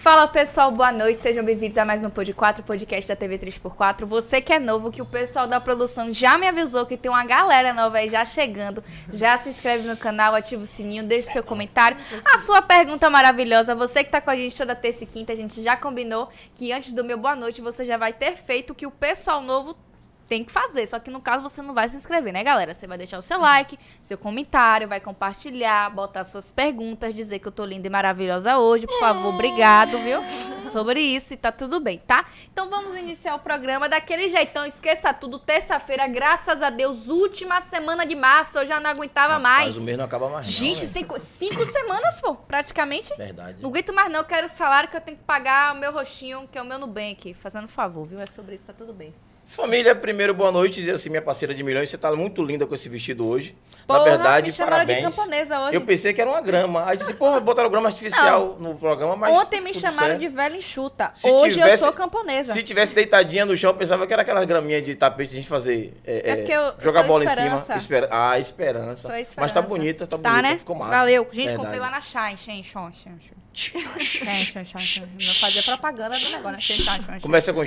Fala pessoal, boa noite, sejam bem-vindos a mais um Pod 4, podcast da TV 3x4. Você que é novo, que o pessoal da produção já me avisou que tem uma galera nova aí já chegando, já se inscreve no canal, ativa o sininho, deixa seu comentário, a sua pergunta maravilhosa. Você que tá com a gente toda terça e quinta, a gente já combinou que antes do meu boa noite você já vai ter feito o que o pessoal novo tem que fazer. Só que no caso você não vai se inscrever, né, galera? Você vai deixar o seu like, seu comentário, vai compartilhar, botar suas perguntas, dizer que eu tô linda e maravilhosa hoje. Por favor, obrigado, viu? Sobre isso e tá tudo bem, tá? Então vamos iniciar o programa daquele jeitão. Esqueça tudo. Terça-feira, graças a Deus, última semana de março. Eu já não aguentava mais. Mas o mês não acaba mais. não, Gente, é. cinco, cinco semanas, pô, praticamente. Verdade. Não aguento mais não, eu quero salário que eu tenho que pagar o meu roxinho, que é o meu Nubank. Fazendo favor, viu? É sobre isso, tá tudo bem. Família, primeiro boa noite. Dizer assim, minha parceira de milhões, você tá muito linda com esse vestido hoje. Porra, Na verdade, me chamaram de parabéns. camponesa hoje. Eu pensei que era uma grama. Aí disse, porra, botaram grama artificial no programa, mas. Ontem me chamaram certo. de velha enxuta. Se Hoje eu tivesse- sou camponesa. Se tivesse deitadinha no chão, eu pensava que era aquelas graminhas de tapete de a gente fazer. É, É porque eu- eu jogar bola esperança. em cima. Espera... Ah, esperança. Esperança. Mas tá bonita, tá, Tá, bonita. né? Ficou massa. Valeu. Gente, Verdade. comprei lá na Shine. Shine, Shine, Shine, Não fazia propaganda do negócio, né? Começa com.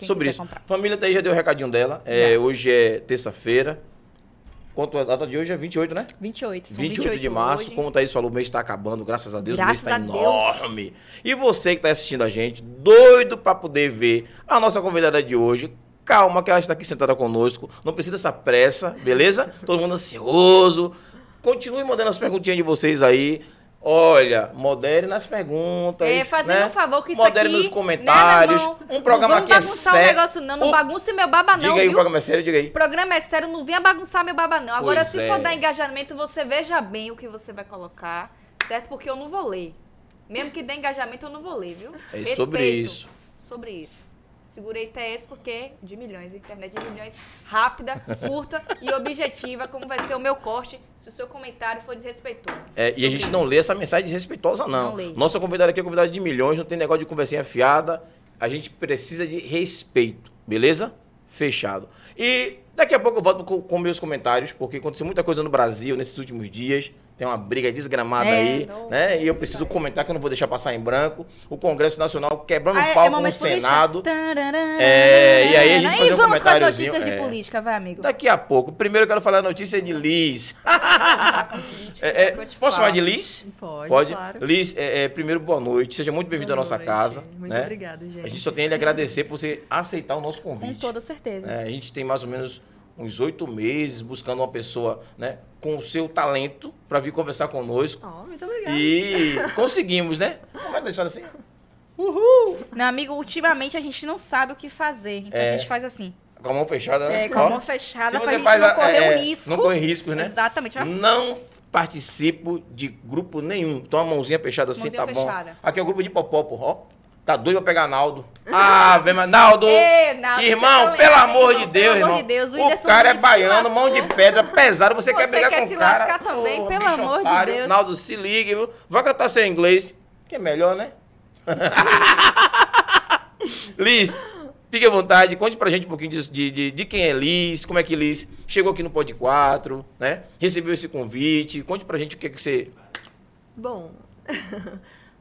Sobre isso. comprar. Família aí, já deu o recadinho dela. É, hoje é terça-feira. Quanto a data de hoje é 28, né? 28. são 28, de março. hoje. Como o Thaís falou, o mês está acabando, graças a Deus. Graças o mês está Deus. enorme. E você que está assistindo a gente, doido para poder ver a nossa convidada de hoje. Calma, que ela está aqui sentada conosco. Não precisa dessa pressa, beleza? Todo mundo ansioso. Continue mandando as perguntinhas de vocês aí. Olha, modere nas perguntas. É, fazendo né? um favor que isso Modere aqui... nos comentários. Né, um programa não aqui é sério. o negócio não. Não O- bagunce meu baba não, Diga aí, o viu? programa é sério, diga aí. O programa é sério, não venha bagunçar meu baba, não. Agora, Pois se é. for dar engajamento, você veja bem o que você vai colocar, certo? Porque eu não vou ler. Mesmo que dê engajamento, eu não vou ler, viu? É sobre Respeito isso. Sobre isso. Segurei esse porque de milhões, internet de milhões, rápida, curta e objetiva, como vai ser o meu corte se o seu comentário for desrespeitoso. É, e a gente não isso. lê essa mensagem desrespeitosa, não. Não leio. Nossa convidada aqui é convidada de milhões, não tem negócio de conversinha fiada. A gente precisa de respeito, beleza? Fechado. E daqui a pouco eu volto com, com meus comentários, porque aconteceu muita coisa no Brasil nesses últimos dias. Tem uma briga desgramada É, aí, não. né? E eu preciso comentar que eu não vou deixar passar em branco. O Congresso Nacional quebrando Ah, o é- pau é com o? Senado. É, e aí a gente E fazer um vamos com as comentáriozinho, notícias de é. política, vai, amigo. Daqui a pouco. Primeiro eu quero falar a notícia de Liz. É, é, posso falo. chamar de Liz? Pode, claro. Liz, é, é, primeiro, boa noite. Seja muito bem-vindo à nossa noite. casa. Muito né? obrigada, gente. A gente só tem a lhe agradecer por você aceitar o nosso Com convite. toda certeza. É, a gente tem mais ou menos uns oito meses buscando uma pessoa né, com o seu talento para vir conversar conosco. Oh, muito obrigada. E conseguimos, né? Como é que deixar assim? Uhul! Meu amigo, ultimamente a gente não sabe o que fazer. Então É. a gente faz assim. Com a mão fechada, né? É, com a mão fechada faz não a- correr é, um risco. Não corre riscos, né? Exatamente. Não participo de grupo nenhum. Então a mãozinha fechada assim, Mãozinha tá fechada. bom. Aqui é o grupo de Popopo, ó. Tá doido pra pegar Naldo. Ah, vem, mas Naldo! Naldo, irmão, você tá pelo amor irmão, de Deus, pelo irmão. amor de Deus, o o Whindersson cara é se baiano, mão de pedra, pesado. Você, quer Você brigar quer com se o cara? lascar também, Porra, pelo amor de otário. Deus. Naldo, se ligue, viu? Vai cantar seu inglês, que é melhor, né? Liz, fique à vontade, conte pra gente um pouquinho de, de, de- de quem é Liz, como é que Liz chegou aqui no Pod 4, né? Recebeu esse convite. Conte pra gente o que, que você. Bom.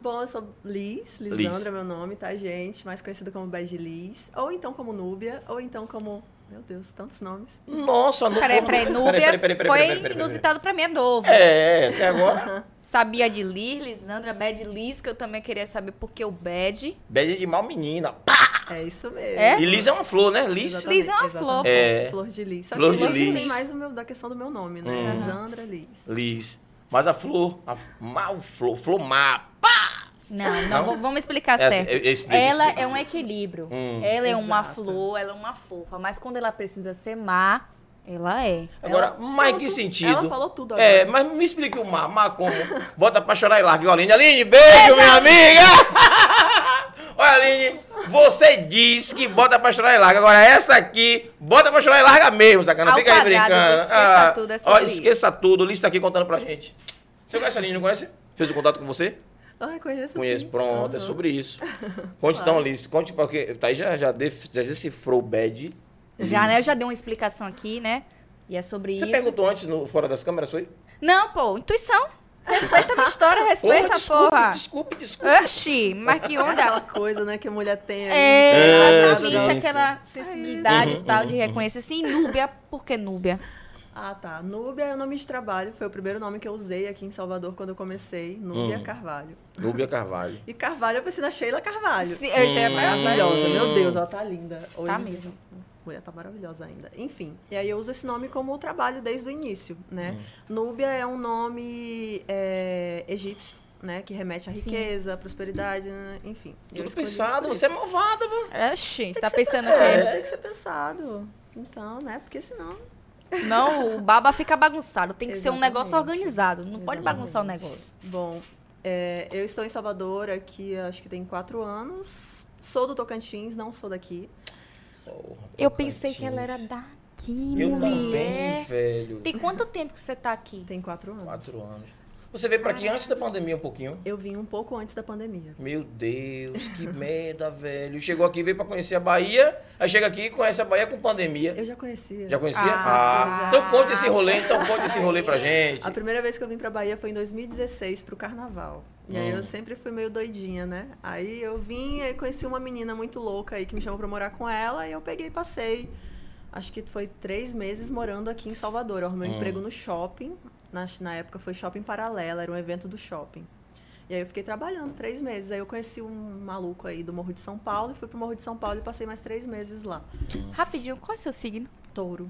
Bom, eu sou Liz, Liz. Lisandra é meu nome, tá, gente? Mais conhecida como Bad Liz. Ou então como Núbia, ou então como. Meu Deus, tantos nomes. Nossa, não Peraí, peraí, Núbia foi inusitado pra mim, é novo. É, até agora. Sabia de Liz, Lisandra, Bad Liz, que eu também queria saber por que o Bad. Bad de mal menina. Pá! É isso mesmo. É? E Liz é uma flor, né? Liz. Exatamente, Liz é uma flor. É. Flor de Liz. Só Flor que de Liz Liz. tem mais o meu, da questão do meu nome, né? Uhum. Lisandra Liz. Liz. Mas a flor, a mal flor, flor má. Não, não, Não? vamos explicar Essa- certo. eu- eu explico, ela explico. é um equilíbrio. Hum. Ela é uma Exato. flor, ela é uma fofa. Mas quando ela precisa ser má, ela é. Agora, Ela mas em que tu- sentido? Ela falou tudo agora. É, mas me explique o má. Má como? Bota pra chorar e larga. Aline. Aline, beijo, minha amiga! Olha, Aline, você diz que bota pra chorar e larga. Agora, essa aqui, bota pra chorar e larga mesmo, sacana. Ao Fica aí brincando. esqueça tudo, é ó, esqueça tudo. Liz tá aqui contando pra gente. Você conhece a Aline, não conhece? Fez o contato com você? Ah, conheço Conheço, sim. pronto, é Aham. sobre isso. Conte então, Liz. Conte porque. Tá aí já, já, def- já decifrou o bad. Já, né? Eu já dei uma explicação aqui, né? E é sobre Você isso. perguntou antes no, fora das câmeras, foi? Não, pô, intuição. Respeita a minha história, respeita, desculpe, porra. desculpe, desculpe. Oxi, mas que onda. Aquela coisa, né, que a mulher tem aí. É, É, exatamente sim, aquela sensibilidade Uhum, e tal de uhum, reconhecer. Assim, Núbia, por que Núbia? Ah, tá. Núbia é o nome de trabalho. Foi o primeiro nome que eu usei aqui em Salvador quando eu comecei. Núbia Hum. Carvalho. Núbia Carvalho. E Carvalho eu pensei na Sheila Carvalho. Se- Eu já Hum. Maravilhosa, meu Deus, ela tá linda. Hoje, Tá mesmo. A mulher tá maravilhosa ainda. Enfim, e aí eu uso esse nome como trabalho desde o início, né? Núbia é um nome é, egípcio, né? Que remete à Sim. riqueza, à prosperidade, né? enfim. Tudo pensado, você é malvada, mano. Oxi, tá pensando pensado, que... Tem que ser pensado. Então, né? Porque senão... Não, o baba fica bagunçado. Tem que ser um negócio Exatamente. organizado. Não pode bagunçar o Exatamente. negócio. Bom, é, eu estou em Salvador aqui, acho que tem quatro anos. Sou do Tocantins, não sou daqui. Porra, Eu pensei que ela era daqui, Eu mulher. também, velho. Tem quanto tempo que você tá aqui? Tem quatro anos. Quatro anos. Você veio pra aqui antes da pandemia um pouquinho? Eu vim um pouco antes da pandemia. Meu Deus, que merda, velho. Chegou aqui, veio pra conhecer a Bahia, aí chega aqui e conhece a Bahia com pandemia. Eu já conhecia. Já conhecia? Ah, Ah, então conte esse rolê, então conte esse rolê pra gente. A primeira vez que eu vim pra Bahia foi em 2016 pro carnaval. E aí Hum. eu sempre fui meio doidinha, né? Aí eu vim e conheci uma menina muito louca aí que me chamou pra morar com ela e eu peguei e passei. Acho que foi três meses morando aqui em Salvador. Eu arrumei um Hum. emprego no shopping. Na, na época foi shopping paralelo, era um evento do shopping. E aí eu fiquei trabalhando três meses. Aí eu conheci um maluco aí do Morro de São Paulo e fui pro Morro de São Paulo e passei mais três meses lá. Rapidinho, qual é o seu signo? Touro.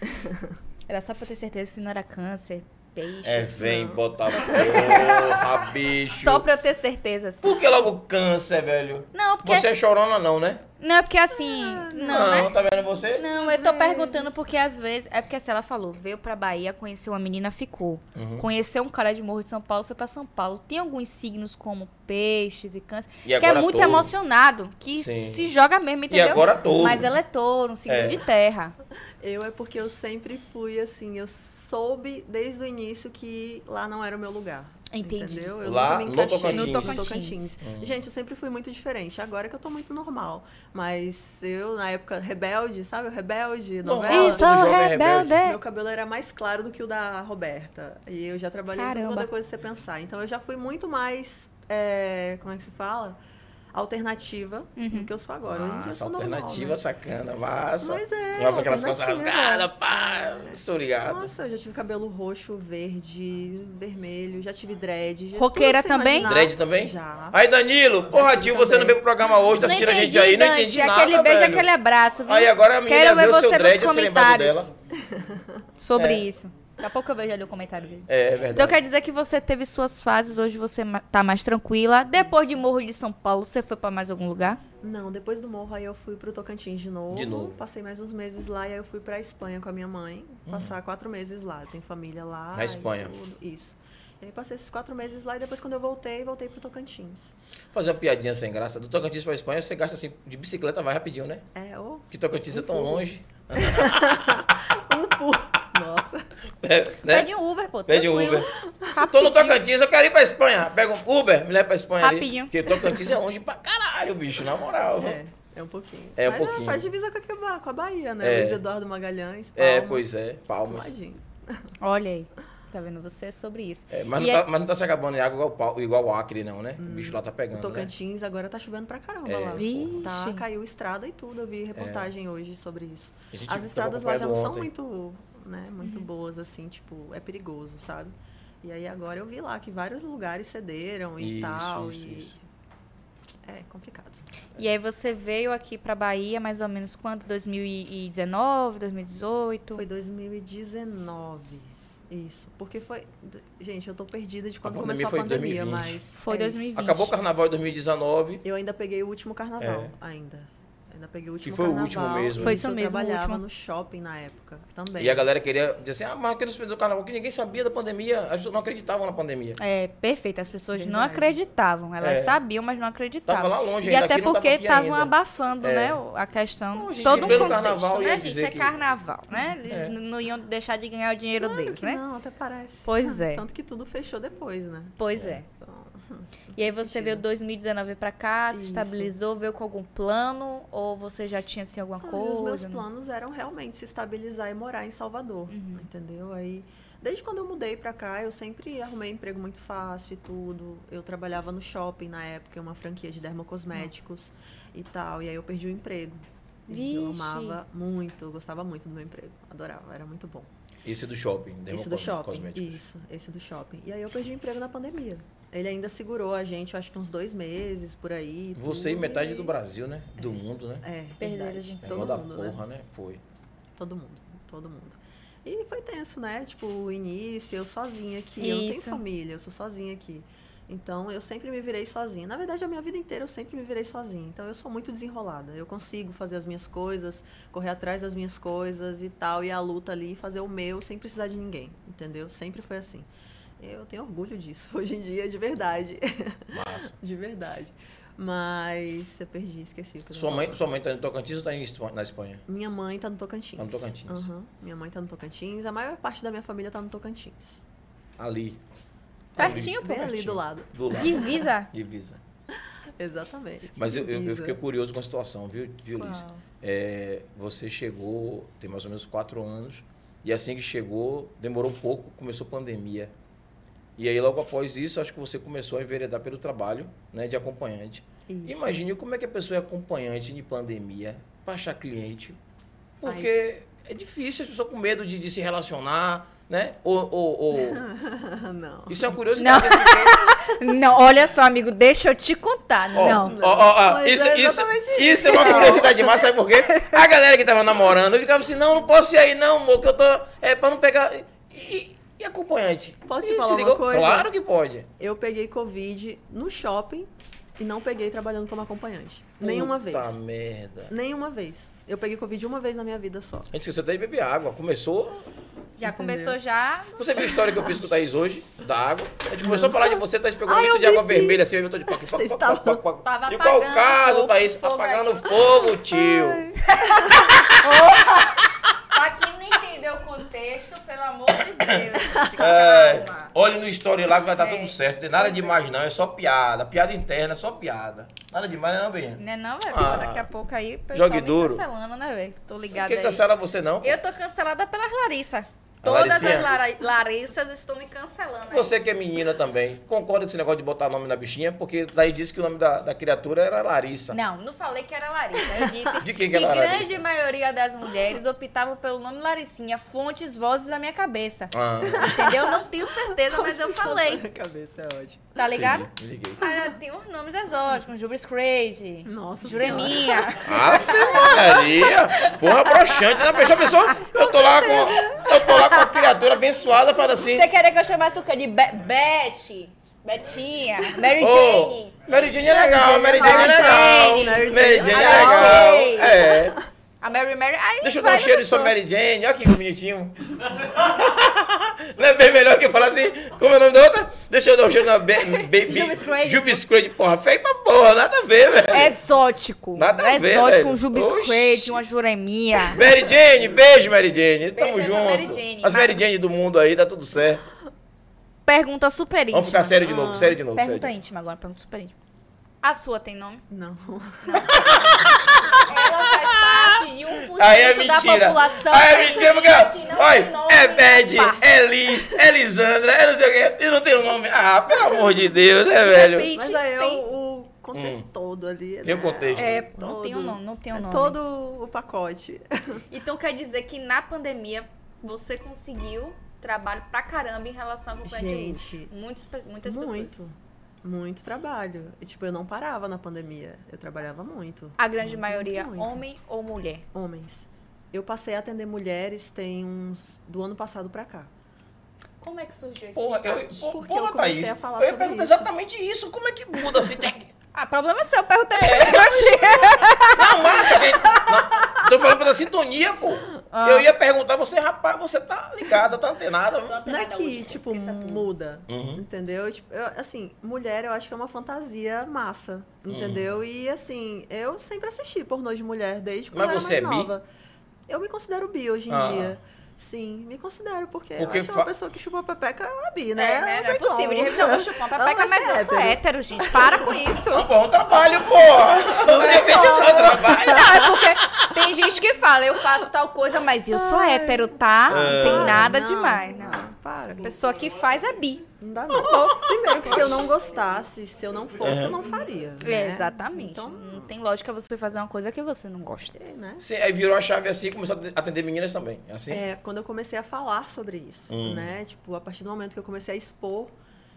Era só pra ter certeza se não era câncer, peixe. É, vem botar porra, bicho. Só pra eu ter certeza. assim. Por que logo câncer, velho? Não, porque. Você é chorona não, né? Não, é porque assim. Não, né? tá vendo você? Não, eu tô perguntando porque às vezes. É porque assim, ela falou, veio pra Bahia, conheceu uma menina, ficou. Uhum. Conheceu um cara de Morro de São Paulo, foi pra São Paulo. Tem alguns signos como peixes e câncer, E que é muito touro. emocionado, que Sim. se joga mesmo, entendeu? agora touro. Mas ela é touro, um signo É. de terra. Eu é porque eu sempre fui assim, eu soube desde o início que lá não era o meu lugar. Entendi. Entendeu? Eu Lá nunca me no encaixei Tocantins. No Tocantins. Tocantins. Hum. Gente, eu sempre fui muito diferente. Agora que eu tô muito normal. Mas eu, na época, rebelde, sabe? O rebelde, novela. Isso, é rebelde. Meu cabelo era mais claro do que o da Roberta. E eu já trabalhei em Caramba. toda coisa que você pensar. Então eu já fui muito mais. é, como é que se fala? Alternativa Uhum. do que eu sou agora. Hoje em dia eu sou normal, alternativa né? sacana, massa. Mas é, Joga aquelas costas alternativa. rasgadas, pá. Estou ligado. Nossa, eu já tive cabelo roxo, verde, vermelho, já tive dread. já- Roqueira também? imaginar. Dread também? Já. Aí, Danilo, porra, tio, você não veio pro programa hoje, tá assistindo a gente aí, não entendi nada, Aquele beijo, velho. aquele abraço, viu? Aí agora a menina Quero ver vê o seu você dread, nos comentários dela. sobre É. isso. Daqui a pouco eu vejo ali o comentário dele. É, é verdade. Então quer dizer que você teve suas fases, hoje você tá mais tranquila. Depois de Morro de São Paulo, você foi pra mais algum lugar? Não, depois do morro, aí eu fui pro Tocantins de novo. De novo. Passei mais uns meses lá e aí eu fui pra Espanha com a minha mãe. Passar quatro meses lá. Tenho família lá. Na Espanha. tudo. Isso. E aí passei esses quatro meses lá e depois quando eu voltei, voltei pro Tocantins. Fazer uma piadinha sem graça. Do Tocantins pra Espanha, você gasta assim, de bicicleta, vai rapidinho, né? É, ô, Que Tocantins é tão longe. um por... Nossa. É, né? Pede um Uber, pô. Pede um. Uber. Tô no. Tocantins, eu quero ir pra Espanha. Pega um Uber, me leva pra Espanha Rapidinho. ali. Porque Tocantins é longe pra caralho, bicho, na moral. É, é um pouquinho. É um Mas, pouquinho. faz divisa com a, com a Bahia, né? É. Luiz Eduardo Magalhães, É, Palmas. pois é, palmas. Ladinho. Olha aí. Tá vendo? Você é sobre isso. É, mas, não é- tá, mas não tá se acabando em água igual, igual o Acre, não, né? O bicho lá tá O pegando, né? Tocantins agora tá chovendo pra caramba É. lá. Vixe. Tá, caiu estrada e tudo. Eu vi reportagem hoje sobre isso. As estradas lá já não são muito, né, muito boas, assim, tipo, é perigoso, sabe? E aí agora eu vi lá que vários lugares cederam e Isso, tal. isso, e... isso. É complicado. E aí você veio aqui pra Bahia mais ou menos quando? 2019, 2018? Foi 2019. Isso. Porque foi. Gente, eu tô perdida de quando pandemia começou a em pandemia, 2020. mas. Foi é isso. 2020. Acabou o carnaval de 2019. Eu ainda peguei o último carnaval, É. ainda. Ainda peguei o último foi o carnaval. último mesmo, Foi Isso, mesmo, o Eu trabalhava último. no shopping na época também. E a galera queria dizer assim, ah, mas que não se perdeu o carnaval, que ninguém sabia da pandemia. As pessoas não acreditavam na pandemia. É, perfeito. As pessoas não Verdade. acreditavam. Elas É. sabiam, mas não acreditavam. Tava lá longe E ainda, até não porque estavam abafando, É. né, o- a questão. Não, gente, todo um contexto, carnaval né, gente? É que- carnaval, né? Eles É. não iam deixar de ganhar o dinheiro Claro deles, que né? Não, até parece. Pois é. Tanto que tudo fechou depois, né? Pois é. Então, E aí você veio sentido. 2019 pra cá, se Isso. estabilizou, veio com algum plano? Ou você já tinha, assim, alguma Ah, coisa? os meus planos eram realmente se estabilizar e morar em Salvador, Uhum. entendeu? Aí, Desde quando eu mudei pra cá, eu sempre arrumei emprego muito fácil e tudo. Eu trabalhava no shopping na época, uma franquia de dermocosméticos e tal. E aí eu perdi o emprego. Eu Vixe. amava muito, eu gostava muito do meu emprego. Adorava, era muito bom. Esse do shopping, Esse do shopping. Cosméticos. Isso, esse do shopping. E aí eu perdi o emprego na pandemia. Ele ainda segurou a gente, eu acho que uns dois meses por aí. Você e tudo, metade e- do Brasil, né? Do mundo, né? É, Perderam verdade. gente. É Todo da mundo, né? porra, né? Foi. Todo mundo, todo mundo. E foi tenso, né? Tipo, o início, eu sozinha aqui. Eu não tenho Isso. família, eu sou sozinha aqui. Então, eu sempre me virei sozinha. Na verdade, a minha vida inteira eu sempre me virei sozinha. Então, eu sou muito desenrolada. Eu consigo fazer as minhas coisas, correr atrás das minhas coisas e tal. E a luta ali, fazer o meu sem precisar de ninguém. Entendeu? Sempre foi assim. Eu tenho orgulho disso, hoje em dia, de verdade. Massa. de verdade. Mas eu perdi, esqueci o que eu Sua mãe, sua mãe tá em Tocantins ou tá em na Espanha? Minha mãe tá no Tocantins. Tá no Tocantins. Aham. Minha mãe tá no Tocantins. A maior parte da minha família tá no Tocantins. Ali. Pertinho, pô. Bem ali do lado. Do lado. Divisa. Divisa. Exatamente. Mas eu, eu, eu fiquei curioso com a situação, viu, viu Liz? É, você chegou, tem mais ou menos quatro anos, e assim que chegou, demorou um pouco, começou a pandemia. E aí, logo após isso, acho que você começou a enveredar pelo trabalho né, de acompanhante. Isso. Imagine como é que a pessoa é acompanhante de pandemia para achar cliente. Porque é difícil, as pessoas com medo de, de se relacionar, né? Ou, ou- ou- não. Isso é uma curiosidade. porque- Não, olha só, amigo, deixa eu te contar. Ó, não. ó, ó, Mas isso, é isso, exatamente isso é uma isso. curiosidade demais, sabe por quê? A galera que tava namorando ficava assim, não, não posso ir aí não, amor, que eu tô. É pra não pegar. E, e acompanhante? Posso te falar uma ligou? coisa? Claro que pode. Eu peguei Covid no shopping e não peguei trabalhando como acompanhante. Nenhuma vez. Puta merda. Nenhuma vez. Eu peguei Covid uma vez na minha vida só. A gente esqueceu até de beber água. Começou. Já Entendeu? começou já. Você viu a história que eu fiz com o Thaís hoje? Da água. A gente começou a falar de você, Thaís pegou um Ah, litro eu de água sim. vermelha assim, eu tô de pac, pac, Vocês pac, estavam- pac, pac, pac. Tava E qual caso, fogo, Thaís? fogo Apagando fogo, tio. Quem não entendeu o contexto, pelo amor de Deus. É, olhe no story lá que vai estar É. tudo certo. Tem nada demais não, é só piada. Piada interna, é só piada. Nada demais não, Bem. Né não, velho? Ah. Daqui a pouco aí o pessoal Jogue me duro. cancelando, né, velho? Tô ligada Quem aí. cancela você não? Eu tô cancelada pelas Larissa. Todas Laricinha? as Lara- Larissas estão me cancelando. aí. Você que é menina também, concorda com esse negócio de botar nome na bichinha? Porque Thaís disse que o nome da, da criatura era Larissa. Não, não falei que era Larissa. Eu disse De quem que que era grande Larissa? maioria das mulheres optavam pelo nome Laricinha, fontes, vozes da minha cabeça. Ah, Entendeu? Não tenho certeza, mas eu falei. Minha cabeça é ótimo. Tá ligado? entendi, me liguei. Mas tem uns nomes exóticos, Jubris Crazy, Nossa Jureminha. Ave Maria! Porra, broxante, né? Pessoa, eu tô lá com, lá com a criatura abençoada, fala assim... Você queria que eu chamasse o quê? De Be Beth, Betinha, Mary Ô, Jane? Mary Jane é legal, Mary Jane é Jane é legal. Mary Mary Jane é é legal. É. A Mary Mary. Aí Deixa eu dar um cheiro de sua. Mary Jane. Olha que bonitinho. Não é bem melhor que falar assim, como é o nome da outra? Deixa eu dar um cheiro na Baby. Crazy, porra, feio pra porra, nada a ver, velho. Exótico. Nada a ver, Exótico, um. Crazy, uma Juremia. Mary Jane, beijo, Mary Jane. Tamo Beijo, junto. Mary Jane. As Mary Jane do mundo aí, tá tudo certo. Pergunta super íntima. Vamos ficar sério de novo, Ah. sério de novo. Pergunta íntima agora, pergunta super íntima. A sua tem nome? Não. Ela faz parte de 1% Aí é da mentira. população Aí é mentira, porque, não olha, nome é Bad, é Liz, é Lisandra, é não sei o quê, e não tem o nome. Ah, pelo amor de Deus, né, velho? repente- Mas aí é tem- o, o contexto todo ali. Tem o né? contexto. É, não Todo. tem um nome, não tem um É nome. todo o pacote. Então quer dizer que na pandemia você conseguiu trabalho pra caramba em relação de luxo. Gente, Muitas, pe- muitas muito. pessoas. Muito trabalho. E, tipo, eu não parava na pandemia. Eu trabalhava muito. A grande Muito, maioria, muito, muito. homem ou mulher? Homens. Eu passei a atender mulheres tem uns. do ano passado pra cá. Como é que surgiu esse Porra, eu, pô, Porque porra, eu comecei Thaís, a falar eu ia sobre perguntar isso. exatamente isso. Como é que muda assim? Tem... Ah, problema seu, perguntei É. pra ti. Não, massa, velho. Não, Tô falando pela sintonia, pô. Ah. Eu ia perguntar você, rapaz, você tá ligada, tá antenada. Não é que, tipo, muda. Uhum. Entendeu? Tipo, eu, assim, mulher eu acho que é uma fantasia massa. Entendeu? E assim, eu sempre assisti pornô de mulher desde quando Mas eu você era é mais bi? nova. Eu me considero bi hoje em Ah. dia. Sim, me considero, porque, Porque eu acho que fa- uma pessoa que chupa pepeca é bi, né? É, né? Não é tem possível. De... Não, eu chupo uma pepeca, vai mas ser eu sou hétero, gente. Para com isso. É um bom trabalho, porra. Não depende do seu trabalho. Não, é porque tem gente que fala, eu faço tal coisa, mas eu sou Ai. hétero, tá? Não tem Ah, nada não, demais. Não. não. para. A pessoa que faz é bi. Não dá não. Primeiro que se eu não gostasse, se eu não fosse, eu não faria. É, né? exatamente. Então, Não tem lógica você fazer uma coisa que você não gosta. né? Sim, aí virou a chave assim e começou a atender meninas também. é Assim? É, quando eu comecei a falar sobre isso, Hum. né? Tipo, a partir do momento que eu comecei a expor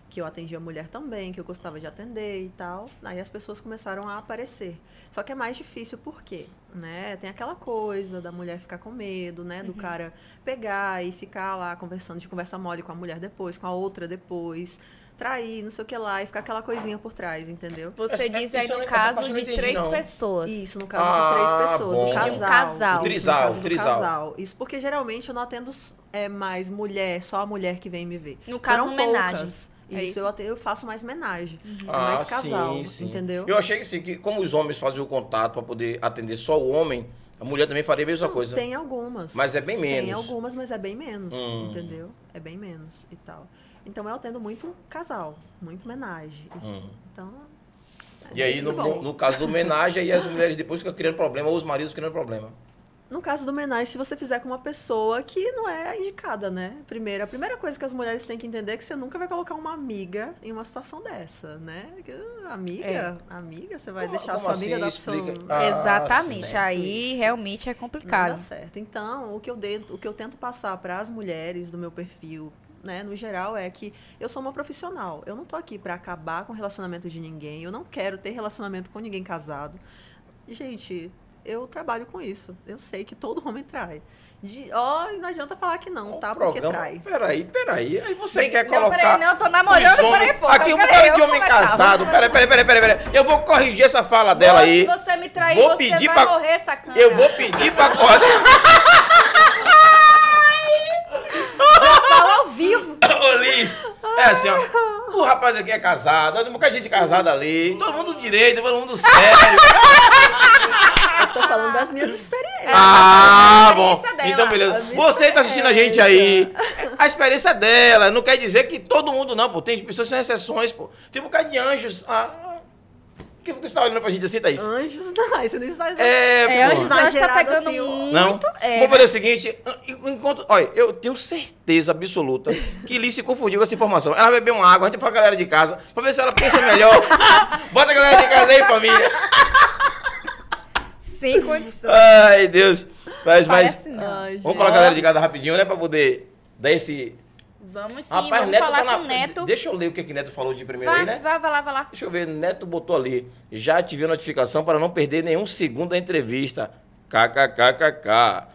que eu atendia mulher também, que eu gostava de atender e tal, aí as pessoas começaram a aparecer. Só que é mais difícil por quê? Né? Tem aquela coisa da mulher ficar com medo, né? Do cara pegar e ficar lá conversando de conversa mole com a mulher depois, com a outra depois, trair, não sei o que lá, e ficar aquela coisinha por trás, entendeu? Você Essa- diz aí no caso de entendi, três não. pessoas. Isso, no caso Ah, de três pessoas, bom. do De um casal. casal. Isso, Trisal, trisal. casal. Isso porque geralmente eu não atendo é, mais mulher, só a mulher que vem me ver. No caso, Foram homenagem. poucas. É Isso, isso? eu, faço mais homenagem. É Ah, mais casal, sim, sim. entendeu? Eu achei que sim, que como os homens faziam o contato para poder atender só o homem, a mulher também faria a mesma Não, coisa. Tem algumas. Mas é bem menos. Tem algumas, mas é bem menos, Hum. entendeu? É bem menos e tal. Então eu atendo muito casal, muito homenagem. E- Hum. Então. é E aí, no, muito bom. no caso do homenagem, aí as mulheres depois ficam criando problema, ou os maridos criando problema. No caso do homenagem, se você fizer com uma pessoa que não é a indicada, né? Primeiro, a primeira coisa que as mulheres têm que entender é que você nunca vai colocar uma amiga em uma situação dessa, né? Que, amiga, amiga, você vai Como- deixar como sua amiga assim? da pessoa. Explica. Ah, Exatamente. certo aí isso. realmente é Não complicado. dá certo. Então, o que eu, de, o que eu tento passar para as mulheres do meu perfil, né, no geral, é que eu sou uma profissional. Eu não tô aqui para acabar com o relacionamento de ninguém. Eu não quero ter relacionamento com ninguém casado. Gente, eu trabalho com isso. Eu sei que todo homem trai. De, ó, e não adianta falar que não, O tá? Porque programa- trai. Peraí, peraí. Aí você quer não, colocar. peraí, não, tô namorando, homens- peraí, pô. Aqui eu um eu de homem começar. casado. Peraí, peraí, peraí, peraí, peraí. Eu vou corrigir essa fala dela Moço, aí. Se você me trair, Vou você pedir vai pra- morrer, sacana. Eu vou pedir pra. Fala ao vivo. Ô, Liz, é assim, ó. O rapaz aqui é casado, tem um bocado de gente casada ali. Todo mundo direito, todo mundo sério. Eu tô falando das minhas experiências. Ah, bom. dela. Então, beleza. Você que tá assistindo a gente aí, a experiência dela. Não quer dizer que todo mundo não, pô. Tem pessoas que são exceções, pô. Tem um bocado de anjos. Ah, que você tá olhando pra gente assim, Thaís? Anjos, não, você não está É, É, pô. antes tá pegando assim, muito. Não? É, Vamos fazer o seguinte, enquanto, olha, eu tenho certeza absoluta que Liz se confundiu com essa informação. Ela bebeu uma água, a gente pra galera de casa, pra ver se ela pensa melhor. Bota a galera de casa aí, família. sem condições. Ai, Deus. Mas, mas, Parece não. Ai, vamos gente. falar a galera de casa rapidinho, né, pra poder dar esse... Vamos sim, Rapaz, vamos Neto falar tá na- com o Neto. Deixa eu ler o que, que Neto falou de primeiro Vai, aí, né? vai, vai lá, vai lá. Deixa eu ver, Neto botou ali. Já ativei a notificação para não perder nenhum segundo da entrevista. KKKKK.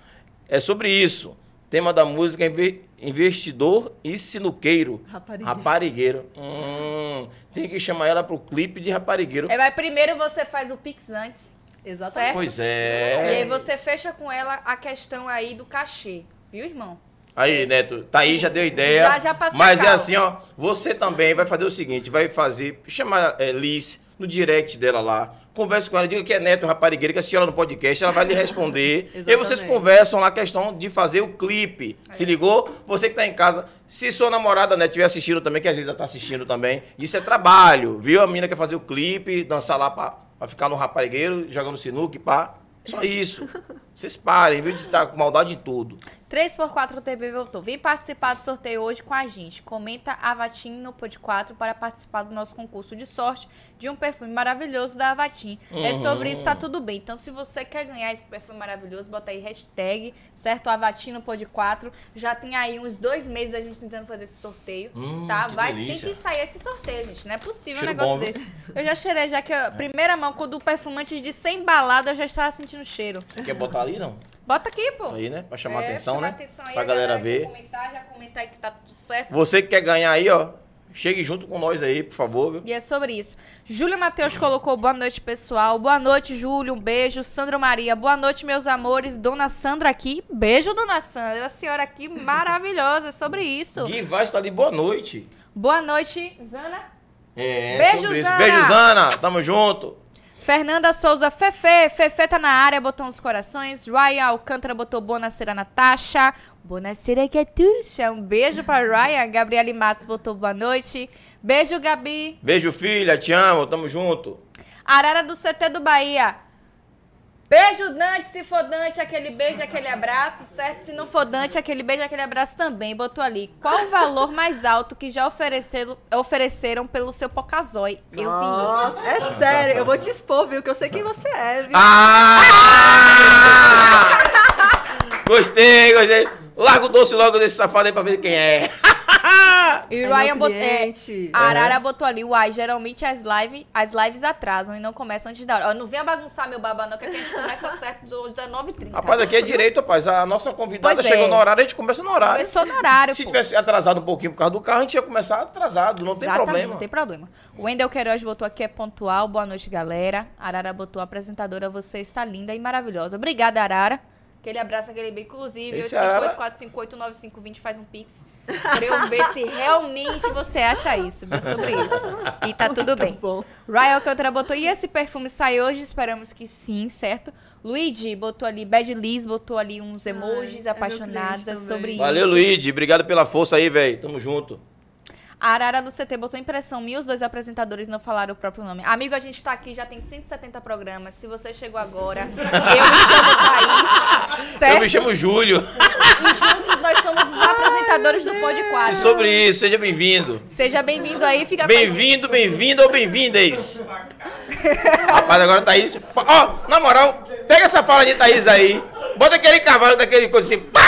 É sobre isso. Tema da música é inve- investidor e sinuqueiro. Raparigueiro. Raparigueiro. Hum, tem que chamar ela pro clipe de raparigueiro. É, mas primeiro você faz o Pix antes. Exatamente. Pois E é. aí você fecha com ela a questão aí do cachê. Viu, irmão? Aí, Neto, tá aí, já deu ideia. Já- já passei Mas é assim, ó. Você também vai fazer o seguinte: vai fazer. Chama é, Liz no direct dela lá. Converse com ela, diga que é Neto Raparigueira, que assistiu ela no podcast, ela vai lhe responder. e aí vocês conversam lá a questão de fazer o clipe. Se ligou? Você que tá em casa, se sua namorada, né, estiver assistindo também, que às vezes ela tá assistindo também, isso é trabalho, viu? A menina quer fazer o clipe, dançar lá pra, pra ficar no raparigueiro, jogando sinuca, pá. Só isso. Vocês parem, viu? De estar com maldade em tudo. 3x4 TV voltou. Vem participar do sorteio hoje com a gente. Comenta Avatim no Pod 4 para participar do nosso concurso de sorte de um perfume maravilhoso da Avatim. É Uhum. sobre isso, tá tudo bem. Então, se você quer ganhar esse perfume maravilhoso, bota aí hashtag, certo? Avatim no Pod 4. Já tem aí uns dois meses a gente tentando fazer esse sorteio, Hum, tá? Vai, tem que sair esse sorteio, gente. Não é possível Cheiro um negócio bom, viu? desse. Eu já cheirei, já que a primeira mão, quando o perfume antes de ser embalado, eu já estava sentindo cheiro. Você quer botar ali, não? Bota aqui, pô. Aí, né? Pra chamar É, atenção, chamar né? atenção aí, pra a galera que ver. Comentar, já comentar aí que tá tudo certo. Você que quer ganhar aí, ó, chegue junto com nós aí, por favor, viu? E é sobre isso. Júlio Matheus colocou boa noite, pessoal. Boa noite, Júlio. Um beijo. Sandra Maria, boa noite, meus amores. Dona Sandra aqui. Beijo, dona Sandra. A senhora aqui maravilhosa. É sobre isso. Gui Vaz tá ali, boa noite. Boa noite, Zana. É, Beijo, sobre isso. Zana. Beijo, Zana. Tamo junto. Fernanda Souza, Fefe. Fefe tá na área, botou uns corações. Ryan Alcântara botou Bonacera Natasha. Bonacera Catuxa. Um beijo pra Ryan. Gabriele Matos botou boa noite. Beijo, Gabi. Beijo, filha. Te amo. Tamo junto. Arara do CT do Bahia. Beijo Dante, se for Dante, aquele beijo, aquele abraço, certo? Se não for Dante, aquele beijo, aquele abraço também. Botou ali. Qual o valor mais alto que já ofereceram, ofereceram pelo seu Pocazói? Eu vi isso. É sério, eu vou te expor, viu? Que eu sei quem você é, viu? Ah! gostei, gostei. Larga o doce logo desse safado aí pra ver quem é. E É o Ryan botou. É, a Arara botou ali, uai, geralmente as, live, as lives atrasam e não começam antes da hora. Ó, Não venha bagunçar meu babá, não, que aqui a gente começa certo hoje das 9h30. Rapaz, aqui é direito, rapaz. A nossa convidada Pois chegou é. no horário, a gente começa no horário. Começou no horário, Se pô. tivesse atrasado um pouquinho por causa do carro, a gente ia começar atrasado, não tem Exatamente, problema. Não tem problema. O Wendel Queiroz botou aqui, é pontual. Boa noite, galera. Arara botou, apresentadora, você está linda e maravilhosa. Obrigada, Arara. Aquele abraço, aquele bem. Inclusive, Esse Arara- 858-458-9520 faz um pix. Pra eu ver se realmente você acha isso, viu, sobre isso. E tá tudo Tá bem. bom. Ryan Alcântara botou, e esse perfume sai hoje? Esperamos que sim, certo? Luigi botou ali, Bad Liz botou ali uns emojis é meu apaixonadas sobre isso. Valeu, Luigi. Obrigado pela força aí, velho. Tamo junto. A Arara do CT botou impressão minha, os dois apresentadores não falaram o próprio nome. Amigo, a gente tá aqui, já tem 170 programas. Se você chegou agora, eu me chamo Thaís, certo? Eu me chamo Júlio. E juntos nós somos os apresentadores do Pod E 4. sobre isso, seja bem-vindo. Seja bem-vindo aí, fica. Bem-vindo, bem-vindo ou bem-vindas. Rapaz, agora Thaís. Ó, na moral, pega essa fala de Thaís aí. Bota aquele cavalo daquele coisa assim. Pá!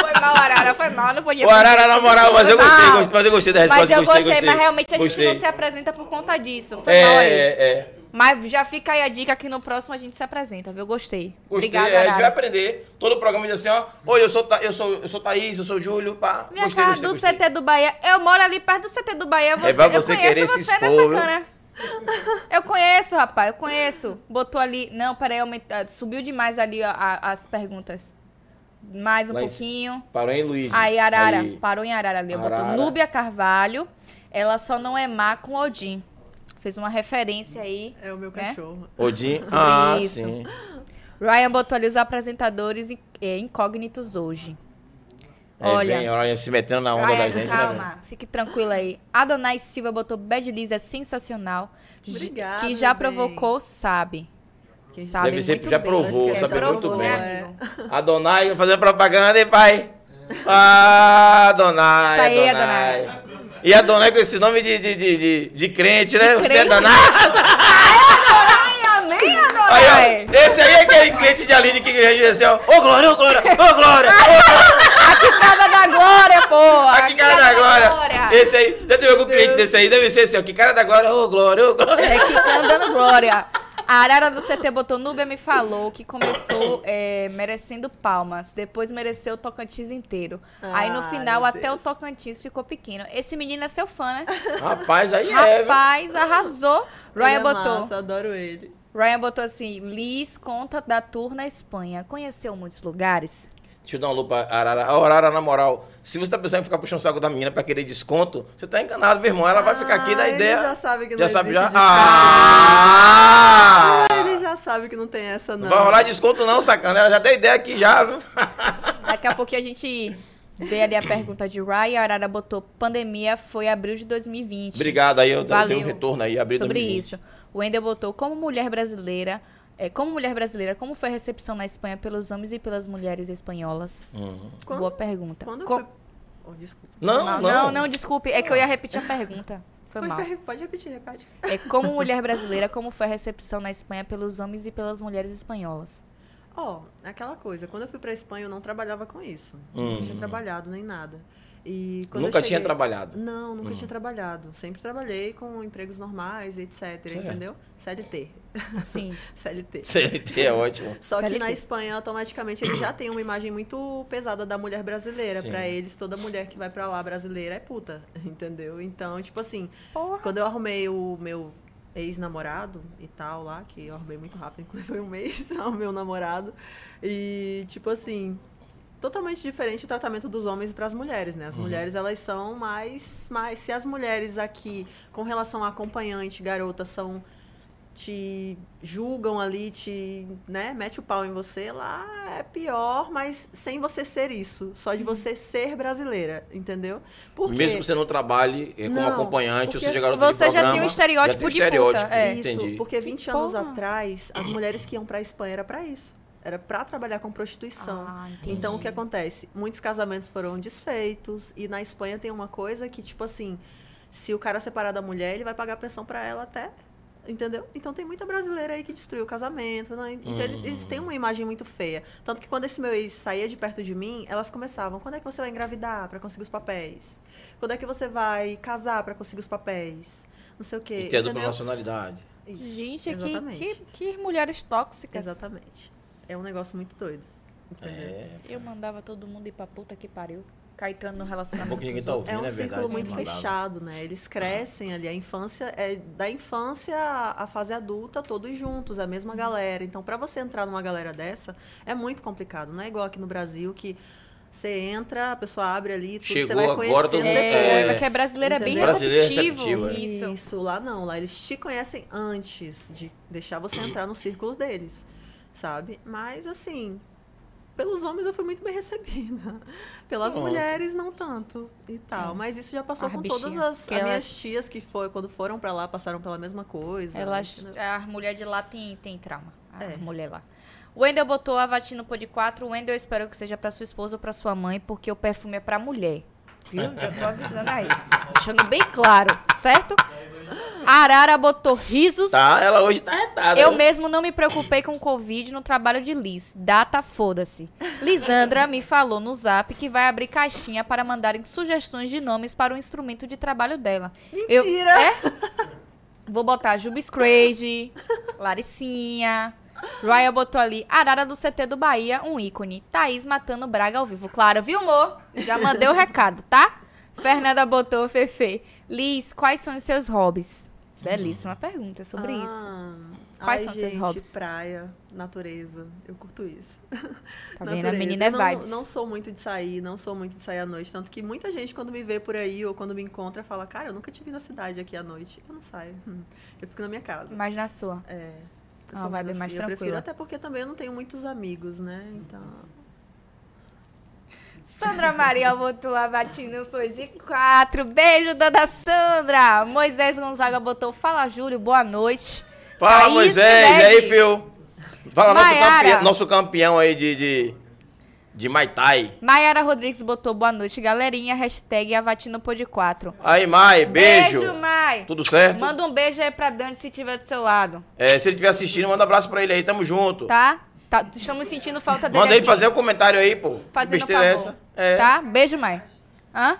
Foi mal, Arara, foi mal, não podia O Arara, na moral, mas eu gostei, mal. gostei, mas eu gostei da resposta. Mas eu gostei, mas realmente a gente gostei. não se apresenta por conta disso. Foi mal aí. É, é. Mas já fica aí a dica que no próximo a gente se apresenta, viu? Gostei. Gostei, Obrigada, é, a gente vai aprender. Todo o programa diz assim, ó. Oi, eu sou, eu sou, eu sou Thaís, eu sou Júlio. Pá. Minha gostei, cara gostei, do gostei. CT do Bahia. Eu moro ali perto do CT do Bahia. Você, É pra eu você conheço querer se você expor, nessa cana. Eu conheço, rapaz, eu conheço. Botou ali. Não, peraí, aumenta- subiu demais ali a- a- as perguntas. Mais um Lá em- pouquinho. Parou, hein, Luiz? Aí, Arara, Aí. parou em Arara ali. Botou Arara. Núbia Carvalho. Ela só não é má com Odin. Fez uma referência aí. É o meu Né? cachorro. Odin. Ah, isso. sim. Ryan botou ali os apresentadores eh, incógnitos hoje. É, Olha. Vem, olha, se metendo na onda da Ryan, gente. né, calma, fique tranquila aí. Adonai Silva botou Bad Liz é sensacional. Obrigada, Que já provocou, sabe. Quem Sabe Deve ser muito que já bem. provou, que Já sabe muito provou, bem. né, amigo? Adonai fazendo propaganda, hein, pai? Ah, Adonai, Isso aí, Adonai. E Adonai com esse nome de, de, de, de, de crente, né? Você é crente? danado. Ai, amém, Adonai! Aí, ó, esse aí é aquele cliente de Aline que diz assim, ó. Ô, Glória, ô, Glória, ô, Glória. ô, Aqui casa da glória, pô! Aqui, cara da Glória. Esse aí, já teve algum cliente desse aí? Deve ser assim, ó. Que cara da Glória, ô, Glória, ô, Glória. É que tá andando glória. A Arara do CT botou Núbia me falou que começou é, merecendo palmas, depois mereceu o Tocantins inteiro. Aí no final até Deus. o Tocantins ficou pequeno. Esse menino é seu fã, né? Rapaz, aí é? Rapaz, arrasou. Ryan é botou. Massa, adoro ele. Ryan botou assim: Liz conta da tour na Espanha. Conheceu muitos lugares? Deixa eu dar uma lupa, Arara. Ó, Arara, na moral, se você tá pensando em ficar puxando o saco da menina pra querer desconto, você tá enganado, meu irmão. Ela vai ficar aqui da Ah, ele ideia. já sabe que não Já sabe já? desconto. Ah! Ele já sabe que não tem essa, não. Não vai rolar desconto não, sacana. Ela já deu ideia aqui já, viu? Daqui a pouquinho a gente vê ali a pergunta de Ryan. A Arara botou: pandemia foi abril de 2020. Obrigado aí, eu eu Valeu. tenho um retorno aí, abri sobre 2020. isso. O Wendel botou como mulher brasileira. É, como mulher brasileira, como foi a recepção na Espanha pelos homens e pelas mulheres espanholas? Uhum. Quando- Boa pergunta. Quando Co- fui... Oh, desculpa. Não, não, não. não, não, desculpe. É que eu ia repetir a pergunta. Foi Pode, mal. pode repetir, repete. É como mulher brasileira, como foi a recepção na Espanha pelos homens e pelas mulheres espanholas? Ó, é aquela coisa, quando eu fui pra Espanha eu não trabalhava com isso. Hum. Não tinha trabalhado nem nada. E Nunca tinha cheguei- trabalhado. Não, nunca tinha trabalhado. Sempre trabalhei com empregos normais, etc, Certo. entendeu? CLT. Sim. CLT. CLT é ótimo. Só que CLT. na Espanha, automaticamente, eles já têm uma imagem muito pesada da mulher brasileira. Pra eles, toda mulher que vai pra lá brasileira é puta, entendeu? Então, tipo assim, Porra. quando eu arrumei o meu ex-namorado e tal lá, que eu arrumei muito rápido, inclusive foi um mês ao meu namorado. E, tipo assim, totalmente diferente o tratamento dos homens para as mulheres, né? As mulheres, elas são mais, mais... Se as mulheres aqui, com relação a acompanhante, garota, são te julgam ali, te, né, mete o pau em você, lá é pior, mas sem você ser isso, só de você ser brasileira, entendeu? Por Mesmo que você não trabalhe eh, como não, acompanhante, ou seja, garota Você já tem um estereótipo tem de estereótipo. puta. É. Isso, Entendi. porque 20 anos Porra. atrás, as mulheres que iam pra Espanha era para isso. Era para trabalhar com prostituição. Ah, então o que acontece? Muitos casamentos foram desfeitos e na Espanha tem uma coisa que tipo assim, se o cara separar da mulher, ele vai pagar pensão para ela até Entendeu? Então tem muita brasileira aí que destruiu o casamento. Né? Então hum. eles têm uma imagem muito feia. Tanto que quando esse meu ex saía de perto de mim, elas começavam: quando é que você vai engravidar para conseguir os papéis? Quando é que você vai casar para conseguir os papéis? Não sei o quê. E ter dupla nacionalidade. Isso, Gente, que, que, que, mulheres tóxicas. Exatamente. É um negócio muito doido. Entendeu? É. Eu mandava todo mundo ir pra puta que pariu. Caetano no relacionamento. Um tá ouvindo, é um é círculo muito fechado, né? Eles crescem ali, a infância é da infância à fase adulta, todos juntos, a mesma galera. Então, para você entrar numa galera dessa, é muito complicado. Não é igual aqui no Brasil que você entra, a pessoa abre ali, tudo, Chegou você vai conhecendo é, depois. É, porque a brasileira é bem receptivo. Isso. Isso, lá não. Lá eles te conhecem antes de deixar você entrar no círculo deles, sabe? Mas, assim, pelos homens eu fui muito bem recebida. Pelas mulheres, não tanto. E tal. É. Mas isso já passou com bichinha. todas as, as elas... minhas tias que foi, quando foram para lá, passaram pela mesma coisa. Elas, a mulher de lá tem, tem trauma. A é. mulher lá. O Wendel botou a vatina no pô de 4. O Wendel eu espero que seja para sua esposa ou para sua mãe, porque o perfume é para mulher. Viu? Já tô avisando aí. Deixando bem claro, certo? Arara botou risos. Tá, ela hoje tá retada. Eu mesmo não me preocupei com o Covid no trabalho de Liz. Data, foda-se. Lisandra me falou no zap que vai abrir caixinha para mandarem sugestões de nomes para o instrumento de trabalho dela. Mentira! Eu, é? Vou botar Jubis Crazy, Laricinha. Ryan botou ali, Arara do CT do Bahia, um ícone. Thaís matando Braga ao vivo. Claro, viu, amor? Já mandei o recado, tá? Fernanda botou Fefe. Liz, quais são os seus hobbies? Belíssima pergunta sobre ah, isso. Quais ai, são gente, seus hobbies? Praia, natureza. Eu curto isso. Tá vendo? A menina é vibes. Não, não sou muito de sair, não sou muito de sair à noite. Tanto que muita gente, quando me vê por aí ou quando me encontra, fala: Cara, eu nunca te vi na cidade aqui à noite. Eu não saio. Eu fico na minha casa. Mas na sua? É. Eu ah, vibe assim. mais tranquila. Eu prefiro, até porque também eu não tenho muitos amigos, né? Então. Sandra Maria botou a batina foi de quatro. Beijo, dona Sandra. Moisés Gonzaga botou Fala, Júlio, boa noite. Fala, Moisés. E aí, Fio? Fala, nosso campeão, nosso campeão aí de, de, de Maitai. Maiara Rodrigues botou boa noite, galerinha. Hashtag Avatino Pod 4. Aí, Mai, beijo. Beijo, Mai. Tudo certo? Manda um beijo aí pra Dani se tiver do seu lado. É, se ele estiver assistindo, manda um abraço pra ele aí. Tamo junto. Tá? Tá, estamos sentindo falta dele. Manda ele fazer o um comentário aí, pô. Fazendo favor. essa. É. Tá? Beijo, mãe. Hã?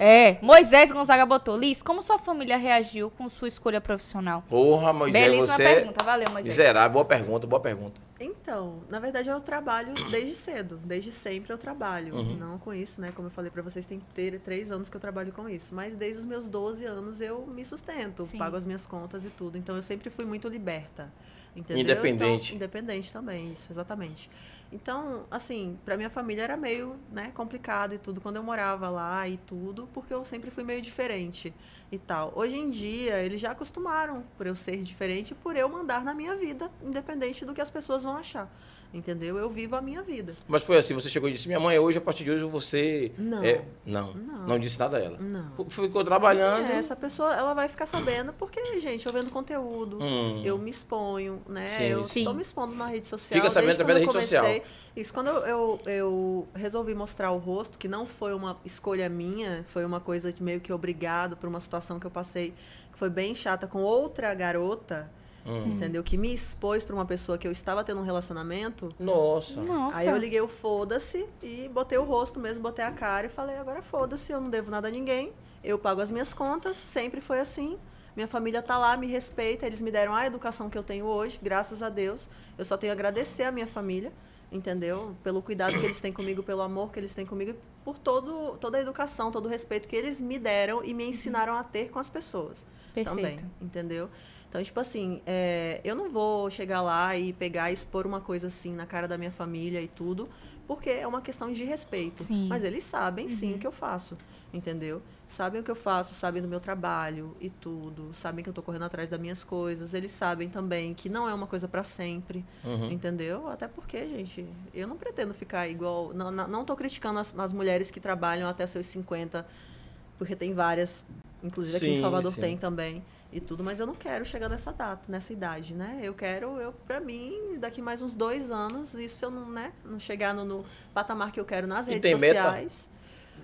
É, Moisés Gonzaga botou. Liz, como sua família reagiu com sua escolha profissional? Porra, Moisés, Belíssima você... pergunta, valeu, Moisés. Miserável, boa pergunta, boa pergunta. Então, na verdade eu trabalho desde cedo, desde sempre eu trabalho. Uhum. Não com isso, né? Como eu falei para vocês, tem três anos que eu trabalho com isso. Mas desde os meus 12 anos eu me sustento, Sim. pago as minhas contas e tudo. Então eu sempre fui muito liberta. Entendeu? Independente. Então, independente também, isso, exatamente. Então, assim, para minha família era meio, né, complicado e tudo quando eu morava lá e tudo, porque eu sempre fui meio diferente e tal. Hoje em dia, eles já acostumaram por eu ser diferente e por eu mandar na minha vida, independente do que as pessoas vão achar. Entendeu? Eu vivo a minha vida. Mas foi assim, você chegou e disse, minha mãe, hoje, a partir de hoje, você... Não. É... Não. não. Não disse nada a ela. Não. Ficou trabalhando. É, essa pessoa, ela vai ficar sabendo, porque, gente, eu vendo conteúdo, hum. eu me exponho, né? Sim. Eu estou me expondo na rede social. Fica sabendo através da rede comecei, social. Isso, quando eu, eu, eu, resolvi mostrar o rosto, que não foi uma escolha minha, foi uma coisa de meio que obrigado por uma situação que eu passei, que foi bem chata com outra garota, Hum. Entendeu? Que me expôs para uma pessoa que eu estava tendo um relacionamento. Nossa. Nossa. Aí eu liguei o foda-se e botei o rosto mesmo, botei a cara e falei, agora foda-se, eu não devo nada a ninguém. Eu pago as minhas contas, sempre foi assim. Minha família tá lá, me respeita, eles me deram a educação que eu tenho hoje, graças a Deus. Eu só tenho a agradecer a minha família, entendeu? Pelo cuidado que eles têm comigo, pelo amor que eles têm comigo, por todo, toda a educação, todo o respeito que eles me deram e me ensinaram a ter com as pessoas. Perfeito. Também, entendeu? Então, tipo assim, é, eu não vou chegar lá e pegar e expor uma coisa assim na cara da minha família e tudo, porque é uma questão de respeito. Sim. Mas eles sabem, uhum. sim, o que eu faço, entendeu? sabem o que eu faço, sabem do meu trabalho e tudo, sabem que eu tô correndo atrás das minhas coisas, eles sabem também que não é uma coisa para sempre, Uhum. entendeu? Até porque, gente, eu não pretendo ficar igual, não, não, não tô criticando as, as mulheres que trabalham até seus 50, porque tem várias, inclusive aqui Sim, em Salvador sim. tem também e tudo, mas eu não quero chegar nessa data, nessa idade, né? Eu quero, eu para mim, daqui mais uns dois anos, isso eu não, né, não chegar no, no patamar que eu quero nas E redes tem meta? sociais.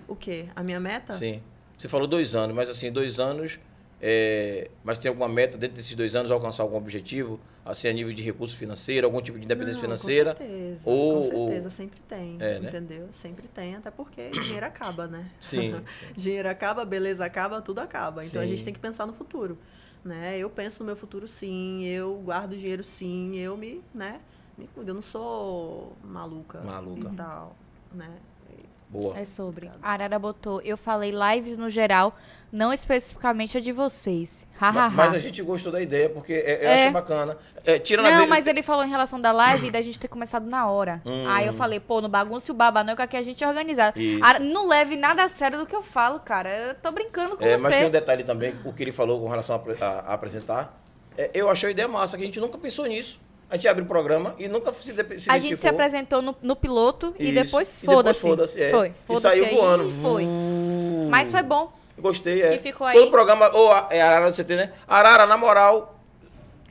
O quê? A minha meta? Sim. Você falou dois anos, mas assim, dois anos. é, Mas tem alguma meta dentro desses dois anos alcançar algum objetivo? Assim, a nível de recurso financeiro, algum tipo de independência Não, financeira? Com certeza, Ou- com certeza, ou- sempre tem, É, né? entendeu? Sempre tem, até porque dinheiro acaba, né? Sim, sim. dinheiro acaba, beleza acaba, tudo acaba. Então a Sim. gente tem que pensar no futuro, né? Eu penso no meu futuro sim, eu guardo dinheiro sim, eu me, né? Me cuido, eu não sou maluca, Maluca. e tal, né? Boa. É sobre. A Arara botou, eu falei lives no geral, não especificamente a de vocês. Ha, ha, Ma- ha. Mas a gente gostou da ideia, porque é, eu É. acho bacana. É, tirando a Não, ve- mas ele falou em relação da live e da gente ter começado na hora. Hum. Aí eu falei, pô, no bagunço e o baba não, que aqui a gente é organizado. Não leve nada a sério do que eu falo, cara. Eu tô brincando com É, mas você. tem um detalhe também, o que ele falou com relação a, a- a apresentar. É, eu achei a ideia massa, que a gente nunca pensou nisso. A gente abre o programa e nunca se, se A gente se apresentou no, no piloto e Isso. depois E depois foda-se. foda-se, é. Foi. E Foda-se saiu aí voando. e Foi. Mas foi bom. Gostei, é. Que ficou Todo aí. programa, ou é Arara do CT, né? Arara, na moral,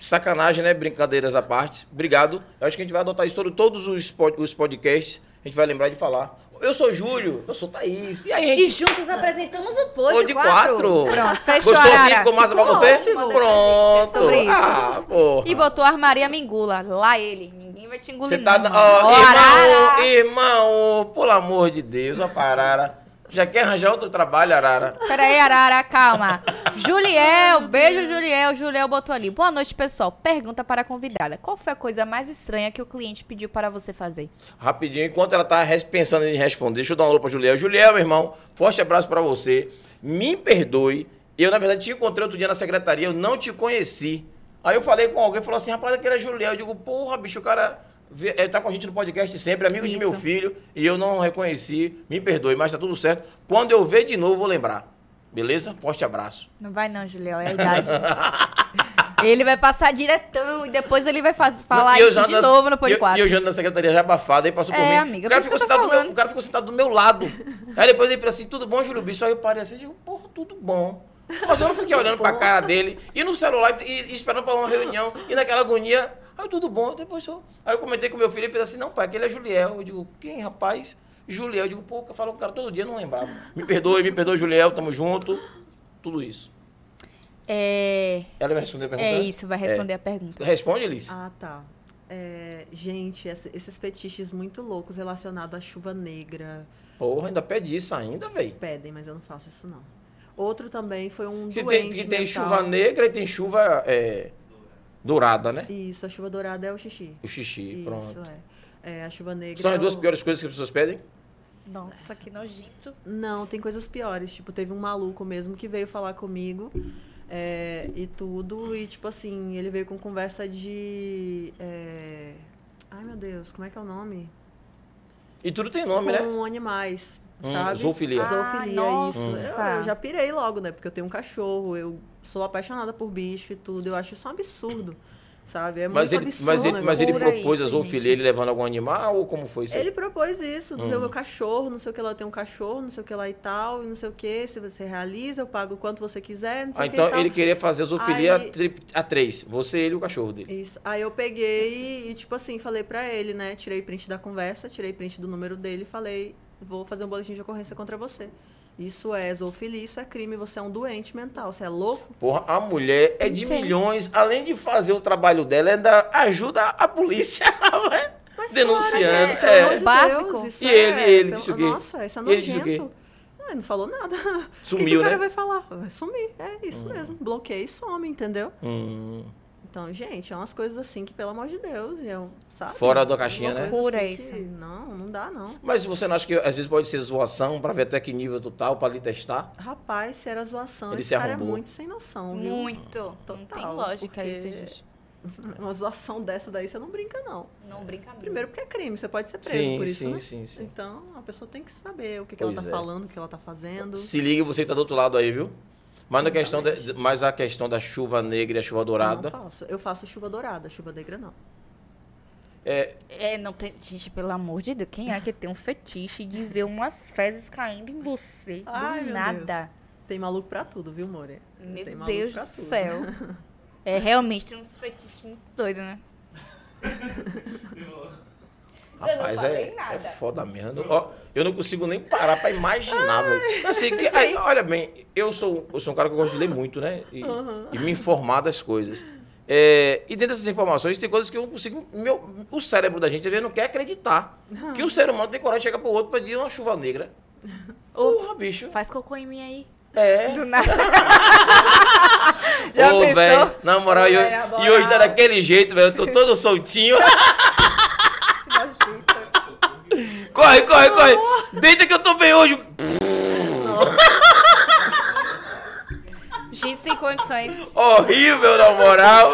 sacanagem, né? Brincadeiras à parte. Obrigado. Eu acho que a gente vai adotar isso todo, todos os, pod- os podcasts. A gente vai lembrar de falar. Eu sou Júlio, eu sou Thaís. E aí, a E gente. juntos apresentamos o Ou de quatro. Pronto, fechou, Gostou assim? Ficou massa pra você? ótimo. Pronto. Sobre isso. Ah, porra. E botou a Armaria Mingula. Lá ele. Ninguém vai te engolir, Você tá. não, Arara. irmão, irmão, pelo amor de Deus, ó, pra Arara. Já quer arranjar outro trabalho, Arara? Pera aí, Arara, calma. Juliel, beijo, Juliel. Juliel botou ali. Boa noite, pessoal. Pergunta para a convidada. Qual foi a coisa mais estranha que o cliente pediu para você fazer? Rapidinho, enquanto ela tá pensando em responder, deixa eu dar um alô pra Juliel. Juliel, meu irmão, forte abraço pra você. Me perdoe. Eu, na verdade, te encontrei outro dia na secretaria, eu não te conheci. Aí eu falei com alguém, falou assim, rapaz, aquele é Juliel. Eu digo, porra, bicho, o cara é, tá com a gente no podcast sempre, amigo de Isso. meu filho, e eu não reconheci. Me perdoe, mas tá tudo certo. Quando eu ver de novo, vou lembrar. Beleza? Forte abraço. Não vai não, Juliel, é a idade. ele vai passar diretão e depois ele vai faz- falar E eu isso de na- novo no e Pod eu- 4. E eu já na secretaria já abafado, aí passou por É, mim. amiga, o, cara por ficou sentado do meu, o cara ficou sentado do meu lado. aí depois ele falou assim, tudo bom, Júlio Bispo? Aí eu parei assim, digo, porra, tudo bom. Mas eu não fiquei olhando pra cara dele, e no celular, e, e esperando pra uma reunião, e naquela agonia, aí tudo bom, depois eu... Aí eu comentei com meu filho, ele fez assim, não pai, aquele é Juliel. Eu digo, quem, rapaz? Juliel. Eu digo, pô, eu falo com o cara todo dia, não lembrava. Me perdoe, me perdoe, Juliel, tamo junto. Tudo isso. É, Ela vai responder a pergunta? é isso, vai responder a pergunta. Responde, Alice. Ah, tá. É, gente, esses fetiches muito loucos relacionados à chuva negra Porra, ainda pede isso ainda, velho. pedem, mas eu não faço isso não. Outro também foi um Que doente tem, que tem mental. chuva negra e tem chuva é, dourada, né? Isso, a chuva dourada é o xixi. O xixi, Isso, pronto. é. É, a chuva negra. São as é duas o- piores coisas que as pessoas pedem? Nossa, que nojento. Não, tem coisas piores. Tipo, teve um maluco mesmo que veio falar comigo é, e tudo. E, tipo assim, ele veio com conversa de. é, Ai, meu Deus, como é que é o nome? E tudo tem nome, né? com animais, Hum, sabe? zoofilia. Ah, Zoofilia, nossa. isso. Eu, eu já pirei logo, né? Porque eu tenho um cachorro, eu sou apaixonada por bicho e tudo. Eu acho isso um absurdo, sabe? É Mas muito ele, absurdo. mas ele, mas ele propôs a isso, zoofilia, gente. ele levando algum animal ou como foi isso? Ele propôs isso, Hum. meu, meu cachorro, não sei o que lá, tem um cachorro, não sei o que lá e tal, e não sei o que, se você realiza, eu pago o quanto você quiser, não sei Ah, o que então e tal. ele queria fazer a zoofilia Aí- tri- a três. Você, ele e o cachorro dele. Isso. Aí eu peguei e, tipo assim, falei pra ele, né? Tirei print da conversa, tirei print do número dele e falei, vou fazer um boletim de ocorrência contra você. Isso é zoofilia, isso é crime, você é um doente mental, você é louco? Porra, a mulher é de aí. milhões, além de fazer o trabalho dela, ainda ajuda a polícia né? Mas denunciando. claro, pelo é. de Básico. Deus, isso E ele, é, ele pelo- disse o quê? Nossa, isso é Ele nojento. Ah, Ele não falou nada. o que que, Sumiu, o cara né? vai falar? Vai sumir. É isso mesmo. Bloqueia e some, entendeu? Hum, Então, gente, é umas coisas assim que, pelo amor de Deus, eu, sabe? Fora da caixinha, Umas né? coisas Pura assim isso. que Não, não dá, não. Mas você não acha que às vezes pode ser zoação pra ver até que nível tu tá, pra lhe testar? Rapaz, se era zoação, Ele esse se cara é arrombou. muito sem noção, viu? Muito. não tem Total, lógica porque- isso, gente. Uma zoação dessa daí você não brinca, não. Não brinca mesmo. Primeiro porque é crime, você pode ser preso Sim, por isso, sim, né? sim, sim. Então, a pessoa tem que saber o que, que ela tá é. falando, o que ela tá fazendo. Se liga, você que tá do outro lado aí, viu? Mas, na questão de- mas a questão da chuva negra e a chuva Eu dourada. não faço. Eu faço chuva dourada, chuva negra não. É, É, não tem. Gente, pelo amor de Deus, quem é que tem um fetiche de ver umas fezes caindo em você? Ai, do nada. Tem maluco pra tudo, viu, More? Meu Tem maluco Deus pra do tudo. céu. É, realmente tem uns fetiches muito doidos, né? rapaz, é, é foda mesmo. Ó, eu não consigo nem parar pra imaginar, velho. Assim, que, aí. olha bem, eu sou, eu sou um cara que gosta de ler muito, né? E, e me informar das coisas. É, e dentro dessas informações tem coisas que eu não consigo. Meu, o cérebro da gente às vezes não quer acreditar. Que um ser humano tem coragem de chegar pro outro pra pedir uma chuva negra. Ô, Porra, bicho. faz cocô em mim aí. É. Do nada. Já Ô, pensou? velho, na moral, e, hoje- e hoje tá daquele jeito, velho. Eu tô todo soltinho. corre, corre, corre. Deita que eu tô bem hoje. Gente sem condições. Horrível, na moral.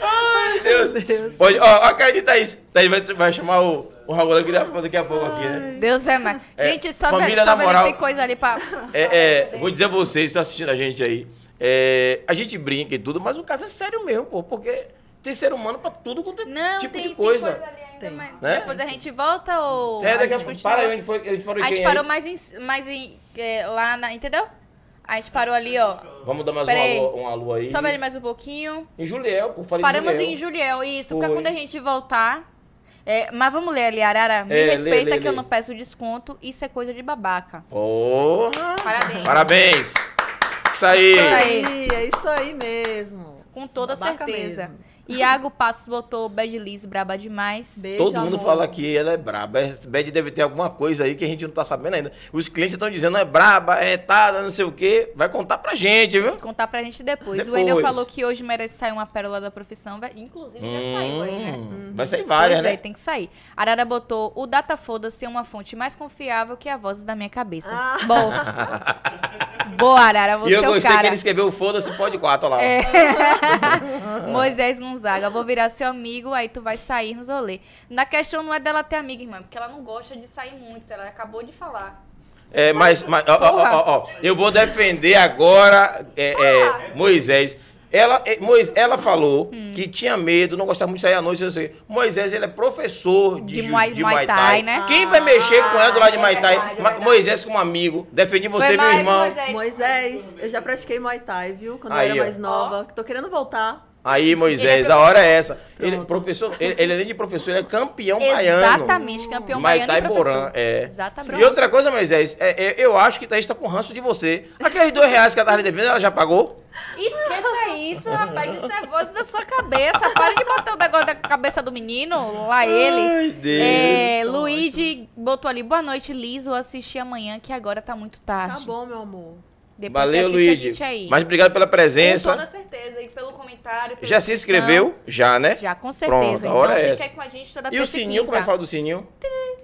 Ai, Deus. Deus. Pode, ó, acredita isso. Daí vai, vai chamar o, o Raul daqui, a- daqui a pouco aqui, né? Deus é mais. É, Gente, sobe, família, na moral- tem coisa ali pra. É, é, vou dizer a vocês que estão assistindo a gente aí. é, a gente brinca e tudo, mas o caso é sério mesmo, pô. Porque tem ser humano pra tudo quanto é Não, tipo tem, de coisa. tem coisa ali ainda, mas Né? depois a gente volta ou. É, daqui a gente pouco. Para aí, onde foi? A gente parou em A gente quem aí? parou mais em. Mais em é, lá na. Entendeu? A gente parou ali, ó. Vamos dar mais uma aí. alô, um alô aí. Sobe ali mais um pouquinho. Em Juliel. Falei Paramos Juliel. em Juliel, isso. Porque quando a gente voltar. é, mas vamos ler ali, Arara. Me É, lê, respeita lê, que eu lê. não peço desconto. Isso é coisa de babaca. Porra! Parabéns. Parabéns! Isso aí! Isso aí, é isso aí mesmo. Com toda Babaca certeza. mesmo. Iago Passos botou Bad Liz braba demais. Beijo, Todo mundo amor. fala que ela é braba. É, Bad deve ter alguma coisa aí que a gente não tá sabendo ainda. Os clientes estão dizendo, é braba, é tada, não sei o quê. Vai contar pra gente, viu? Contar pra gente depois. O Depois. Wendel falou que hoje merece sair uma pérola da profissão. vai- Inclusive já saiu aí, né? Hum, Vai sair várias, pois é, né? tem que sair. Arara botou o Data Foda-se é uma fonte mais confiável que a voz da minha cabeça. Bom. Boa, Arara, você E eu é o gostei que cara. ele escreveu foda-se pode quatro, olha lá. É. Moisés Gonzaga, vou virar seu amigo, aí tu vai sair nos rolê. Na questão não é dela ter amiga, irmã, porque ela não gosta de sair muito, ela acabou de falar. É, mas, mas ó, ó, ó, ó, eu vou defender agora é, é, Moisés. Ela, é, Mois- ela falou Hum. que tinha medo, não gostava muito de sair à noite. não sei. Moisés, ele é professor de, De Muay- de Muay Muay Thai, Thai. né? Quem vai mexer com ela do lado de é Muay Thai? verdade, é Ma- verdade. Moisés como amigo. Defendi você, Foi meu mais, irmão. Moisés. Moisés, eu já pratiquei Muay Thai, viu? Quando Aí, eu era ó. mais nova. Tô querendo voltar. Aí, Moisés, é a hora é essa. Ele, Pronto. professor, ele, ele, além de professor, ele é campeão baiano. Exatamente, campeão baiano Thai e professor. Boran, é. Exatamente. E outra coisa, Moisés, é, é, eu acho que Thaís tá com ranço de você. Aqueles dois reais que ela tava lhe devendo, ela já pagou? Esqueça isso, rapaz. Isso é voz da sua cabeça. Para de botar o negócio da cabeça do menino, lá ele. Ai, Deus. É. Luigi botou ali, boa noite, Liz. Vou assistir amanhã, que agora tá muito Tá tarde. bom, meu amor. Depois Valeu, aí. Mas obrigado pela Com presença. toda certeza. E pelo comentário. pela Já se inscreveu? Já, né? Já, com certeza. Pronto, a então hora é fica essa. aí com a gente toda E o sininho, como é que fala do sininho?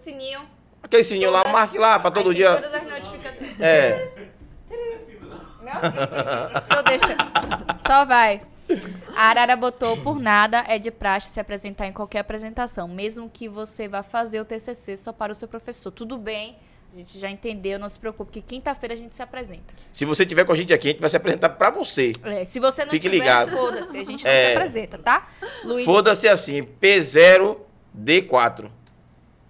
Sininho. Aquele sininho lá, Todas- marque lá pra todo dia. Todas as notificações. É. Não? Então deixa. Só vai. A Arara botou por nada, é de praxe se apresentar em qualquer apresentação. Mesmo que você vá fazer o TCC só para o seu professor. Tudo bem, a gente já entendeu, não se preocupe, que quinta-feira a gente se apresenta. Se você tiver com a gente aqui, a gente vai se apresentar pra você. É, se você não Fique tiver, ligado. foda-se, a gente não É. se apresenta, tá? Luiz, Foda-se assim, P0D4.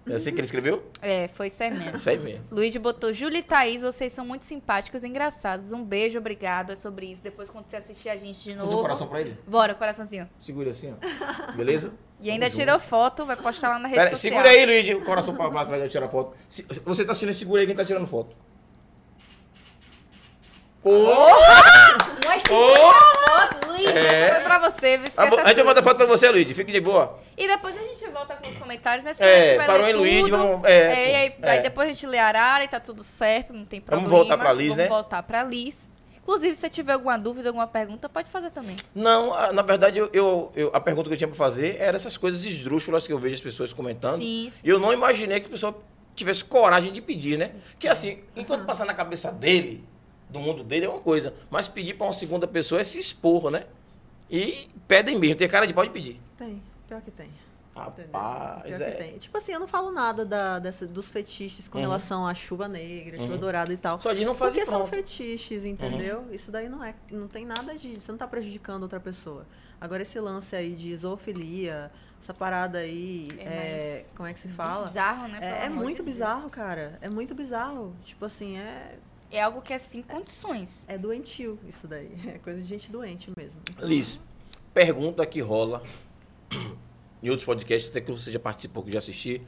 É assim que ele escreveu? é, foi isso aí mesmo. Isso aí mesmo. Luiz botou, Júlia e Thaís, vocês são muito simpáticos e engraçados. Um beijo, obrigado. É sobre isso. Depois, quando você assistir a gente de Faz um novo. coração pra ele. Bora, coraçãozinho. Segura assim, ó. Beleza? E ainda Tamo tirou foto, vai postar lá na rede Pera, social. segura aí, Luigi. O coração pra pra tirar foto. Você tá assistindo, segura aí quem tá tirando foto. Pô! Umas 50 Ô! fotos, Luiz, É. foi pra você, viu? A, Esquece bo- a gente mandar foto pra você, Luigi. Fique de boa. E depois a gente volta com os comentários, né? Se É, a gente vai parou ler em Luiz, tudo. vamos- é, e aí, é. aí depois a gente lê a Arara e tá tudo certo, não tem Vamos problema. voltar pra Liz, Vamos né? voltar pra Liz. Inclusive, se você tiver alguma dúvida, alguma pergunta, pode fazer também. Não, a- na verdade, eu, eu- eu- a pergunta que eu tinha pra fazer era essas coisas esdrúxulas que eu vejo as pessoas comentando. Sim, sim. E eu não imaginei que a pessoa tivesse coragem de pedir, né? Que assim, enquanto passar na cabeça dele, do mundo dele, é uma coisa. Mas pedir pra uma segunda pessoa é se expor, né? E pedem mesmo, tem cara de pode pedir. Tem, pior que tem. Rapaz, Pior que é. tem. Tipo assim, eu não falo nada da, dessa, dos fetiches com Uhum. relação à chuva negra, chuva Uhum. dourada e tal. Só diz não faz Porque e são pronto. fetiches, entendeu? Isso daí não é, não tem nada de, você não tá prejudicando outra pessoa. Agora esse lance aí de zoofilia, essa parada aí, É é, como é que se fala? Bizarro, né? É, é muito de Deus. bizarro, cara. É muito bizarro. Tipo assim, é, É algo que é sem condições. é doentio isso daí. É coisa de gente doente mesmo. Então, Liz, pergunta que rola em outros podcasts, até que você já participou, que já assisti.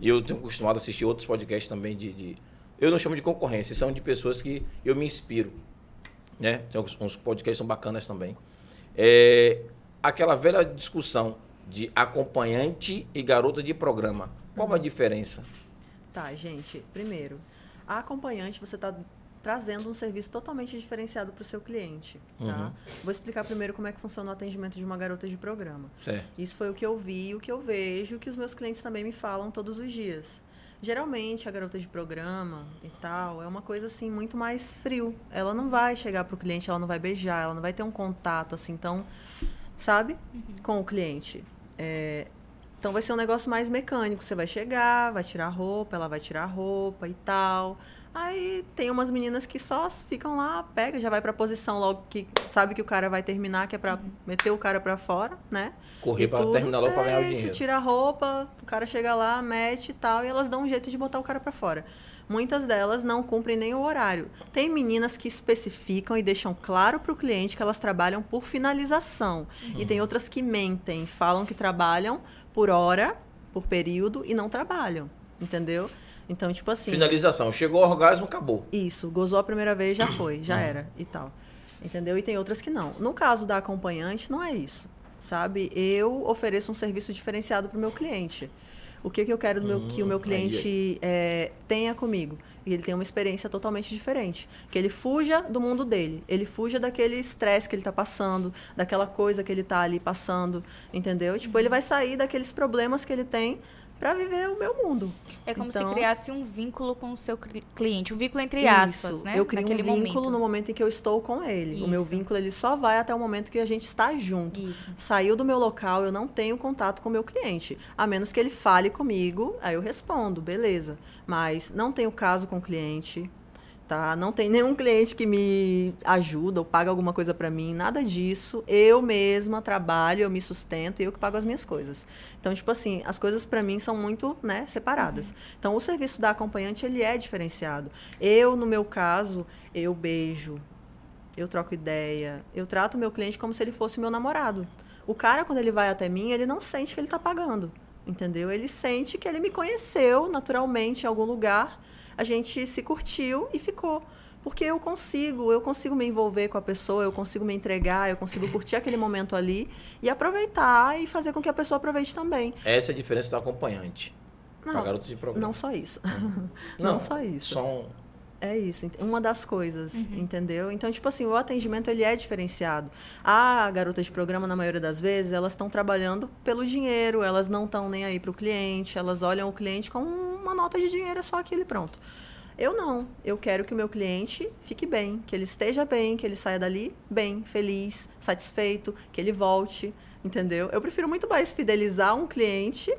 E eu tenho acostumado a assistir outros podcasts também de, de- Eu não chamo de concorrência, são de pessoas que eu me inspiro. Né? Tem uns, uns podcasts que são bacanas também. É, aquela velha discussão de acompanhante e garota de programa. Qual a diferença? Tá, gente. Primeiro, a acompanhante você está trazendo um serviço totalmente diferenciado para o seu cliente, tá? Uhum. Vou explicar primeiro como é que funciona o atendimento de uma garota de programa. Certo. Isso foi o que eu vi, o que eu vejo, o que os meus clientes também me falam todos os dias. Geralmente a garota de programa e tal é uma coisa assim muito mais frio. Ela não vai chegar pro cliente, ela não vai beijar, ela não vai ter um contato assim tão, sabe, com o cliente. É, então vai ser um negócio mais mecânico. Você vai chegar, vai tirar a roupa, ela vai tirar a roupa e tal. Aí tem umas meninas que só ficam lá, pega, já vai pra posição logo que sabe que o cara vai terminar, que é pra meter o cara pra fora, né? Correr E para tudo. terminar logo para ganhar o É, dinheiro. Tira a roupa, o cara chega lá, mete e tal, e elas dão um jeito de botar o cara pra fora. Muitas delas não cumprem nem o horário. Tem meninas que especificam e deixam claro pro cliente que elas trabalham por finalização. E Uhum. tem outras que mentem, falam que trabalham por hora, por período e não trabalham. Entendeu? Então, tipo assim. Finalização. Chegou ao orgasmo, acabou. Isso, gozou a primeira vez, já foi, já era e tal. Entendeu? E tem outras que não. No caso da acompanhante, não é isso. Sabe? Eu ofereço um serviço diferenciado para o meu cliente. O que, que eu quero do meu- que o meu Hum, aí, cliente é, tenha comigo? E ele tenha uma experiência totalmente diferente. Que ele fuja do mundo dele. Ele fuja daquele estresse que ele está passando, daquela coisa que ele está ali passando. Entendeu? Tipo, ele vai sair daqueles problemas que ele tem para viver o meu mundo. É como Então- se criasse um vínculo com o seu cli- cliente, um vínculo entre aspas, Isso. né? Eu crio um Naquele vínculo momento. no momento em que eu estou com ele. O meu Isso. vínculo ele só vai até o momento que a gente está junto. Isso. Saiu do meu local, eu não tenho contato com o meu cliente. A menos que ele fale comigo, aí eu respondo, beleza. Mas não tenho caso com o cliente, tá? Não tem nenhum cliente que me ajuda ou paga alguma coisa para mim, nada disso. Eu mesma trabalho, eu me sustento e eu que pago as minhas coisas. Então, tipo assim, as coisas para mim são muito, né, separadas. Então, o serviço da acompanhante, ele é diferenciado. Eu, no meu caso, eu beijo, eu troco ideia, eu trato o meu cliente como se ele fosse meu namorado. O cara, quando ele vai até mim, ele não sente que ele está pagando, entendeu? Ele sente que ele me conheceu naturalmente em algum lugar, a gente se curtiu e ficou. Porque eu consigo, eu consigo me envolver com a pessoa, eu consigo me entregar, eu consigo curtir aquele momento ali e aproveitar e fazer com que a pessoa aproveite também. Essa é a diferença do acompanhante. Não, garota de programa. não só isso. Não só isso. São É isso, uma das coisas, entendeu? Então, tipo assim, o atendimento ele é diferenciado. A garota de programa, na maioria das vezes, elas estão trabalhando pelo dinheiro, elas não estão nem aí para o cliente, elas olham o cliente com uma nota de dinheiro, é só aquilo e pronto. Eu não. Eu quero que o meu cliente fique bem, que ele esteja bem, que ele saia dali bem, feliz, satisfeito, que ele volte, entendeu? Eu prefiro muito mais fidelizar um cliente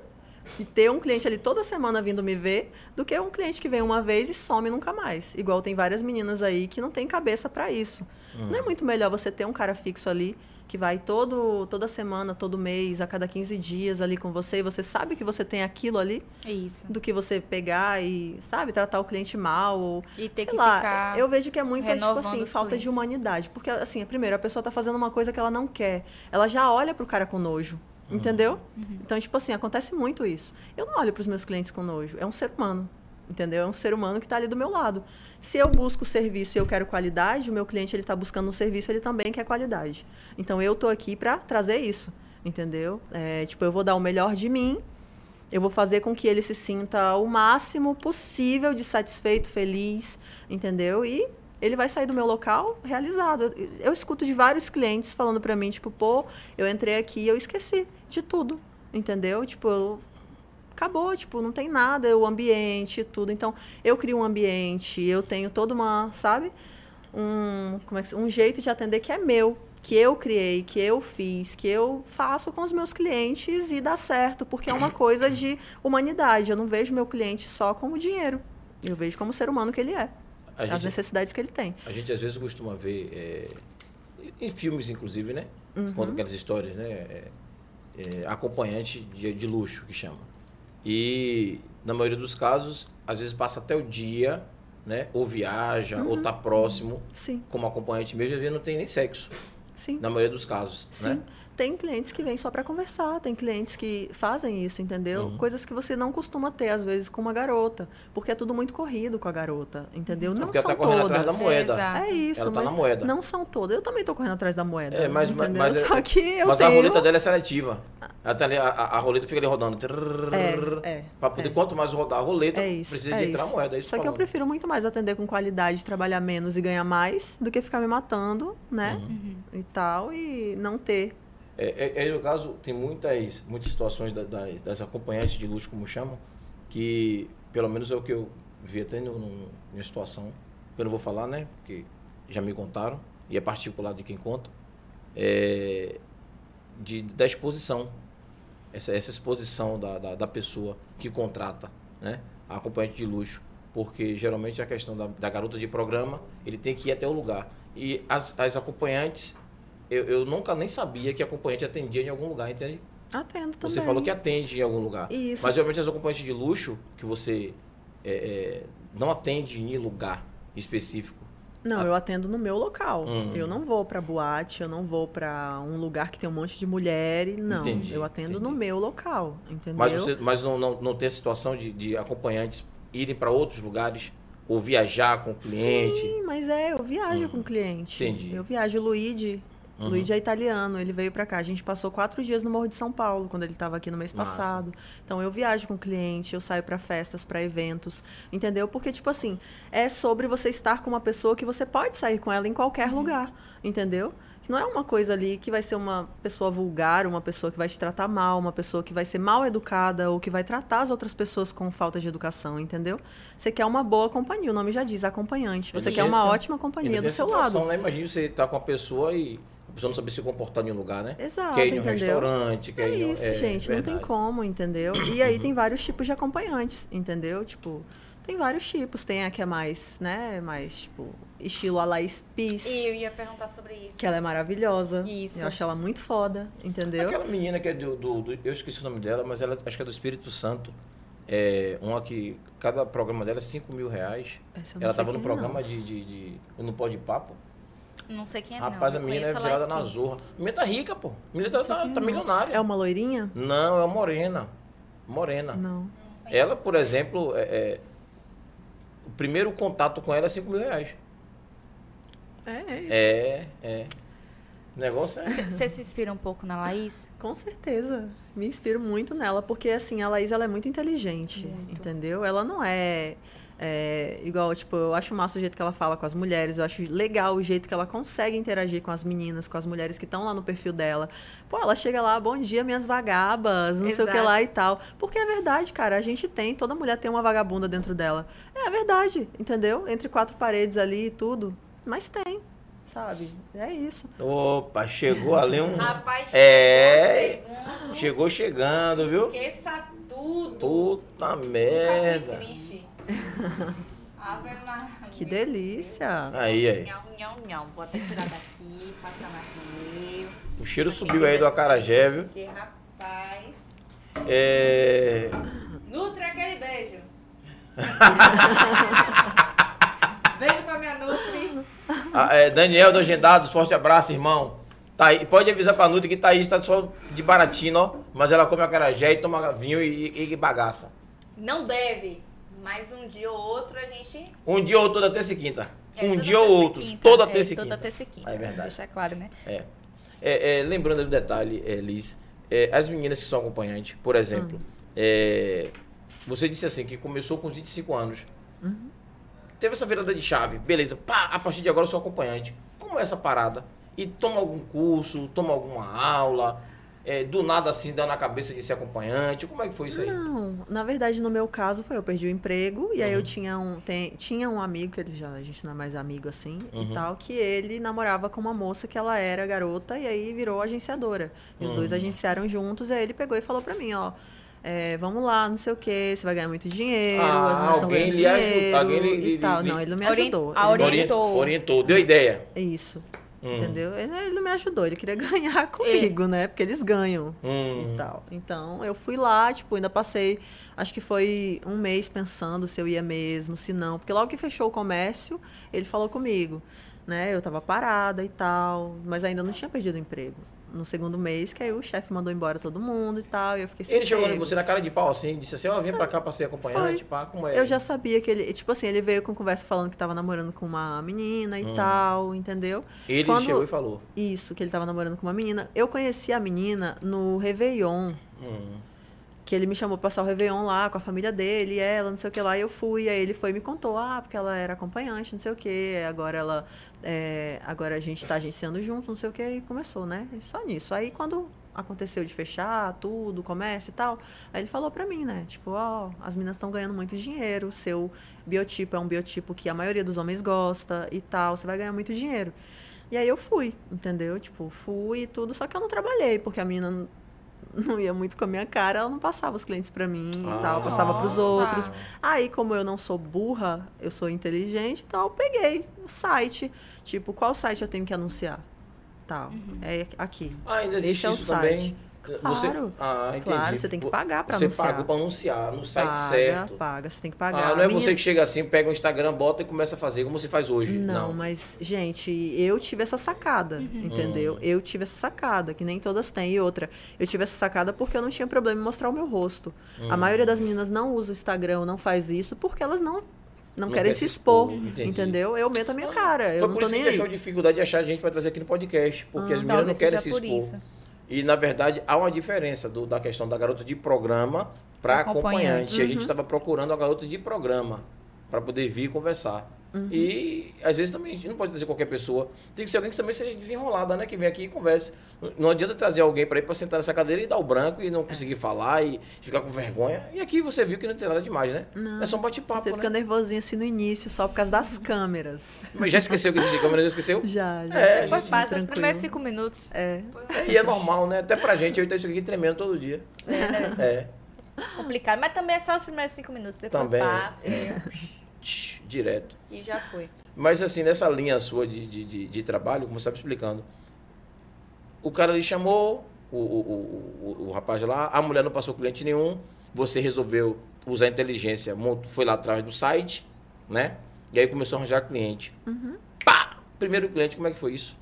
que ter um cliente ali toda semana vindo me ver do que um cliente que vem uma vez e some nunca mais. Igual tem várias meninas aí que não tem cabeça para isso. Não é muito melhor você ter um cara fixo ali que vai todo toda semana, todo mês, a cada 15 dias ali com você e você sabe que você tem aquilo ali Isso. do que você pegar e, sabe, tratar o cliente mal ou E ter sei que lá, ficar eu vejo que é muito tipo renovando assim, falta de clientes. humanidade, porque assim, primeiro a pessoa tá fazendo uma coisa que ela não quer. Ela já olha pro cara com nojo. Entendeu? Uhum. Então, tipo assim, acontece muito isso. Eu não olho pros meus clientes com nojo. É um ser humano. Entendeu? É um ser humano que está ali do meu lado. Se eu busco serviço e eu quero qualidade, o meu cliente ele está buscando um serviço, ele também quer qualidade. Então eu tô aqui para trazer isso, entendeu? É, tipo, eu vou dar o melhor de mim, eu vou fazer com que ele se sinta o máximo possível de satisfeito, feliz, entendeu? E ele vai sair do meu local realizado. Eu, eu escuto de vários clientes falando para mim, tipo, pô, eu entrei aqui e eu esqueci de tudo, entendeu? Tipo, eu acabou, tipo, não tem nada, o ambiente, tudo. Então, eu crio um ambiente, eu tenho toda uma, sabe? Um, como é que, um jeito de atender que é meu, que eu criei, que eu fiz, que eu faço com os meus clientes e dá certo, porque é uma coisa de humanidade. Eu não vejo meu cliente só como dinheiro. Eu vejo como ser humano que ele é. A as gente- necessidades que ele tem. A gente às vezes costuma ver, é, em filmes inclusive, né? Conta aquelas histórias, né? É, é, acompanhante de, de luxo, que chama. E, na maioria dos casos, às vezes passa até o dia, né? Ou viaja, ou tá próximo, Sim, como acompanhante mesmo, às vezes não tem nem sexo, sim. na maioria dos casos, Sim. né? Tem clientes que vêm só para conversar, tem clientes que fazem isso, entendeu? Coisas que você não costuma ter, às vezes, com uma garota. Porque é tudo muito corrido com a garota, entendeu? Não porque ela são tá correndo todas. atrás da moeda. Exato. É isso, Ela tá mas na moeda. não são todas. Eu também tô correndo atrás da moeda. É, mas, mas, entendeu? mas, é- Só que eu mas tenho... a roleta dela é seletiva. Ela tá ali, a, a a roleta fica ali rodando. É, é, Pra poder, é. quanto mais rodar a roleta, É isso, precisa é de entrar isso. a moeda. É isso Só que eu falando. prefiro muito mais atender com qualidade, trabalhar menos e ganhar mais, do que ficar me matando, né? Uhum. E tal, e não ter. É, é, é, no caso, tem muitas, muitas situações da- da- das acompanhantes de luxo, como chamam, que pelo menos é o que eu vi até no, no, numa situação, que eu não vou falar, né? Porque já me contaram, e é particular de quem conta, é, de, da exposição. Essa, essa exposição da, da, da pessoa que contrata, né? A acompanhante de luxo. Porque geralmente a questão da, da garota de programa, ele tem que ir até o lugar. E as, as acompanhantes, eu, eu nunca nem sabia que a acompanhante atendia em algum lugar, entende? Atendo também. Você falou que atende em algum lugar. Isso. Mas geralmente as acompanhantes de luxo, que você é, é, não atende em lugar específico. Não, eu atendo no meu local. Hum. Eu não vou pra boate, eu não vou pra um lugar que tem um monte de mulher. Não, Entendi, eu atendo no entendi. meu local, entendeu? Mas, você, mas não, não, não tem a situação de, de acompanhantes irem para outros lugares ou viajar com o cliente. Sim, mas é, eu viajo com o cliente. Entendi. Eu viajo. O Luigi, Uhum. Luigi é italiano, ele veio pra cá. A gente passou quatro dias no Morro de São Paulo, quando ele estava aqui no mês Massa. passado. Então eu viajo com o cliente, eu saio pra festas, pra eventos, entendeu? Porque, tipo assim, é sobre você estar com uma pessoa que você pode sair com ela em qualquer lugar, entendeu? Não é uma coisa ali que vai ser uma pessoa vulgar, uma pessoa que vai te tratar mal, uma pessoa que vai ser mal educada ou que vai tratar as outras pessoas com falta de educação, entendeu? Você quer uma boa companhia, o nome já diz, acompanhante. Você quer uma tem- ótima companhia do seu situação, lado. Né? Imagina você estar com a pessoa e a pessoa não saber se comportar em um lugar, né? Exato, quer ir em um entendeu? restaurante, quer É ir em um- isso, gente, não tem como, entendeu? E aí tem vários tipos de acompanhantes, entendeu? Tipo, tem vários tipos. Tem a que é mais, né, mais, tipo, estilo a Laís Pis, E eu ia perguntar sobre isso. que ela é maravilhosa. Isso. Eu acho ela muito foda, entendeu? Aquela menina que é do, do- do- Eu esqueci o nome dela, mas ela acho que é do Espírito Santo. É uma que. Cada programa dela é 5 mil reais. Ela sei tava no é, programa não. de, de, de. No Pode Papo. Não sei quem é, Rapaz, não. a menina é virada na zorra. A menina tá rica, pô. A menina tá, tá, é, tá não. milionária. É uma loirinha? Não, é uma morena. Morena. Não. Ela, por exemplo, é, é, o primeiro contato com ela é 5 mil reais. É, é isso. É, é. O negócio é. Você se inspira um pouco na Laís? Com certeza. Me inspiro muito nela, porque assim, a Laís ela é muito inteligente, Muito. entendeu? Ela não é, é, igual, tipo, eu acho massa o jeito que ela fala com as mulheres, eu acho legal o jeito que ela consegue interagir com as meninas, com as mulheres que estão lá no perfil dela. Pô, ela chega lá, bom dia, minhas vagabas, não sei o que Exato. lá e tal. Porque é verdade, cara, a gente tem, toda mulher tem uma vagabunda dentro dela. É verdade, entendeu? Entre quatro paredes ali e tudo. Mas tem, sabe? É isso. Opa, chegou ali um. Rapaz, É. chegando, Chegou chegando, viu? Esqueça tudo. Puta Nunca merda. triste. Ave Maria. Que delícia. Aí, aí. Vou até tirar daqui, passar na meio. O cheiro subiu aí do acarajé, viu? Porque, rapaz... É. Nutre aquele beijo. beijo pra minha Nutri. Ah, é, Daniel do Agendados, forte abraço, irmão. Tá aí, pode avisar pra Nutri que Thaís tá só de baratinho, ó. Mas ela come acarajé e toma vinho e, e- e bagaça. Não deve, mas um dia ou outro a gente... Um dia ou toda terça e quinta. É, um toda dia ou outro. quinta. Toda É, terça e Toda quinta. terça e quinta. Ah, é verdade. Deixar claro, né? É. É, é, lembrando um detalhe, é, Liz, é, as meninas que são acompanhantes, por exemplo, é, você disse assim que começou com os 25 anos. Teve essa virada de chave, beleza, pá, a partir de agora eu sou acompanhante. Como é essa parada? E toma algum curso, toma alguma aula? É, do nada assim, deu na cabeça de ser acompanhante? Como é que foi isso aí? Não, na verdade, no meu caso, foi eu perdi o emprego e aí Uhum. eu tinha um, tem- tinha um amigo, que ele já, a gente não é mais amigo assim Uhum. e tal, que ele namorava com uma moça que ela era garota e aí virou agenciadora. E os dois Uhum. agenciaram juntos e aí ele pegou e falou pra mim, ó. é, vamos lá, não sei o que, você vai ganhar muito dinheiro, Ah, as meninas estão alguém ganhando dinheiro alguém lhe- e tal. lhe- Não, ele não me ajudou. a Ele- orientou. orientou, deu ideia. É isso. Hum. Entendeu? Ele, ele não me ajudou, ele queria ganhar comigo, né? Porque eles ganham Hum. e tal. Então, eu fui lá, tipo, ainda passei, acho que foi um mês pensando se eu ia mesmo, se não. Porque logo que fechou o comércio, ele falou comigo, né? Eu tava parada e tal, mas ainda não tinha perdido o emprego. No segundo mês, que aí o chefe mandou embora todo mundo e tal, e eu fiquei sem Ele chegou em emprego. você na cara de pau assim, disse assim, ó, vem pra cá pra ser acompanhante, Foi. pá, como é? Eu já sabia que ele, tipo assim, ele veio com conversa falando que tava namorando com uma menina e Hum. tal, entendeu? Ele Quando- chegou e falou. Isso, que ele tava namorando com uma menina. Eu conheci a menina no Réveillon. Hum. Que ele me chamou pra passar o Réveillon lá com a família dele, ela, não sei o que lá, e eu fui, aí ele foi e me contou, ah, porque ela era acompanhante, não sei o que, agora ela. é, agora a gente tá agenciando junto, não sei o que, e começou, né? Só nisso. Aí quando aconteceu de fechar tudo, comércio e tal, aí ele falou pra mim, né? Tipo, ó, as meninas estão ganhando muito dinheiro, seu biotipo é um biotipo que a maioria dos homens gosta e tal, você vai ganhar muito dinheiro. E aí eu fui, entendeu? Tipo, fui e tudo, só que eu não trabalhei, porque a menina não- ia muito com a minha cara, ela não passava os clientes pra mim e Ah. tal, passava pros Nossa. outros. Aí, como eu não sou burra, eu sou inteligente, então eu peguei o site, tipo, qual site eu tenho que anunciar? Tal. É aqui. Ah, ainda existe Esse é o site. também? Você... Claro. Ah, entendi. Claro, você tem que pagar pra você anunciar. pagou pra anunciar no site paga, certo. paga, você tem que pagar. Ah, não é A você que chega assim, pega o Instagram, bota e começa a fazer, como você faz hoje. Não, Não. mas, gente, eu tive essa sacada, entendeu? Hum. Eu tive essa sacada, que nem todas têm. E outra, eu tive essa sacada porque eu não tinha problema em mostrar o meu rosto. Hum. A maioria das meninas não usa o Instagram, não faz isso, porque elas não, não, Não querem quer se expor, expor, entendeu? Eu meto a minha cara, Foi eu não por tô isso que nem a achou aí. dificuldade de achar gente pra trazer aqui no podcast, porque as meninas não Ah, querem se por expor. isso. E, na verdade, há uma diferença do- da questão da garota de programa para Acompanhante. acompanhante. A Uhum. gente estava procurando a garota de programa para poder vir conversar. Uhum. E, às vezes, também a gente não pode trazer qualquer pessoa. Tem que ser alguém que também seja desenrolada, né? Que vem aqui e converse. Não adianta trazer alguém para ir para sentar nessa cadeira e dar o branco e não conseguir falar e ficar com vergonha. E aqui você viu que não tem nada demais, né? Não. É só um bate-papo, Você né? fica nervosinho assim no início, só por causa das câmeras. Mas já esqueceu que existe câmera? Já esqueceu? Já, já. É, Foi gente, fácil, os tranquilo. primeiros cinco minutos. É. É, e é normal, né? Até pra gente, eu estou aqui tremendo todo dia. É. Complicado. Mas também é só os primeiros cinco minutos. Depois Também. passa Tch, Direto. e já foi. Mas assim, nessa linha sua de, de, de, de trabalho, como você estava explicando, o cara lhe chamou, o, o, o, o, rapaz lá, a mulher não passou cliente nenhum, você resolveu usar a inteligência, foi lá atrás do site, né? E aí começou a arranjar cliente. Pá! Primeiro cliente, como é que foi isso?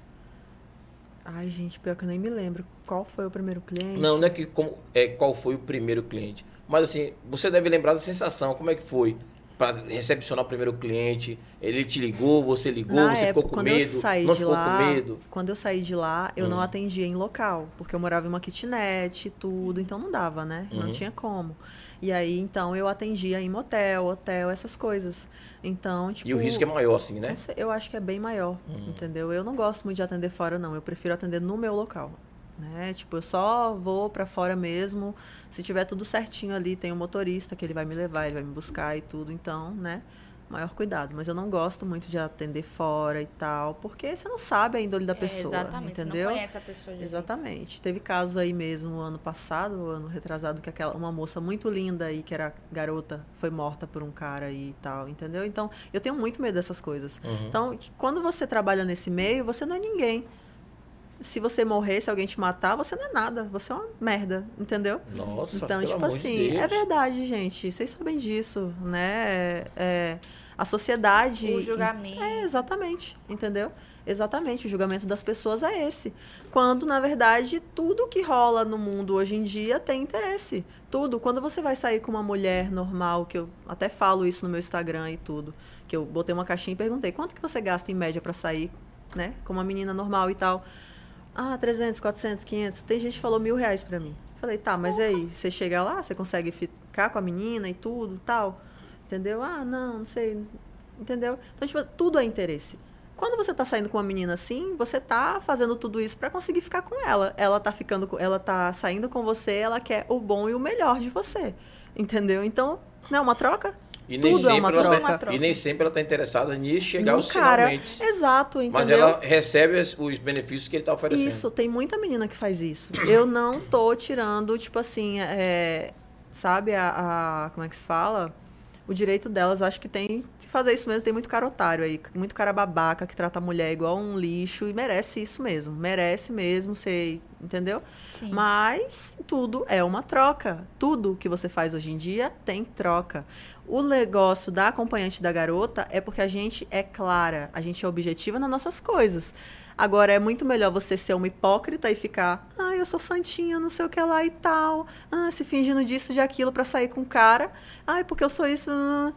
Ai, gente, pior que eu nem me lembro. Qual foi o primeiro cliente? Não, não é que como, é, qual foi o primeiro cliente. Mas assim, você deve lembrar da sensação, como é que foi? Para recepcionar o primeiro cliente, ele te ligou, você ligou, Na você época, ficou com quando medo, eu saí não de ficou lá, com medo. Quando eu saí de lá, eu não Hum. atendia em local, porque eu morava em uma kitnet e tudo, então não dava, né? Uhum. Não tinha como. E aí, então, eu atendia em motel, hotel, essas coisas. Então, tipo... E o risco é maior, assim, né? Eu acho que é bem maior, Hum. entendeu? Eu não gosto muito de atender fora, não. Eu prefiro atender no meu local. Né? Tipo, eu só vou pra fora mesmo. Se tiver tudo certinho ali, tem um motorista que ele vai me levar, ele vai me buscar e tudo. Então, né? Maior cuidado. Mas eu não gosto muito de atender fora e tal, porque você não sabe a índole da É, pessoa. exatamente. Entendeu? Você não conhece a pessoa direito. Exatamente. Teve casos aí mesmo ano passado, ano retrasado, que aquela, uma moça muito linda aí, que era garota, foi morta por um cara aí e tal, entendeu? Então, eu tenho muito medo dessas coisas. Uhum. Então, quando você trabalha nesse meio, você não é ninguém. Se você morrer, se alguém te matar, você não é nada. Você é uma merda, entendeu? Nossa, Então, pelo tipo amor de assim, Deus. é verdade, gente. Vocês sabem disso, né? É, é, a sociedade. O julgamento. É, exatamente. Entendeu? Exatamente. O julgamento das pessoas é esse. Quando, na verdade, tudo que rola no mundo hoje em dia tem interesse. Tudo. Quando você vai sair com uma mulher normal, que eu até falo isso no meu Instagram e tudo, que eu botei uma caixinha e perguntei quanto que você gasta em média pra sair, né? Com uma menina normal e tal. Ah, 300, 400, 500. Tem gente que falou mil reais pra mim. Falei, tá, mas aí? Você chega lá, você consegue ficar com a menina e tudo tal? Entendeu? Ah, não, não sei. Entendeu? Então, tipo, tudo é interesse. Quando você tá saindo com uma menina assim, você tá fazendo tudo isso pra conseguir ficar com ela. Ela tá ficando, ela tá saindo com você, ela quer o bom e o melhor de você. Entendeu? Então, não é uma troca? E nem, Tudo é sempre uma troca. tá, troca. e nem sempre ela tá interessada nisso chegar No aos cara. finalmente. Exato, entendeu? Mas ela recebe os, os benefícios que ele tá oferecendo. Isso, tem muita menina que faz isso. Eu não tô tirando, tipo assim, é, sabe, a, a- Como é que se fala? O direito delas, acho que tem que fazer isso mesmo. Tem muito cara otário aí, muito cara babaca que trata a mulher igual um lixo e merece isso mesmo. Merece mesmo ser, entendeu? Mas tudo é uma troca. Tudo que você faz hoje em dia tem troca. O negócio da acompanhante da garota é porque a gente é clara, a gente é objetiva nas nossas coisas. Agora, é muito melhor você ser uma hipócrita e ficar, ah, eu sou santinha, não sei o que lá e tal, ah, se fingindo disso, de aquilo pra sair com o cara, ai, porque eu sou isso. ah,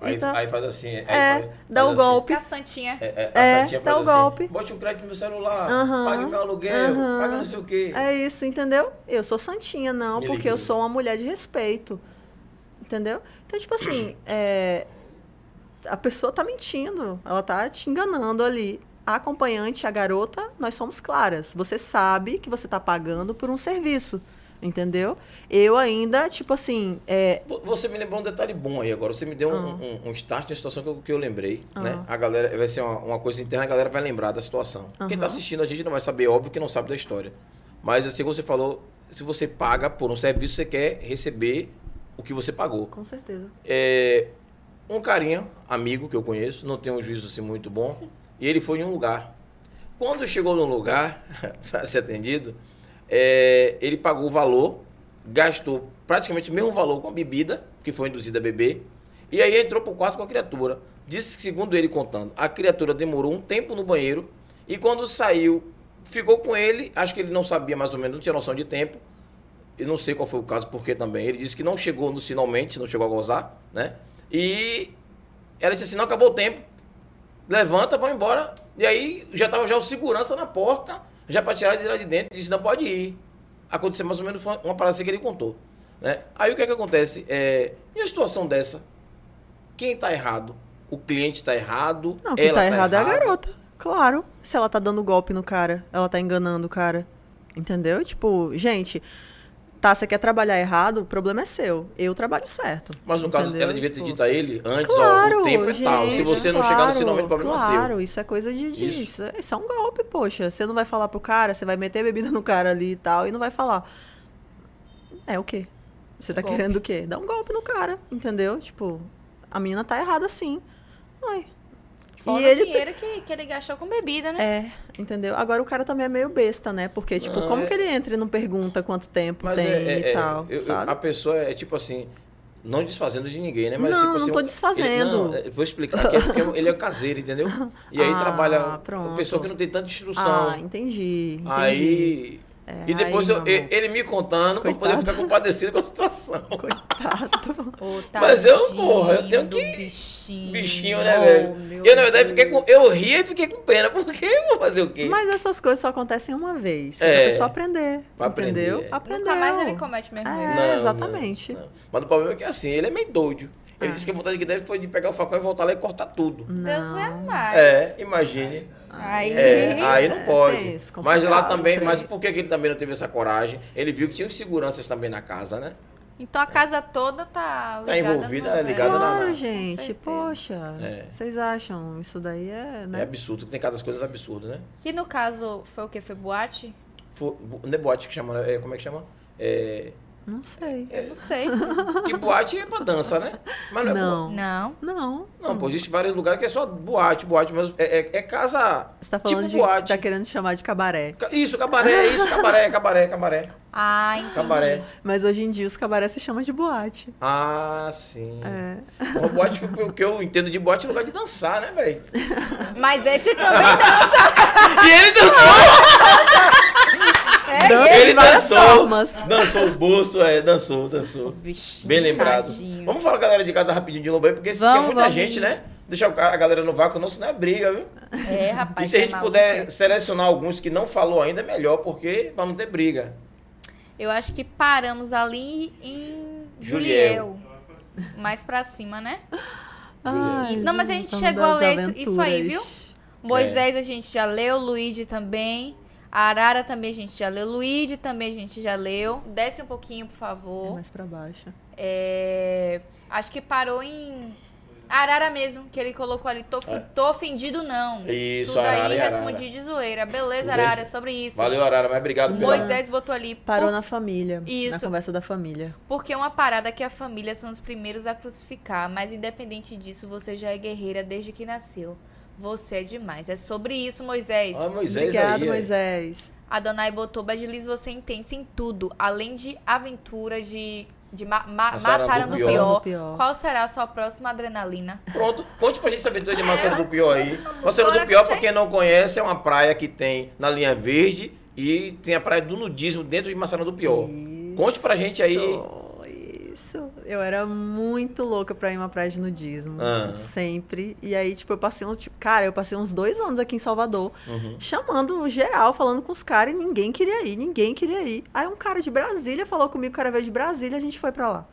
Aí, e tá- aí faz assim. aí É, faz- dá faz o assim. golpe. A santinha. É, é, a É, Santinha dá faz o assim, golpe. Bote um crédito no meu celular, Aham, pague meu aluguel, aham. pague não sei o quê. É isso, entendeu? Eu sou santinha, não, Me porque eu liquida. sou uma mulher de respeito. Entendeu? Então, tipo assim, é, a pessoa tá mentindo, ela tá te enganando ali. A acompanhante, a garota, nós somos claras. Você sabe que você tá pagando por um serviço. Entendeu? Eu ainda, tipo assim, é, Vo- Você me lembrou um detalhe bom aí agora. Você me deu um, Ah. um, um start da situação que eu, que eu lembrei, Ah. né? A galera, vai ser uma, uma coisa interna, a galera vai lembrar da situação. Quem tá Aham. assistindo a gente não vai saber, óbvio que não sabe da história. Mas assim, você falou, se você paga por um serviço, você quer receber o que você pagou. com certeza. É, um carinha, amigo que eu conheço, não tem um juízo assim muito bom, e ele foi em um lugar. Quando chegou no lugar para ser atendido, é, ele pagou o valor, gastou praticamente o mesmo valor com a bebida, que foi induzida a beber, e aí entrou pro quarto com a criatura. Disse que, segundo ele contando, a criatura demorou um tempo no banheiro, e quando saiu, ficou com ele, acho que ele não sabia mais ou menos, não tinha noção de tempo, eu não sei qual foi o caso, porque também. Ele disse que não chegou no finalmente, não chegou a gozar, né? E ela disse assim, não, acabou o tempo. Levanta, vão embora. E aí já estava já o segurança na porta, já para tirar ele de lá de dentro, disse, não pode ir. Aconteceu mais ou menos uma parada assim que ele contou. Né? Aí o que é que acontece? É, em uma situação dessa, quem está errado? O cliente está errado? Não, quem ela tá errado é a garota. Claro. Se ela tá dando golpe no cara, ela tá enganando o cara. Entendeu? Tipo, gente, tá, você quer trabalhar errado, o problema é seu. Eu trabalho certo. Mas no caso, ela devia ter Tipo, dito a ele antes, Claro, ó, o tempo é tal. Se gente, você não chegar no claro, finalmente, o problema é seu. Claro, isso é coisa de Isso. disso. Isso é um golpe, poxa. Você não vai falar pro cara, você vai meter bebida no cara ali e tal, e não vai falar. É o quê? Você tá Golpe. querendo o quê? Dar um golpe no cara, entendeu? Tipo, a menina tá errada sim. Ai. Fora e o ele dinheiro que, que ele gastou com bebida, né? é, entendeu? Agora o cara também é meio besta, né? Porque, tipo, Não, como é- que ele entra e não pergunta quanto tempo Mas tem é, é- e é, tal, eu- eu- sabe? a pessoa é tipo assim, não desfazendo de ninguém, né? Mas, Não, tipo não assim, tô ele- desfazendo. não, é, vou explicar que é porque ele é caseiro, entendeu? E aí Ah, trabalha uma pronto. pessoa que não tem tanta instrução. Ah, entendi, entendi. aí. É, e depois aí, eu- ele me contando pra poder Coitado. ficar compadecido com a situação. Coitado. Ô, Mas eu, porra, eu tenho que- Bichinho, Bichinho, né, Oh, velho? Eu, na verdade, fiquei com. Eu ria e fiquei com pena, porque eu vou fazer o quê? Mas essas coisas só acontecem uma vez. É. Pessoa aprender. Pra aprender, entendeu? é. Aprendeu. Nunca mais ele comete mesmo É. erro. Não, exatamente. não, não. Mas o problema é que assim, ele é meio doido. Ele Ah. disse que a vontade que deve foi de pegar o facão e voltar lá e cortar tudo. Deus é Não. mais. É, imagine. Aí, É, aí não É, pode. tenso, mas lá também, mas por que ele também não teve essa coragem? Ele viu que tinha seguranças também na casa, né? Então a casa toda tá ligada. envolvida, no- é ligada na- Claro, na- gente. certeza. Poxa. É. Vocês acham? Isso daí é, É né? absurdo, tem cada coisas absurdas, né? E no caso, foi o quê? Foi boate? Fo- bu- Não é boate que chama, é, como é que chama? É, Não sei. Eu não sei. que boate é pra dança, né? Mas não é Não. não. Não. Não, pô, existe vários lugares que é só boate, boate, mas é, é- é casa. Você tá falando tipo de. boate. Tá querendo chamar de cabaré. Ca- Isso, cabaré, isso, cabaré, cabaré, cabaré. Ah, entendi. Cabaré. Mas hoje em dia os cabarés se chamam de boate. Ah, sim. É. Uma boate que o que eu entendo de boate é lugar de dançar, né, velho? Mas esse também dá. E ele dançou! É, Dança ele dançou! formas. Dançou o bolso, é, dançou, dançou. Bichinho, Bem lembrado. tadinho. Vamos falar, galera de casa, rapidinho de novo aí, porque se Vamos, tem muita vamos. gente, né? Deixar o cara- a galera no vácuo, não, senão é briga, viu? É, rapaz. e se a é gente maluco. puder selecionar alguns que não falou ainda, é melhor, porque pra não ter briga. Eu acho que paramos ali em Juliel. Juliel. Mais pra cima, né? Ai, Isso. Não, mas a gente vamos chegou a ler isso- isso aí, viu? Moisés a gente já leu, Luigi também. A Arara também a gente já leu. Luigi também a gente já leu. Desce um pouquinho, por É favor. mais pra baixo. É, Acho que parou em. Arara mesmo, que ele colocou ali. Tô, É. tô ofendido, não. Isso, Tudo Arara aí e Arara. respondi de zoeira. Beleza? Arara, é sobre isso. Valeu, Arara, mas obrigado pela... Moisés botou ali. Parou por- na família. Na Isso. conversa da família. Porque é uma parada que a família são os primeiros a crucificar, mas independente disso, você já é guerreira desde que nasceu. Você é demais. É sobre isso, Moisés. Ah, Moisés Obrigado, aí, é. Moisés. Adonai botou Badilis, você é intensa em tudo, além de aventura de, de ma, ma, do do Pior. pior. Do Pior. Qual será a sua próxima adrenalina? Pronto, conte pra gente essa aventura de Maçara do Pior aí. Maçara Bora, do Pior, pra quem não conhece, é uma praia que tem na linha verde e tem a praia do nudismo dentro de Maçara do Pior. Conte pra gente aí. Isso. Eu era muito louca pra ir uma praia de nudismo. Ah. Sempre. E aí, tipo, eu passei uns. Tipo, cara, eu passei uns dois anos aqui em Salvador, Uhum. chamando geral, falando com os caras e ninguém queria ir, ninguém queria ir. Aí um cara de Brasília falou comigo, o cara veio de Brasília, a gente foi pra lá.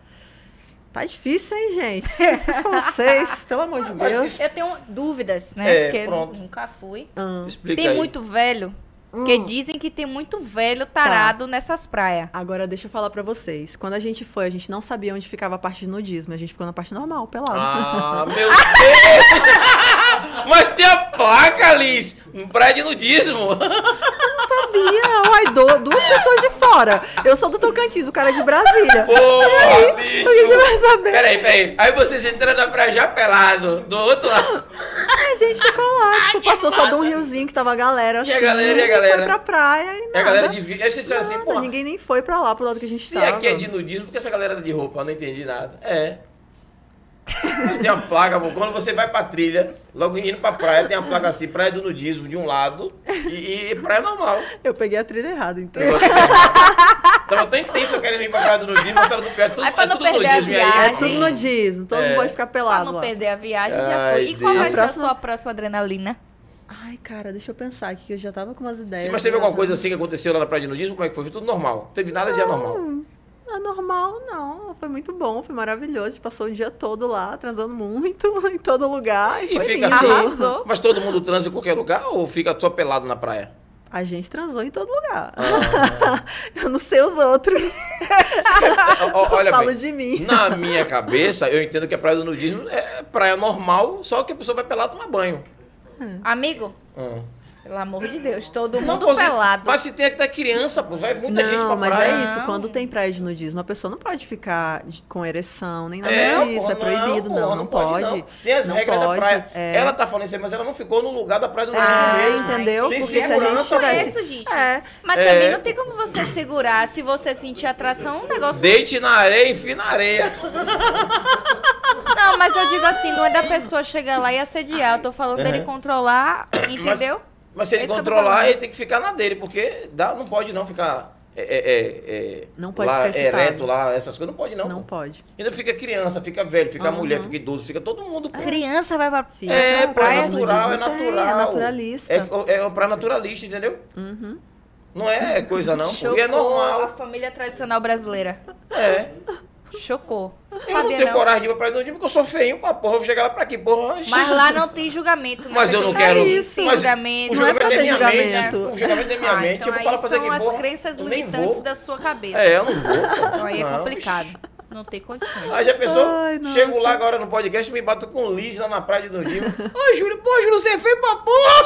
Tá difícil, hein, gente? Difícil pra vocês, pelo amor de Deus. Eu tenho dúvidas, né? É, Porque eu pronto. nunca fui. Ah. Explica Tem aí. muito velho. Porque dizem que tem muito velho tarado nessas praias. Agora deixa eu falar pra vocês. Quando a gente foi, a gente não sabia onde ficava a parte de nudismo. A gente ficou na parte normal, pelado. Ah, meu Deus! Mas tem a placa, Liz! Praia de nudismo! sabia. Uai, do- duas pessoas de fora. Eu sou do Tocantins, o cara é de Brasília. Porra, bicho! A gente vai saber. Peraí, peraí. Aí vocês entraram na praia já pelado, do outro lado. Aí a gente ficou lá, tipo, passou só de um riozinho que tava a galera assim. E a galera, e a galera? Foi pra praia e E nada. a galera de vi- Aí vocês assim, nada, porra, ninguém nem foi pra lá, pro lado que a gente se tava. aqui é de nudismo, por que essa galera tá de roupa? Eu não entendi nada. É. Mas tem uma placa, pô, quando você vai pra trilha, logo indo pra praia, tem uma placa assim, praia do nudismo de um lado e, e praia normal. Eu peguei a trilha errada, então. Eu Tava tão intenso eu querendo ir pra praia do nudismo, mas era do pé, tudo, Aí pra é não tudo perder a nudismo. aí, viagem. É tudo nudismo, todo É. mundo pode ficar Pra pelado não lá. perder a viagem, já Ai, foi. E qual Deus. vai A ser próxima- a sua próxima adrenalina? Ai, cara, deixa eu pensar aqui, que eu já tava com umas ideias. Sim, mas teve já alguma coisa tava- assim que aconteceu lá na praia de nudismo? Como é que foi? Foi tudo normal. Não teve nada de anormal. Ah, normal, não. Foi muito bom, foi maravilhoso. A gente passou o dia todo lá, transando muito, em todo lugar. E, E foi fica lindo. assim. Arrasou. Mas todo mundo transa em qualquer lugar ou fica só pelado na praia? A gente transou em todo lugar. Ah. eu não sei os outros. Ó, Olha Falo bem, de mim. na minha cabeça, eu entendo que a praia do nudismo é praia normal, só que a pessoa vai pelado tomar banho. Amigo, Ah. Pelo amor de Deus, todo Não, mundo pelado. Mas se tem que ter criança, pô, vai muita gente pra Não, mas praia. é isso. Não. Quando tem praia de nudismo, a pessoa não pode ficar de- com ereção, nem nada É, disso. é proibido. pô, Não, não, pode. não. Tem as não regras pode. da praia. É, Ela tá falando isso aí, mas ela não ficou no lugar da praia do nudismo é, mesmo. entendeu? Tem Porque se a gente tivesse. Conheço, gente. É, Mas É. também não tem como você segurar. Se você sentir atração, um negócio. Deite na areia, enfim na areia. Não, mas eu digo assim, não é da pessoa chegar lá e assediar. Eu tô falando dele controlar, entendeu? Mas se ele É controlar, ele tem que ficar na dele, porque dá, não pode não ficar. É, é, é, é, Não pode lá, ficar excitado. ereto lá, essas coisas, não pode não. não pô. pode. Ainda fica criança, fica velho, fica Aham. mulher, fica idoso, fica todo mundo. pô. Criança vai pra Fica. É, pra pô, é praia. natural, é natural. é naturalista. É, é pra naturalista, entendeu? Uhum. Não é coisa não. Chocou E é a normal. família tradicional brasileira. É. Chocou. Eu não Sabia tenho não. coragem de ir pra praia do nudismo, porque eu sou feinho pra porra. Eu vou chegar lá pra aqui, porra. Mas lá não tem julgamento, né? Mas eu não quero. Tem isso. mas julgamento. O Não é julgamento pra é ter minha julgamento. mente. O julgamento é minha Ah, mente. então eu vou aí fazer são as porra. crenças limitantes da sua cabeça. É, eu não vou. Então aí é Não, complicado. Não tem condições. Aí já pensou? Ai. Chego lá agora no podcast e me bato com o Liz lá na praia de nudismo. Ô, Júlio, pô, Júlio, você fez pra porra!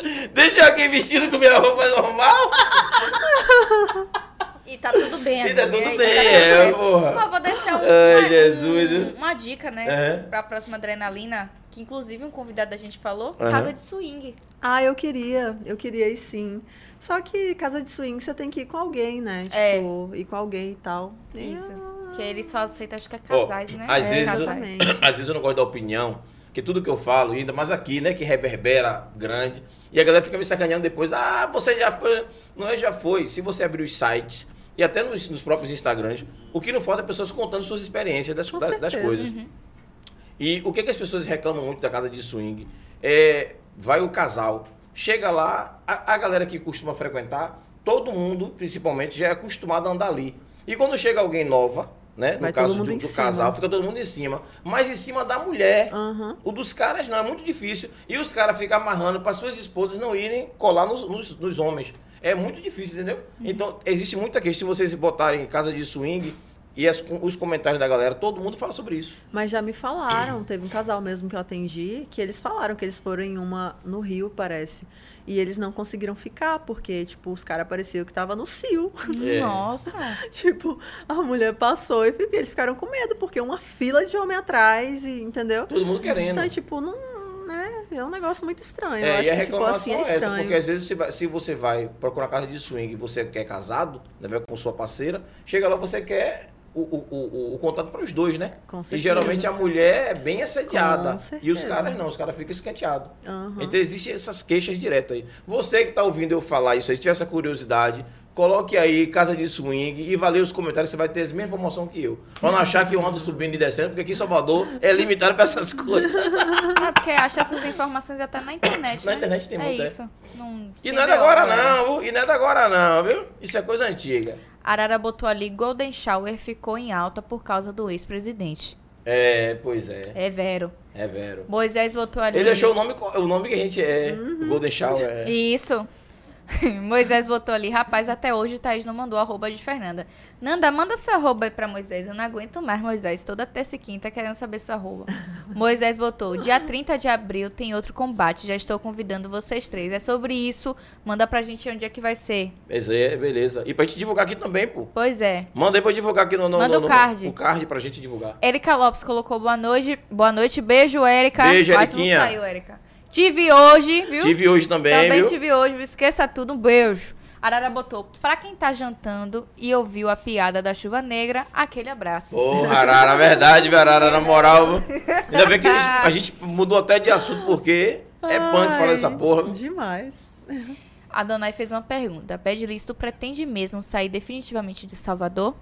Deixa alguém vestido com minha roupa normal? E tá tudo bem, E tá tudo aí bem, tudo é, porra. Mas eu vou deixar um- Ai, uma, Jesus. um- uma dica, né? Aham. Pra próxima adrenalina, que inclusive um convidado da gente falou, Aham. casa de swing. Ah, eu queria. Eu queria ir sim. Só que casa de swing você tem que ir com alguém, né? É. Tipo, ir com alguém e tal. E Isso. eu- Que ele só aceita, acho que é casais, né? Às, É, vezes, casais. exatamente. às vezes eu não gosto da opinião, que tudo que eu falo, ainda mais aqui, né, que reverbera grande, e a galera fica me sacaneando depois, ah, você já foi. Não é já foi. Se você abrir os sites e até nos, nos próprios Instagrams, o que não falta é pessoas contando suas experiências das, da- das coisas. E o que, que as pessoas reclamam muito da casa de swing? É, vai o casal, chega lá, a, a galera que costuma frequentar, todo mundo, principalmente, já é acostumado a andar ali. E quando chega alguém nova, né? No Vai caso do, do casal, fica todo mundo em cima. Mas em cima da mulher. Aham. O dos caras não, é muito difícil. E os caras ficam amarrando para suas esposas não irem colar nos, nos- nos homens. É muito difícil, entendeu? Uhum. Então, existe muita questão. Se vocês botarem casa de swing e as- os comentários da galera, todo mundo fala sobre isso. Mas já me falaram, teve um casal mesmo que eu atendi, que eles falaram que eles foram em uma no Rio, parece. E eles não conseguiram ficar, porque, tipo, os caras pareciam que tava no cio. É. Nossa. tipo, a mulher passou e eles ficaram com medo, porque uma fila de homem atrás, e, entendeu? Todo mundo querendo. Então, tipo, não, né? É um negócio muito estranho. eu É, acho e a que se for reclamação assim é é essa, estranho. porque às vezes se, vai- se você vai procurar casa de swing e você quer casado, né, com sua parceira, chega lá você quer o, o, o, o contato para os dois, né? Com e certeza. geralmente a mulher é bem assediada. E os caras não, os caras ficam escanteados. Aham. Então existem essas queixas diretas aí. Você que está ouvindo eu falar isso aí, se tiver essa curiosidade, coloque aí casa de swing e valeu os comentários, você vai ter as mesmas informações que eu. Pra não achar que eu ando subindo e descendo, porque aqui em Salvador é limitado para essas coisas. É porque acha essas informações até na internet, Na né? internet tem é muito, é. isso. Não, E sem não é da agora não, viu? E não é da agora não, viu? Isso é coisa antiga. Arara botou ali, Golden Shower ficou em alta por causa do ex-presidente. É, pois é. É vero. É vero. Moisés botou ali. Ele achou o nome, o nome que a gente é, Uhum. Golden Shower. É. Isso. Moisés botou ali, rapaz, até hoje Thaís não mandou arroba de Fernanda. Nanda, manda seu arroba aí pra Moisés. Eu não aguento mais, Moisés. Toda terça e quinta querendo saber seu arroba. Moisés botou, dia 30 de abril tem outro combate. Já estou convidando vocês três. É sobre isso. Manda pra gente onde é que vai ser. Beleza, é, beleza. E pra gente divulgar aqui também, pô. Pois é. Manda aí pra divulgar aqui no, no, Manda no, o no- card. o card pra gente divulgar. Erika Lopes colocou boa noite. Boa noite, beijo, Erika. Beijo, Quase não Eriquinha. saiu, Erika. Tive hoje, viu? Tive hoje também, Também viu? tive hoje, viu? esqueça tudo, um beijo. Arara botou, pra quem tá jantando e ouviu a piada da chuva negra, aquele abraço. Ô, Arara, verdade, viu, Arara, na moral. Ainda bem que a gente, a gente mudou até de assunto, porque é punk falar Ai, dessa porra. Demais. A Donai fez uma pergunta. Bad Liz, tu pretende mesmo sair definitivamente de Salvador?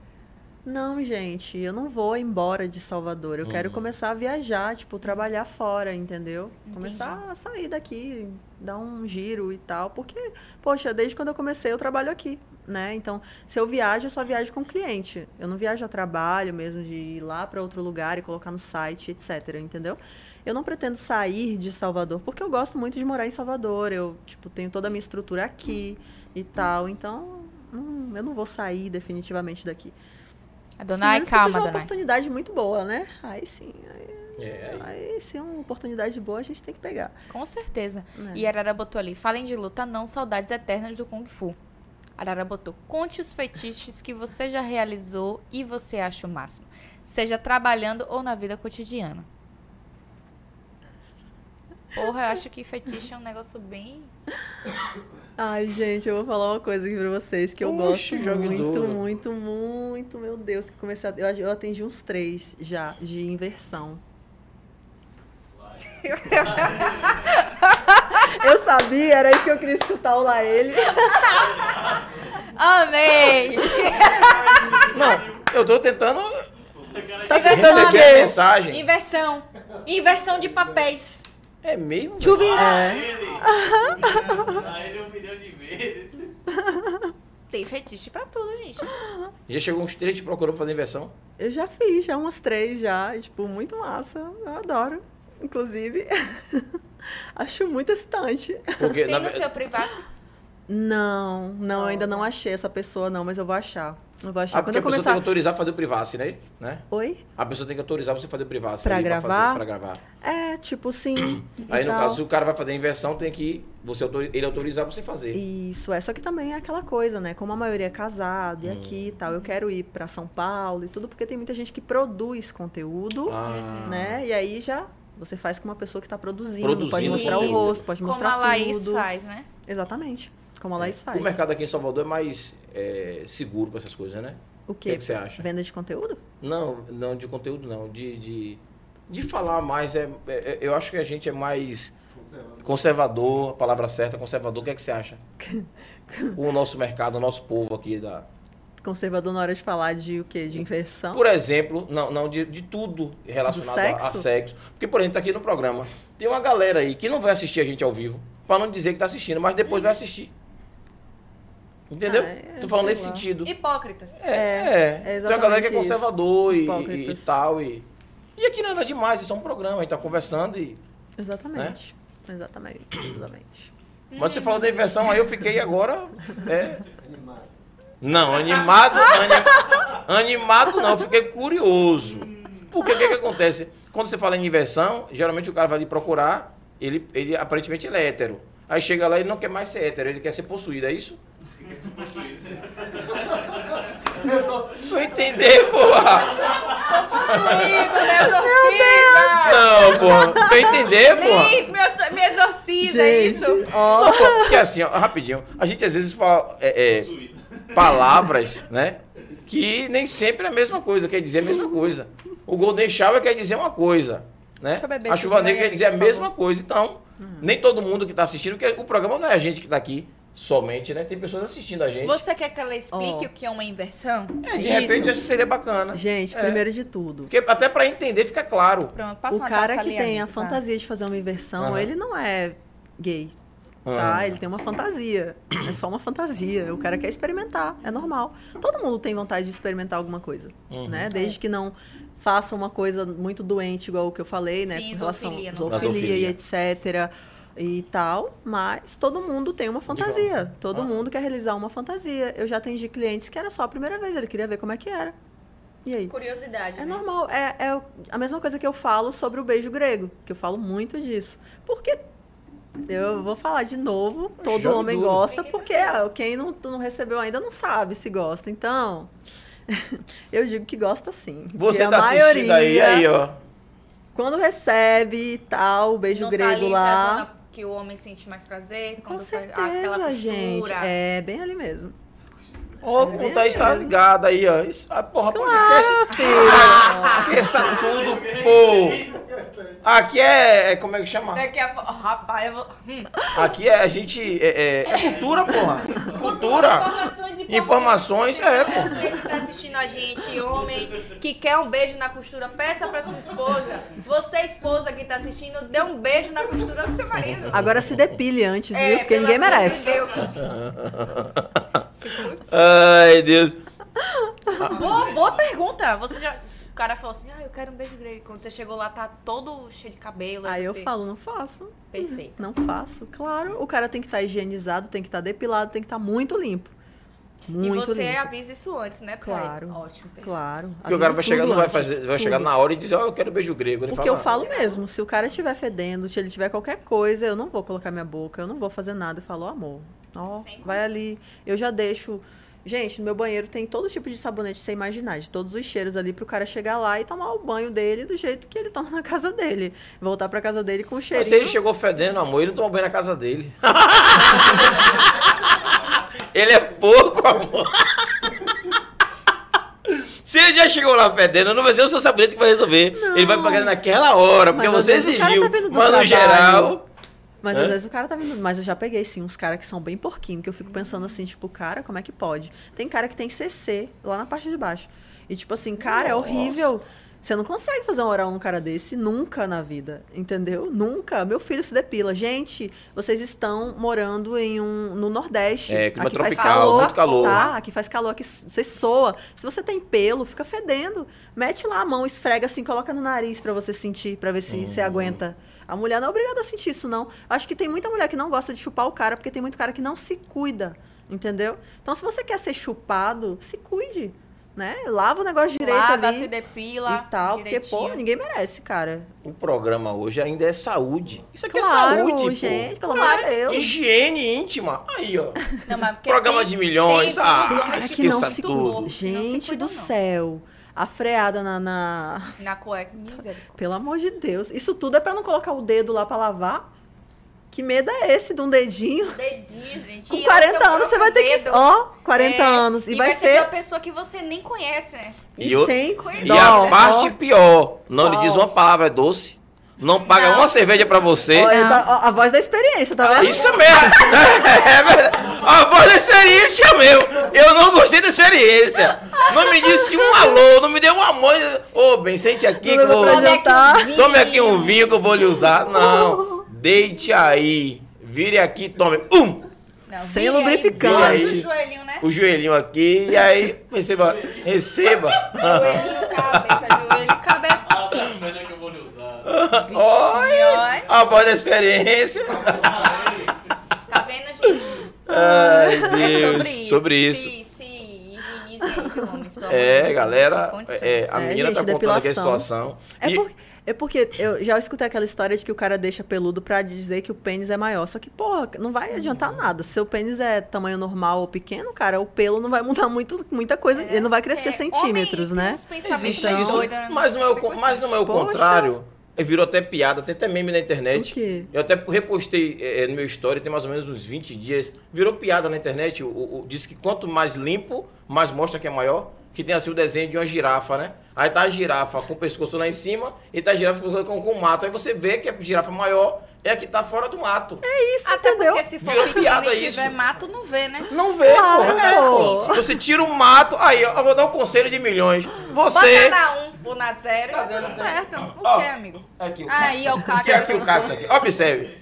Não, gente, eu não vou embora de Salvador. Eu Uhum. quero começar a viajar, tipo, trabalhar fora, entendeu? Começar a sair daqui, dar um giro e tal. Porque, poxa, desde quando eu comecei eu trabalho aqui, né? Então, se eu viajo, eu só viajo com cliente. Eu não viajo a trabalho mesmo, de ir lá para outro lugar e colocar no site, etc, entendeu? Eu não pretendo sair de Salvador, porque eu gosto muito de morar em Salvador. Eu, tipo, tenho toda a minha estrutura aqui e tal. Então, hum, eu não vou sair definitivamente daqui. A Menos que calma, seja uma Donai. oportunidade muito boa, né? Aí sim. Aí, É, aí. aí se é uma oportunidade boa, a gente tem que pegar. Com certeza. É. E a Arara botou ali, falem de luta não, saudades eternas do Kung Fu. A Arara botou, conte os fetiches que você já realizou e você acha o máximo. Seja trabalhando ou na vida cotidiana. Porra, eu acho que fetiche é um negócio bem... Ai, gente, eu vou falar uma coisa aqui pra vocês que eu Oxe, gosto muito, muito, muito, meu Deus, que comecei a, eu, eu atendi uns três já de inversão. eu sabia, era isso que eu queria escutar o lá ele. Amei! Não, eu tô tentando Tá tentando o receber a quê? mensagem. Inversão. Inversão de papéis. É mesmo? Chubi. É. A ele um milhão de vezes. Tem fetiche pra tudo, gente. Já chegou uns três te procurando pra fazer inversão? Eu já fiz, já umas três já, e, tipo, muito massa. Eu adoro. Inclusive, acho muito excitante. Porque, Tem na no seu privado? Não, não, eu ainda não tá. achei essa pessoa, não, mas eu vou achar. Eu vou achar. Ah, Quando eu a pessoa tem começar. que autorizar fazer o privacy, né? né? Oi? A pessoa tem que autorizar você fazer o privacy. Pra gravar? fazer- pra gravar. É, tipo, sim. Aí, no tal. caso, se o cara vai fazer a inversão, tem que você ele autorizar você fazer. Isso, é. Só que também é aquela coisa, né? Como a maioria é casado e aqui e tal, eu quero ir pra São Paulo e tudo, porque tem muita gente que produz conteúdo, Ah. né? E aí já você faz com uma pessoa que tá produzindo, Produzindo pode mostrar o rosto, pode Como mostrar a Laís tudo. faz, né? Exatamente. Como a Laís faz. O mercado aqui em Salvador é mais é, seguro pra essas coisas, né? O O quê? que, que você acha? Venda de conteúdo? Não, não de conteúdo não, de, de, de falar mais. É, é- eu acho que a gente é mais conservador, a palavra certa, conservador. O que é que você acha? o nosso mercado, o nosso povo aqui da. Conservador na hora de falar de o quê? De inversão? Por exemplo, não, não de, de tudo relacionado a- A, sexo? sexo. Porque, por exemplo, tá aqui no programa, tem uma galera aí que não vai assistir a gente ao vivo, pra não dizer que tá assistindo, mas depois vai assistir. Entendeu? Ah, é, Tô falando nesse lá. sentido. Hipócritas. É, É, é. é Tem uma galera que é conservador e, e, e tal. E, e aqui não é nada demais, isso é um programa, a gente tá conversando e. Exatamente. Exatamente. Exatamente. Mas você falou da inversão, aí eu fiquei agora. É... Não, animado. ani- Animado não, eu fiquei curioso. Porque o que, que acontece? Quando você fala em inversão, geralmente o cara vai lhe procurar, ele, ele aparentemente ele é hétero. Aí chega lá e ele não quer mais ser hétero, ele quer ser possuído, é isso? Não entender, porra! Possuído, me exorciza! Não, porra! Não entender, porra! Liz, me, exor- me exorciza, é isso? ó, Porque assim, ó, rapidinho, a gente às vezes fala é, é, palavras, né? Que nem sempre é a mesma coisa, quer dizer a mesma coisa. O Golden Shower quer dizer uma coisa, né? A chuva negra quer dizer a mesma coisa. Então, nem todo mundo que está assistindo, porque o programa não é a gente que está aqui somente, né? Tem pessoas assistindo a gente. Você quer que ela explique Ó. o que é uma inversão? É, de Isso. repente, eu acho que seria bacana. gente, É. primeiro de tudo. Porque até para entender fica claro. Pronto, passa O uma cara que ali, tem a amigo, tá? fantasia de fazer uma inversão, Aham. ele não é gay. Tá? Ele tem uma fantasia. É só uma fantasia. O cara quer experimentar. É normal. Todo mundo tem vontade de experimentar alguma coisa. Uhum. Né? Desde que não faça uma coisa muito doente, igual o que eu falei, né? Sim, com relação zoofilia, à pode. zoofilia e Zoofilia. etc. E tal. Mas todo mundo tem uma fantasia. Todo Ah. mundo quer realizar uma fantasia. Eu já atendi clientes que era só a primeira vez. Ele queria ver como é que era. E aí? Curiosidade, É né? normal. É, é a mesma coisa que eu falo sobre o beijo grego, que eu falo muito disso. Porque eu vou falar de novo, todo homem gosta, porque quem não, não recebeu ainda não sabe se gosta. Então, eu digo que gosta sim. Você que a tá assistindo maioria, aí, aí, ó. quando recebe e tal, o beijo Não tá grego ali lá. Que o homem sente mais prazer, Com quando faz certeza, aquela gente. É bem ali mesmo. Ó, como o Thaís tá ligado aí, ó. Isso, ah, porra, Claro, podcast. filho. Esqueça tudo, pô. Aqui é, é- Como é que chama? Daqui a pouco. Rapaz, eu vou. Hum. Aqui é a gente. É, é- é cultura, porra. Cultura. Informações e Informações, é, pô. Você que tá assistindo a gente, homem, que quer um beijo na costura, peça pra sua esposa. Você, esposa que tá assistindo, dê um beijo na costura do seu marido. Agora se depile antes, É, viu? Porque ninguém de merece. Deus. Se cuide. Ai, Deus. Boa, boa pergunta. Você já. O cara falou assim: ah, eu quero um beijo grego. Quando você chegou lá, tá todo cheio de cabelo. Aí eu você- falo, não faço. Perfeito. Não faço. Claro, o cara tem que estar higienizado, tem que estar depilado, tem que estar muito limpo. Muito e você limpo. avisa isso antes, né? pra ele? Claro. Ótimo, perfeito. Claro. Porque o cara vai chegar, não vai fazer. Vai tudo. chegar na hora e dizer, ó, eu quero beijo grego. Ele Porque eu fala, falo mesmo, se o cara estiver fedendo, se ele tiver qualquer coisa, eu não vou colocar minha boca, eu não vou fazer nada. Eu falo, amor, ó, Sem vai ali. Eu já deixo. Gente, no meu banheiro tem todo tipo de sabonete, você imaginar, de todos os cheiros ali pro cara chegar lá e tomar o banho dele do jeito que ele toma na casa dele. Voltar pra casa dele com o Mas se ele chegou fedendo, amor, ele não tomou banho na casa dele. ele é pouco, amor. Se ele já chegou lá fedendo, não vai ser o seu sabonete que vai resolver. Ele vai pagar naquela hora, porque você cara exigiu. tá Mas no trabalho. geral. Mas Hã? às vezes o cara tá vindo. Mas eu já peguei, sim, uns caras que são bem porquinhos, que eu fico pensando assim, tipo, cara, como é que pode? Tem cara que tem CC lá na parte de baixo. E, tipo assim, cara, é Nossa. horrível. Você não consegue fazer um oral num cara desse nunca na vida, entendeu? Nunca. Meu filho se depila. Gente, vocês estão morando em um no Nordeste. É, clima aqui faz tropical, calor, muito calor. Tá, aqui faz calor, aqui você soa. Se você tem pelo, fica fedendo. Mete lá a mão, esfrega assim, coloca no nariz pra você sentir, pra ver se Uhum. você aguenta. A mulher não é obrigada a sentir isso, não. Acho que tem muita mulher que não gosta de chupar o cara, porque tem muito cara que não se cuida, entendeu? Então, se você quer ser chupado, se cuide, né? Lava o negócio direito Lava, ali se depila. e tal, porque, pô, ninguém merece, cara. O programa hoje ainda é saúde. Isso aqui Claro, é saúde, pô. gente, pelo Claro amor de Deus. Higiene íntima. Aí, ó. Não, Programa tem- de milhões, tem ah, Tem cara que que não se tudo. se Gente cuidam, do não. céu. A freada na, na- Na cueca, misericórdia. Pelo amor de Deus. Isso tudo é pra não colocar o dedo lá pra lavar? Que medo é esse de um dedinho? Dedinho, gente. Com E 40 o seu anos você vai ter que. Ó, 40 É, anos. E, vai, de ser. uma pessoa que você nem conhece, né? E, o- sem Cuidado. E a ó. parte pior, não lhe Qual? diz uma palavra doce, não paga Não. uma cerveja pra você. Olha, tá- ó, a voz da experiência, tá vendo? Isso mesmo. É verdade. A voz da experiência mesmo. Eu não gostei da experiência. Não me disse um alô, não me deu um amor. Ô, bem, sente aqui que eu vou... jantar. vinho. Tome aqui um vinho que eu vou lhe usar. Não. Deite aí. Vire aqui, tome. Um. Não, Sem lubrificante. o joelhinho, né? O joelhinho aqui, e aí, receba, receba. Joelhinho, cabeça, joelho, cabeça. Ah, tá, mas é que eu vou lhe usar. Bichinho, olha. A experiência. Tá vendo, gente? Ai, É Deus. sobre isso. Sobre isso. Se, se aí, homens, É, galera, é, a É, menina tá gente, contando aqui a situação. É, E- por- é porque eu já escutei aquela história de que o cara deixa peludo pra dizer que o pênis é maior. Só que, porra, não vai adiantar nada. Se o pênis é tamanho normal ou pequeno, cara, o pelo não vai mudar muito, muita coisa. Ele não vai crescer É, centímetros, homem né? Existe bem isso, né? mas não é o, mas não é o Poxa. contrário. É, Virou até piada, tem até meme na internet. O quê? Eu até repostei é, no meu story, tem mais ou menos uns 20 dias. Virou piada na internet. O, o, o- diz que quanto mais limpo, mais mostra que é maior. Que tem assim o desenho de uma girafa, né? Aí tá a girafa com o pescoço lá em cima e tá a girafa com, com o mato. Aí você vê que a girafa maior é a que tá fora do mato. É isso, Até entendeu? porque se for Virou pequeno piada e tiver isso. mato, não vê, né? Não vê, Claro, pô. Se você tira o mato, aí ó, eu vou dar um conselho de milhões. Bota Você. na 1 ou na 0 e tá Cadê tudo na certo. O Ó. que, amigo? Aqui, o Aí, ó, o Aqui, caco. aqui o cacto aqui. Observe.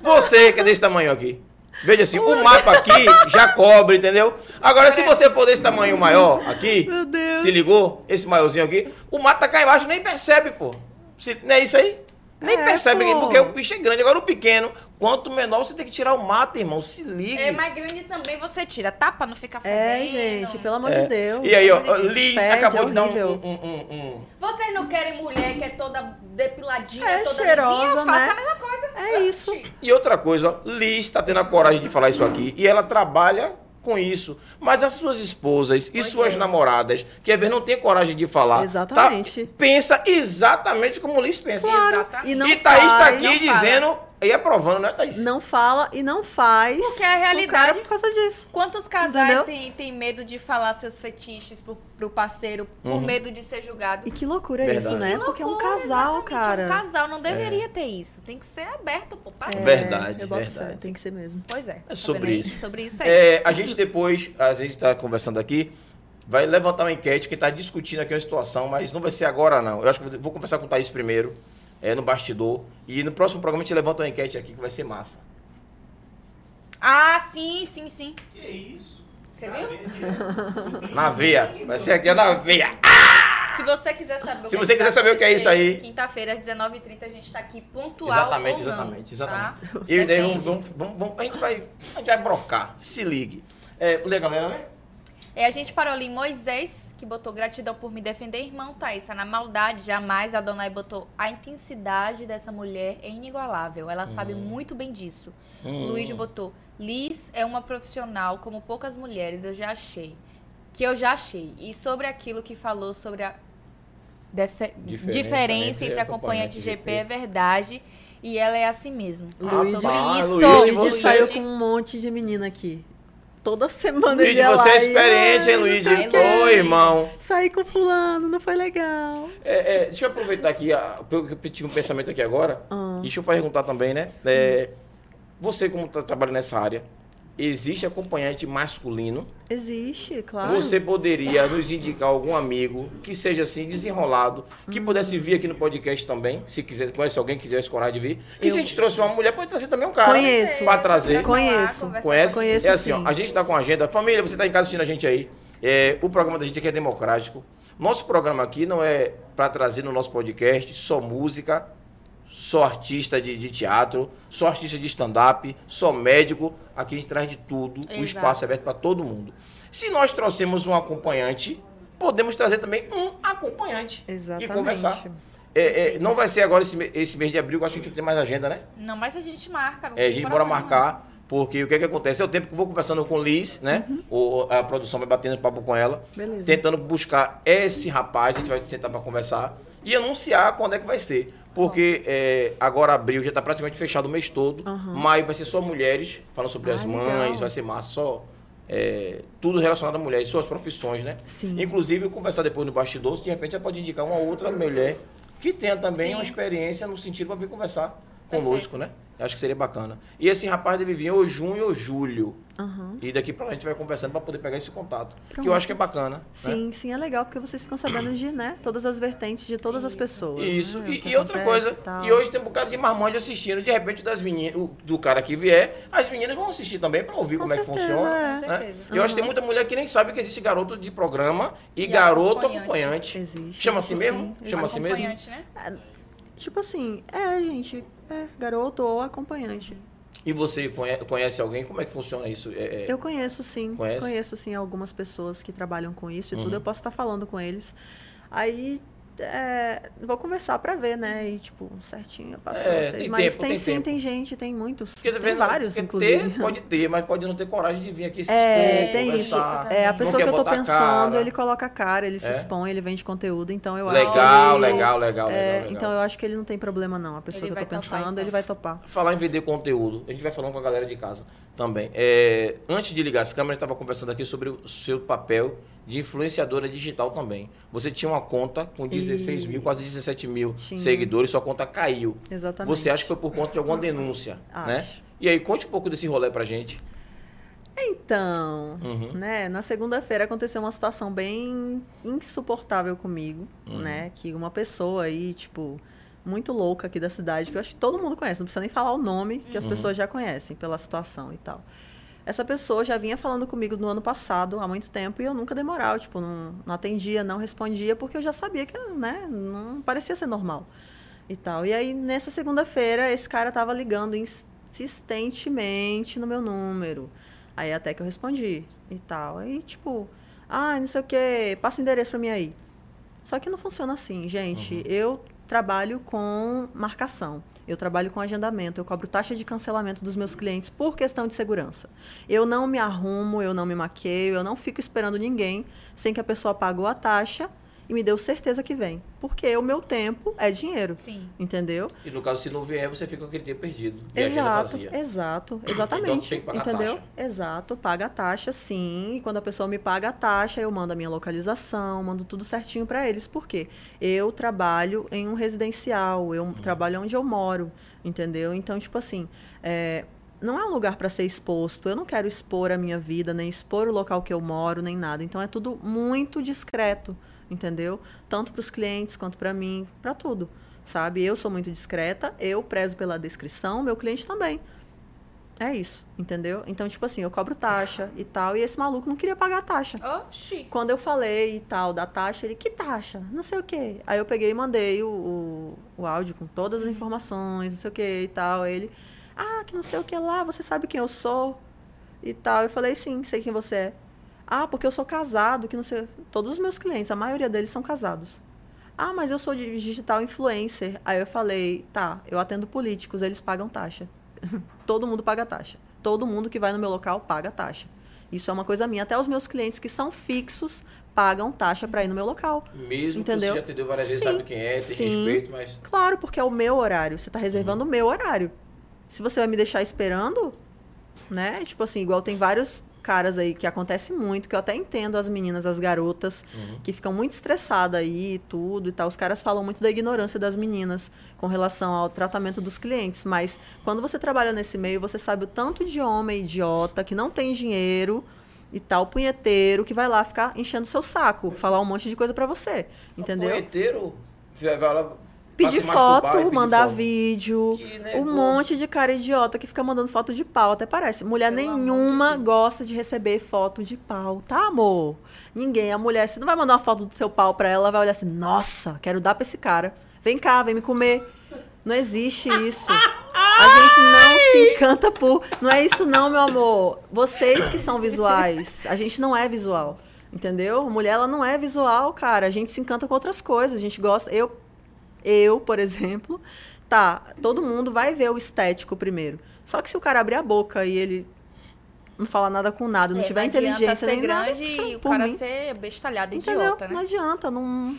Você que é desse tamanho aqui. Veja assim, o mato aqui já cobre, entendeu? Agora, se você for desse tamanho maior aqui, se ligou? Esse maiorzinho aqui, o mato tá cá embaixo, nem percebe, pô. Se- não é isso aí? Nem É, percebe, pô. porque o bicho é grande. Agora o pequeno, quanto menor você tem que tirar o mato, irmão. Se ligue. É mais grande também você tira, tá? Pra não ficar fedendo. É, gente, pelo amor É. de Deus. E aí, ó. Liz Fede, acabou é de dar um, horrível. um, um- um- Vocês não querem mulher que é toda depiladinha, É, toda cheirosa, lisinha? Faça né? a mesma coisa. É isso. E outra coisa, ó, Liz tá tendo a coragem de falar isso aqui e ela trabalha com isso. Mas as suas esposas e Pois suas é. namoradas, que às vezes não tem coragem de falar, Exatamente. tá- pensa exatamente como Liz pensa. Claro. Exatamente. E não e Thaís tá faz, aqui não fala. E aprovando, né, Thaís? Não fala e não faz. Porque é a o realidade- cara por causa disso. Quantos casais Entendeu? têm, têm medo de falar seus fetiches pro, pro parceiro por Uhum. medo de ser julgado? E que loucura é Verdade. isso, né? Que Porque é um loucura, casal, cara. É um casal, não deveria ter isso. Tem que ser aberto, pô. Pra... É, Verdade, eu boto verdade. fé, tem que ser mesmo. Pois é. tá sobre isso. Sobre isso aí. É, a gente depois, a gente tá conversando aqui, vai levantar uma enquete que tá discutindo aqui uma situação, mas não vai ser agora não. Eu acho que vou conversar com o Thaís primeiro, é, no bastidor, e no próximo programa a gente levanta uma enquete aqui que vai ser massa. Ah, sim, sim, sim. Que isso? Você viu? Na veia. Vai ser aqui na veia. Se você quiser saber o Se que você quiser saber o que é isso aí. Quinta-feira, às 19h30, a gente tá aqui pontual. Exatamente, ou não, exatamente, tá? exatamente. E daí vamos, vamos, vamos, vamos- a gente vai, a gente vai brocar. Se ligue. É, lê, galera, né? É, a gente parou ali em Moisés, que botou gratidão por me defender, irmão Thaís. Na maldade, jamais. A Donai botou a intensidade dessa mulher é inigualável. Ela sabe Hum. muito bem disso. Luiz botou: Liz é uma profissional como poucas mulheres, eu já achei. Que eu já achei. E sobre aquilo que falou sobre a defe- Diferença diferença, entre entre acompanhante acompanhante GP GP. é verdade. E ela é assim mesmo. Luigi. sobre isso. Luigi, Luigi você- saiu com um monte de menina aqui. Toda semana ele Luigi, ia você lá é e, experiente, hein, "Ai, não Luigi? sei o quê. Oi, irmão. Saí com fulano, não foi legal. É, é, deixa eu aproveitar aqui, a- eu eu tive um pensamento aqui agora. Ah. Deixa eu perguntar também, né? É, você, como tá trabalhando nessa área, existe acompanhante masculino? Existe, claro. Você poderia nos indicar algum amigo que seja assim, desenrolado, que Hum. pudesse vir aqui no podcast também, se quiser, conhece alguém que quisesse coragem de vir. E Eu- se a gente trouxe uma mulher, pode trazer também um cara. Conheço. Pra trazer. Conheço. Conhece? Conheço, é assim, ó, a gente tá com agenda. Família, você tá em casa assistindo a gente aí. É, o programa da gente aqui é democrático. Nosso programa aqui não é para trazer no nosso podcast só música, só artista de, de teatro, só artista de stand-up, só médico. Aqui a gente traz de tudo. O Exato. espaço é aberto para todo mundo. Se nós trouxemos um acompanhante, podemos trazer também um acompanhante. Exatamente. E conversar. É, é, não vai ser agora esse, esse mês de abril, acho que a gente não tem mais agenda, né? Não, mas a gente marca. É, a gente bora marcar, porque o que, é que acontece? É o tempo que eu vou conversando com Liz, né? O, a produção vai batendo papo com ela, Beleza. tentando buscar esse rapaz, a gente vai sentar para conversar e anunciar quando é que vai ser. Porque é, agora abril já está praticamente fechado o mês todo. Aham. Maio vai ser só mulheres, falando sobre Ah, as legal. mães, vai ser massa, só. é, tudo relacionado a mulheres, suas profissões, né? Sim. Inclusive, conversar depois no bastidor, de repente já pode indicar uma outra mulher que tenha também Sim. uma experiência no sentido para vir conversar. Conosco, né? Acho que seria bacana. E esse rapaz deve vir ou junho ou julho. Aham. E daqui pra lá a gente vai conversando pra poder pegar esse contato. Que eu Pronto. acho que é bacana. né? Sim, sim, é legal, porque vocês ficam sabendo de, né, todas as vertentes de todas as pessoas. Isso, né, e, e outra coisa, tal. e hoje tem um bocado de marmanjo assistindo, de repente das meninas, do cara que vier, as meninas vão assistir também pra ouvir Com como é que certeza, funciona. é. Com né? certeza. E eu acho que tem muita mulher que nem sabe que existe garoto de programa e, E garoto acompanhante. acompanhante. Existe. Chama assim mesmo? sim, Chama assim mesmo? Acompanhante, né? Tipo assim, é, gente, é garoto ou acompanhante. E você conhe- conhece alguém? Como é que funciona isso? É, é- Eu conheço sim, Conhece? conheço sim algumas pessoas que trabalham com isso e Uhum. tudo, eu posso estar falando com eles. Aí, é, vou conversar pra ver, né, e tipo, certinho eu passo É, pra vocês. tem Mas tempo, tem, tem sim, tempo. tem gente, tem muitos, Porque, tá tem vendo? vários, inclusive. Ter, pode ter, mas pode não ter coragem de vir aqui se É, expor, tem isso. É, a pessoa que eu tô pensando, cara. ele coloca a cara, ele se É? expõe, ele vende conteúdo, então eu acho que Legal, ele- legal, legal, é, legal, legal. Então eu acho que ele não tem problema não. A pessoa Ele que eu tô vai topar, pensando, então. ele vai topar. Falar em vender conteúdo, a gente vai falando com a galera de casa também. É, antes de ligar as câmeras, estava conversando aqui sobre o seu papel de influenciadora digital também. Você tinha uma conta com 16 mil, quase 17 mil Tinha. seguidores, sua conta caiu. Exatamente. Você acha que foi por conta de alguma denúncia, né? Acho. E aí, conte um pouco desse rolê pra gente. Então, Uhum. né, na segunda-feira aconteceu uma situação bem insuportável comigo, Uhum. né, que uma pessoa aí, tipo, muito louca aqui da cidade, que eu acho que todo mundo conhece, não precisa nem falar o nome, que as Uhum. pessoas já conhecem pela situação e tal. Essa pessoa já vinha falando comigo no ano passado, há muito tempo, e eu nunca demorava, tipo, não, não atendia, não respondia, porque eu já sabia que, né, não parecia ser normal e tal. E aí, nessa segunda-feira, esse cara tava ligando insistentemente no meu número. Aí até que eu respondi e tal. Aí, tipo, ah, não sei o que, passa o endereço pra mim aí. Só que não funciona assim, gente. Eu trabalho com marcação. Eu trabalho com agendamento, eu cobro taxa de cancelamento dos meus clientes por questão de segurança. Eu não me arrumo, eu não me maqueio, eu não fico esperando ninguém sem que a pessoa pagou a taxa e me deu certeza que vem. Porque o meu tempo é dinheiro. Sim. entendeu? E no caso, se não vier, você fica com aquele dia perdido. E Exato, vazia. exato, Então exatamente. tem que pagar a entendeu? taxa. Exato, paga a taxa, sim. E quando a pessoa me paga a taxa, eu mando a minha localização, mando tudo certinho para eles. Por quê? Eu trabalho em um residencial, eu Uhum. trabalho onde eu moro, entendeu? Então, tipo assim, é, não é um lugar para ser exposto. Eu não quero expor a minha vida, nem expor o local que eu moro, nem nada. Então, é tudo muito discreto, entendeu? Tanto para os clientes quanto para mim, para tudo. Sabe? Eu sou muito discreta, eu prezo pela descrição, meu cliente também. É isso, entendeu? Então, tipo assim, eu cobro taxa e tal, e esse maluco não queria pagar a taxa. Oxi. Quando eu falei e tal da taxa, ele, que taxa? Não sei o quê. Aí eu peguei e mandei o, o, o áudio com todas as informações, não sei o quê e tal. Ele, ah, que não sei o que lá, você sabe quem eu sou? E tal. Eu falei, sim, sei quem você é. Ah, porque eu sou casado, que não sei. Todos os meus clientes, a maioria deles são casados. Ah, mas eu sou de digital influencer. Aí eu falei, tá, eu atendo políticos, eles pagam taxa. Todo mundo paga taxa. Todo mundo que vai no meu local paga taxa. Isso é uma coisa minha. Até os meus clientes que são fixos pagam taxa para ir no meu local. Mesmo Entendeu? que você já atendeu várias vezes, Sim, sabe quem é, tem sim. respeito, mas. Claro, porque é o meu horário. Você está reservando o meu horário. Se você vai me deixar esperando, né? Tipo assim, igual tem vários caras aí que acontece muito, que eu até entendo as meninas, as garotas, que ficam muito estressadas aí e tudo e tal. Os caras falam muito da ignorância das meninas com relação ao tratamento dos clientes. Mas quando você trabalha nesse meio, você sabe o tanto de homem idiota que não tem dinheiro e tal, punheteiro, que vai lá ficar enchendo seu saco, falar um monte de coisa pra você. Entendeu? Punheteiro, vai lá. Pedir foto, pedir mandar foto. vídeo. Um monte de cara idiota que fica mandando foto de pau, até parece. Mulher Pelo de nenhuma Deus. gosta de receber foto de pau, tá, amor? Ninguém. A mulher, você não vai mandar uma foto do seu pau pra ela, ela vai olhar assim: nossa, quero dar pra esse cara. Vem cá, vem me comer. Não existe isso. A gente não se encanta por. Não é isso, não, meu amor. Vocês que são visuais. A gente não é visual. Entendeu? A mulher, ela não é visual, cara. A gente se encanta com outras coisas. A gente gosta. Eu, eu, por exemplo, tá, todo mundo vai ver o estético primeiro. Só que se o cara abrir a boca e ele não falar nada com nada, não É, tiver adianta inteligência ser nem grande nada, e o cara mim. ser bestalhado, entendeu? idiota, Não né? adianta, não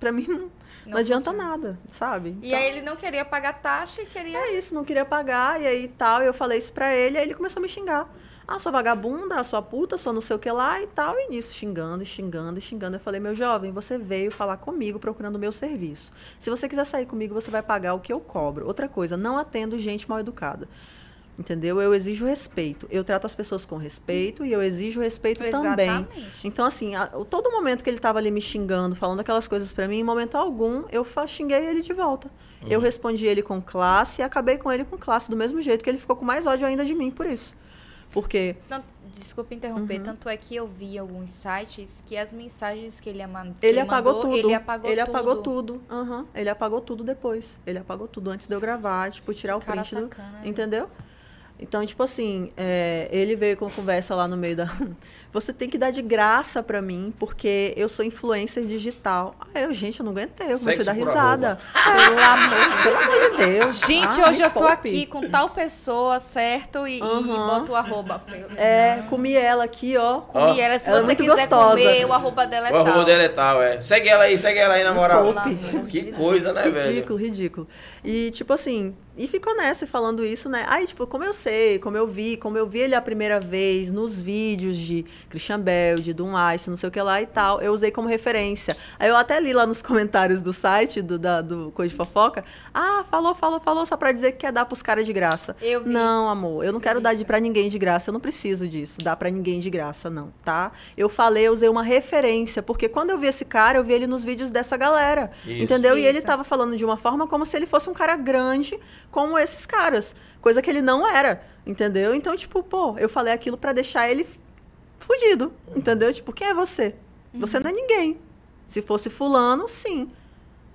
para mim não, não Não adianta funciona. nada, sabe? E Então, aí ele não queria pagar taxa e queria. é isso, não queria pagar e aí tal, e eu falei isso pra ele, aí ele começou a me xingar. Ah, sua vagabunda, sua puta, sua não sei o que lá e tal. E nisso, xingando, e xingando, e xingando. Eu falei, meu jovem, você veio falar comigo procurando o meu serviço. Se você quiser sair comigo, você vai pagar o que eu cobro. Outra coisa, não atendo gente mal educada. Entendeu? Eu exijo respeito. Eu trato as pessoas com respeito e eu exijo respeito também. Exatamente. Então, assim, a- todo momento que ele tava ali me xingando, falando aquelas coisas pra mim, em momento algum, eu xinguei ele de volta. Eu respondi ele com classe e acabei com ele com classe, do mesmo jeito que ele ficou com mais ódio ainda de mim por isso. Porque Tanto- desculpa interromper, tanto é que eu vi alguns sites que as mensagens que ele, ama- que ele apagou mandou, tudo. Ele apagou tudo. apagou tudo. Aham. Ele apagou tudo depois. Ele apagou tudo antes de eu gravar, tipo, tirar o Cara print do. sacana, né? Entendeu? Então, tipo assim, é, ele veio com conversa lá no meio da. Você tem que dar de graça pra mim, porque eu sou influencer digital. Aí eu, gente, eu não aguentei, eu comecei a dar risada. Pelo amor Pelo amor de Deus. Gente, Ah, hoje eu tô poupe. aqui com tal pessoa, certo? E, e Aham. boto o arroba. É, comi ela aqui, ó. Comi ela. Se ela é você muito quiser gostosa. comer, o arroba dela é O tal. arroba dela é tal, é. Segue ela aí, segue ela aí, na moral. poupe. Que coisa, né, velho? Ridículo, ridículo. E, tipo assim, e ficou nessa falando isso, né? Aí, tipo, como eu sei, como eu vi, como eu vi ele a primeira vez nos vídeos de Christian Bell, de Doom Ice, não sei o que lá e tal, eu usei como referência. Aí eu até li lá nos comentários do site, do, da, do Coisa de Fofoca, ah, falou, falou, falou, só pra dizer que quer dar pros caras de graça. Eu vi. Não, amor, eu não quero dar de pra ninguém de graça, eu não preciso disso, dar pra ninguém de graça, não, tá? Eu falei, eu usei uma referência, porque quando eu vi esse cara, eu vi ele nos vídeos dessa galera, Isso. entendeu? E ele Isso. tava falando de uma forma como se ele fosse um cara grande, como esses caras, coisa que ele não era, entendeu? Então, tipo, pô, eu falei aquilo pra deixar ele fudido, entendeu? Tipo, quem é você? Você não é ninguém. Se fosse fulano, sim.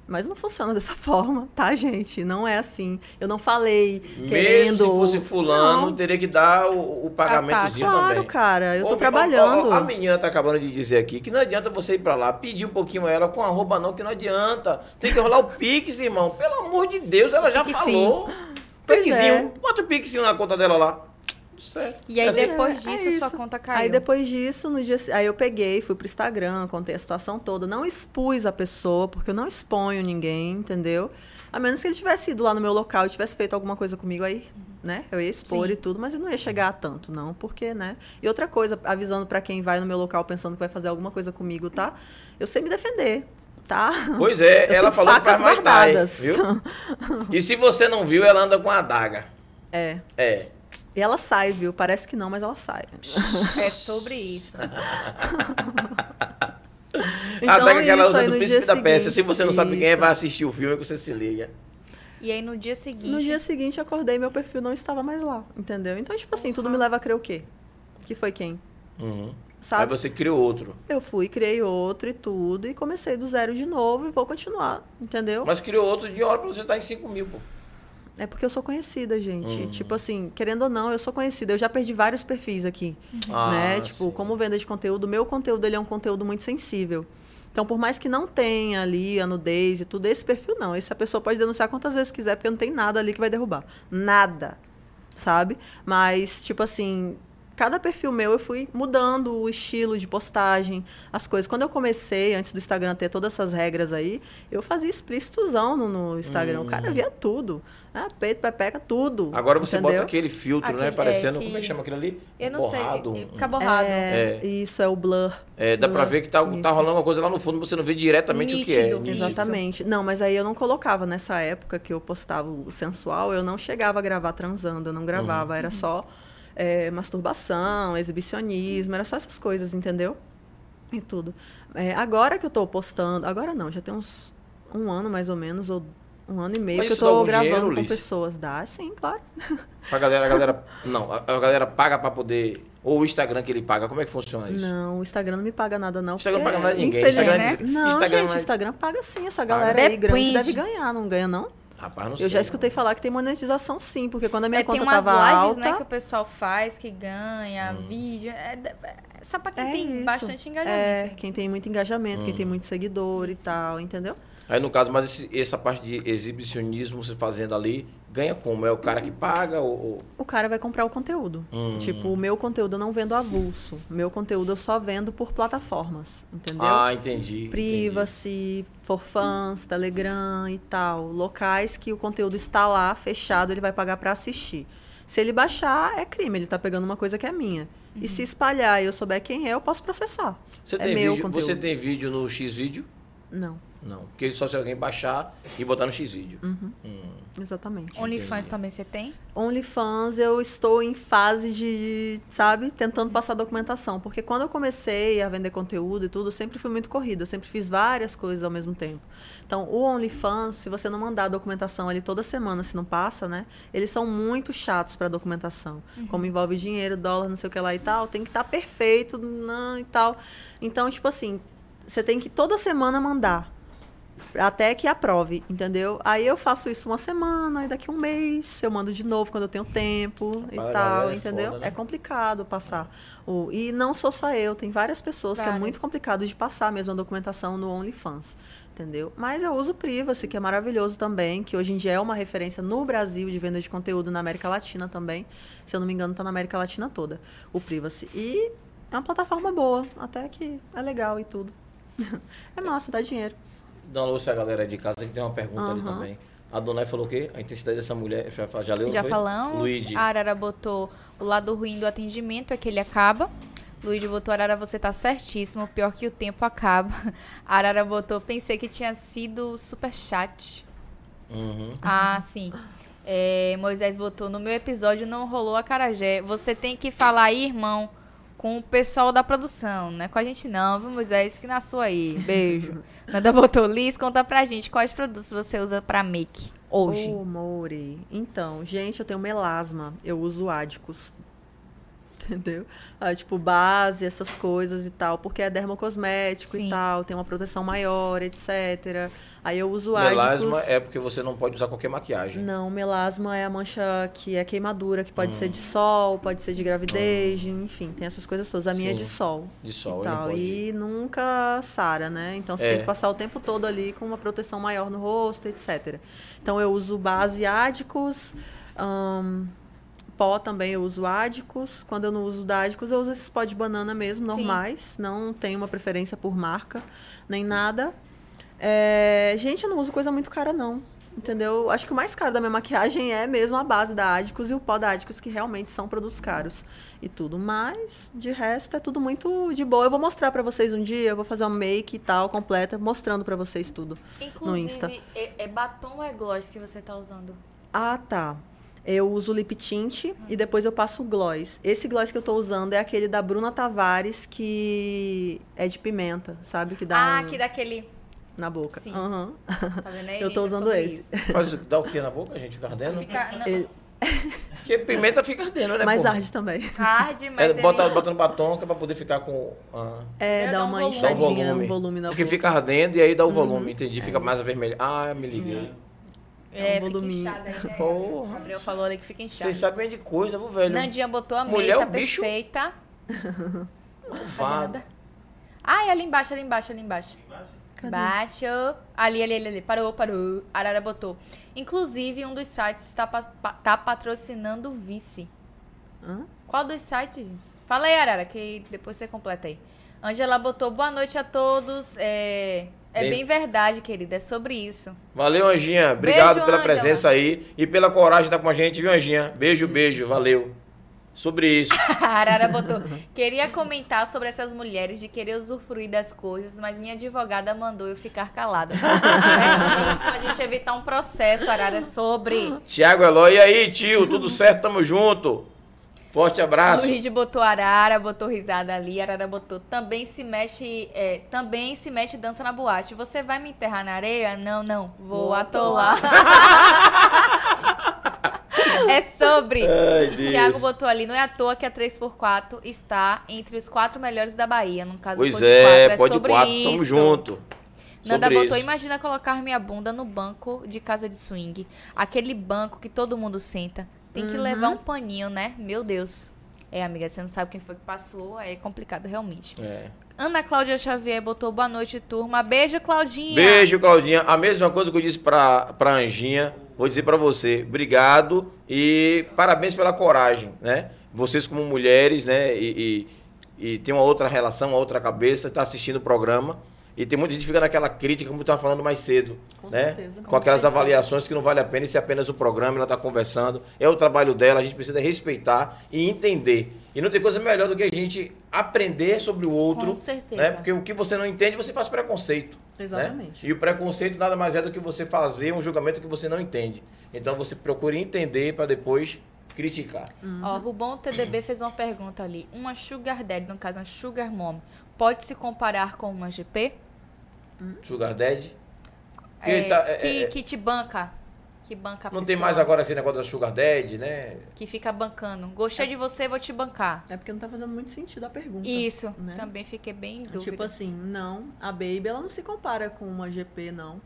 Mas não funciona dessa forma, tá, gente? Não é assim. Eu não falei Mesmo querendo. se fosse fulano, Não. teria que dar o, o pagamentozinho Claro, também. cara, eu tô Ô, trabalhando. ó, ó, a menina tá acabando de dizer aqui que não adianta você ir pra lá, pedir um pouquinho a ela com arroba não, que não adianta. Tem que rolar o Pix, irmão. Pelo amor de Deus, ela já falou. Pois Pixinho. é. Bota o Pixinho na conta dela lá. Certo. E aí, É assim. depois É, é disso, sua isso. conta caiu. Aí depois disso, no dia, aí eu peguei, fui pro Instagram, contei a situação toda, não expus a pessoa, porque eu não exponho ninguém, entendeu? A menos que ele tivesse ido lá no meu local e tivesse feito alguma coisa comigo aí, né? Eu ia expor Sim. e tudo, mas eu não ia chegar a tanto, não, porque, né? E outra coisa, avisando pra quem vai no meu local pensando que vai fazer alguma coisa comigo, tá? Eu sei me defender, tá? Pois é, Eu ela falou que faz mais tarde, guardadas. viu? E se você não viu, ela anda com a adaga. É. É. E ela sai, viu? Parece que não, mas ela sai. É sobre isso. a adaga que ela isso, usa aí do no Príncipe dia da Pérsia. Se você não sabe quem é, isso. vai assistir o filme que você se liga. E aí, no dia seguinte... No dia seguinte, acordei meu perfil não estava mais lá, entendeu? Então, tipo assim, tudo me leva a crer o quê? Que foi quem? Uhum. Aí Sabe? você criou outro. Eu fui, criei outro e tudo, e comecei do zero de novo e vou continuar, entendeu? Mas criou outro de hora pra você estar em 5 mil, pô. É porque eu sou conhecida, gente. Hum. Tipo assim, querendo ou não, eu sou conhecida. Eu já perdi vários perfis aqui, Ah, né? Tipo, sim. como venda de conteúdo, meu conteúdo ele é um conteúdo muito sensível. Então, por mais que não tenha ali a nudez e tudo, esse perfil não. Esse a pessoa pode denunciar quantas vezes quiser, porque não tem nada ali que vai derrubar. Nada. Sabe? Mas, tipo assim, cada perfil meu eu fui mudando o estilo de postagem, as coisas. Quando eu comecei, antes do Instagram ter todas essas regras aí, eu fazia explícitozão no, no Instagram. O cara via tudo. Ah, peito, pepeca, tudo. Agora você entendeu? bota aquele filtro, né? Aquele- parecendo. é, que- Como é que chama aquele ali? Eu não Borrado. sei. um- Fica borrado. É, É. isso é o blur. É, dá pra Blur. ver que tá, tá rolando uma coisa lá no fundo, você não vê diretamente o que é. Nítido. Exatamente. Não, mas aí eu não colocava nessa época que eu postava o sensual, eu não chegava a gravar transando, eu não gravava, era só é, masturbação, exibicionismo, era só essas coisas, entendeu? E tudo. É, agora que eu tô postando, agora não, já tem uns um ano mais ou menos, ou um ano e meio Mas que eu tô gravando dinheiro, com Liz? pessoas. Dá, sim, claro. Pra galera, a galera. Não, a, a galera paga pra poder. Ou o Instagram que ele paga, como é que funciona isso? Não, o Instagram não me paga nada, não. Instagram não porque, paga nada de ninguém. Instagram diz- não, Instagram gente, não é- Instagram paga sim. Essa Paga. galera aí grande Depende. deve ganhar, não ganha, não? Rapaz, não Eu sei. já escutei falar que tem monetização sim, porque quando a minha É, conta tem umas tava lives, alta. né, que o pessoal faz, que ganha Hum. vídeo. É, é só pra quem É tem isso. bastante É, engajamento. quem tem muito engajamento, quem Hum. tem muito seguidor e tal, entendeu? Aí no caso, mas esse- essa parte de exibicionismo você fazendo ali, ganha como? É o cara que paga ou. O cara vai comprar o conteúdo. Hum. Tipo, o meu conteúdo eu não vendo avulso. Meu conteúdo eu só vendo por plataformas, entendeu? Ah, entendi. Privacy, For Fans, Telegram e tal. Locais que o conteúdo está lá, fechado, ele vai pagar para assistir. Se ele baixar, é crime, ele tá pegando uma coisa que é minha. E se espalhar e eu souber quem é, eu posso processar. Você é tem, meu vídeo, conteúdo. você tem vídeo no X-Vídeo? Não, Não. Porque só se alguém baixar e botar no X-Vídeo. Uhum. Hum. exatamente. OnlyFans também você tem? OnlyFans, eu estou em fase de, sabe, tentando passar documentação. Porque quando eu comecei a vender conteúdo e tudo, eu sempre fui muito corrida. Eu sempre fiz várias coisas ao mesmo tempo. Então, o OnlyFans, se você não mandar a documentação ali toda semana, se não passa, né? Eles são muito chatos para documentação. Como envolve dinheiro, dólar, não sei o que lá e tal, tem que estar perfeito não, e tal. Então, tipo assim, você tem que toda semana mandar. Até que aprove, entendeu? Aí eu faço isso uma semana, aí daqui um mês eu mando de novo quando eu tenho tempo e Rapaz, tal, galera é entendeu? foda, né? É complicado passar. O, e não sou só eu, tem várias pessoas que é Várias. muito complicado de passar mesmo a documentação no OnlyFans, entendeu? Mas eu uso o Privacy, que é maravilhoso também, que hoje em dia é uma referência no Brasil de venda de conteúdo na América Latina também. Se eu não me engano, tá na América Latina toda, o Privacy. E é uma plataforma boa, até que é legal e tudo. é massa, dá dinheiro. Dá uma luz a galera de casa que tem uma pergunta ali Aham. também. A Donai falou o quê? A intensidade dessa mulher. Já, já leu? Já foi? falamos. Luigi. A Arara botou o lado ruim do atendimento é que ele acaba. Luigi botou, Arara, você tá certíssimo. Pior que o tempo acaba. A Arara botou, pensei que tinha sido super chat. Uhum. Ah, sim. É, Moisés botou, no meu episódio não rolou a carajé. Você tem que falar aí, irmão, com o pessoal da produção, não é com a gente não, viu, Moisés? Que na sua aí. Beijo. Nada botou, Liz, conta pra gente quais produtos você usa pra make hoje. Ô, Mouri. Então, gente, eu tenho melasma. Eu uso ádicos. Entendeu? Ah, tipo, base, essas coisas e tal. Porque é dermocosmético Sim. e tal. Tem uma proteção maior, etc. Aí eu uso ádicos. Melasma é porque você não pode usar qualquer maquiagem. Não, melasma é a mancha que é queimadura, que pode Hum. ser de sol, pode ser de gravidez, enfim, tem essas coisas todas. A minha é de Sim. sol. De sol, e tal. pode. E nunca sara, né? Então você É. tem que passar o tempo todo ali com uma proteção maior no rosto, etc. Então eu uso base ádicos, ahn, pó também eu uso ádicos. Quando eu não uso dádicos, eu uso esses pó de banana mesmo, Sim. normais. Não tenho uma preferência por marca, nem nada. É, Gente, eu não uso coisa muito cara, não. Entendeu? Acho que o mais caro da minha maquiagem é mesmo a base da Ádicos e o pó da Ádicos, que realmente são produtos caros e tudo. Mas, de resto, é tudo muito de boa. Eu vou mostrar pra vocês um dia, eu vou fazer uma make e tal, completa, mostrando pra vocês tudo. no Insta. é, é batom ou é gloss que você tá usando? Ah, tá. Eu uso lip tint e depois eu passo gloss. Esse gloss que eu tô usando é aquele da Bruna Tavares, que é de pimenta, sabe? Que dá ah, um- que daquele. na boca. Sim. Aham. Tá vendo aí? Eu tô É usando esse. isso. Faz, dá o que na boca, gente? Fica ardendo? Fica, não, Ele- Porque pimenta fica ardendo, né? Mas pô? arde também. arde, mas É, bota, ele... bota no batom que é pra poder ficar com. ah, É, Dá dá um uma volume. dá um inchadinha, volume. um volume na Porque boca. fica ardendo e aí dá o Uhum. volume, entendi. Fica mais avermelho. Ah, me liguei. É, um fica voluminho. inchada. né? Porra. O Gabriel falou ali que fica inchada. Vocês sabem de coisa, viu, velho? Nandinha botou a Mulher, meia, o bicho- perfeita. Ah, é ali embaixo, ali embaixo, ali embaixo. Cadê? Embaixo. Ali, ali, ali, ali. Parou, parou. Arara botou. Inclusive, um dos sites está pa- tá patrocinando o vice. Hã? Qual dos sites, gente? Fala aí, Arara, que depois você completa aí. Angela botou boa noite a todos. É, é Bem- bem verdade, querida. É sobre isso. Valeu, Anjinha. Obrigado Beijo, pela Ângela. presença aí e pela coragem de estar com a gente, viu, Anjinha? Beijo, beijo. Valeu. Sobre isso. A Arara botou. Queria comentar sobre essas mulheres de querer usufruir das coisas, mas minha advogada mandou eu ficar calada. Certíssimo, a gente evitar um processo, Arara, é sobre. Tiago Eloy, e aí, tio? Tudo certo? Tamo junto. Forte abraço. Luigi botou Arara, botou risada ali, Arara botou. Também se mexe, é, também se mete e dança na boate. Você vai me enterrar na areia? Não, não. Vou, Vou atolar. é sobre. Ai, e Deus. Thiago botou ali, não é à toa que a 3x4 está entre os quatro melhores da Bahia. No caso, Pois Pode é, quatro, pode sobre quatro, isso. tamo junto. Nanda Sobre botou, isso. imagina colocar minha bunda no banco de casa de swing. Aquele banco que todo mundo senta. Tem que Uhum. levar um paninho, né? Meu Deus. É, amiga, você não sabe quem foi que passou, é complicado realmente. É. Ana Cláudia Xavier botou boa noite, turma. Beijo, Claudinha. Beijo, Claudinha. A mesma coisa que eu disse pra, pra Anjinha, vou dizer pra você. Obrigado e parabéns pela coragem, né? Vocês como mulheres, né? E, e, e tem uma outra relação, uma outra cabeça, tá assistindo o programa. E tem muita gente que fica naquela crítica, como eu estava falando mais cedo. Com né? certeza. Com aquelas certeza. avaliações que não vale a pena, isso é apenas o programa, ela está conversando. É o trabalho dela, a gente precisa respeitar e entender. E não tem coisa melhor do que a gente aprender sobre o outro. Com certeza. Né? Porque o que você não entende, você faz preconceito. né? Exatamente. E o preconceito nada mais é do que você fazer um julgamento que você não entende. Então você procura entender para depois criticar. Ó, Rubão TDB fez uma pergunta ali. Uma Sugar Daddy, no caso, uma Sugar Mom, pode se comparar com uma GP? Sugar. Que É, tá- é- que, é- que te banca. Que banca Não tem pessoa, mais agora esse negócio da Sugar Daddy, né? Que fica bancando. Gostei de você, vou te bancar. É porque não tá fazendo muito sentido a pergunta. Isso. né? Também fiquei bem em dúvida. Tipo assim, não, a Baby ela não se compara com uma GP, não.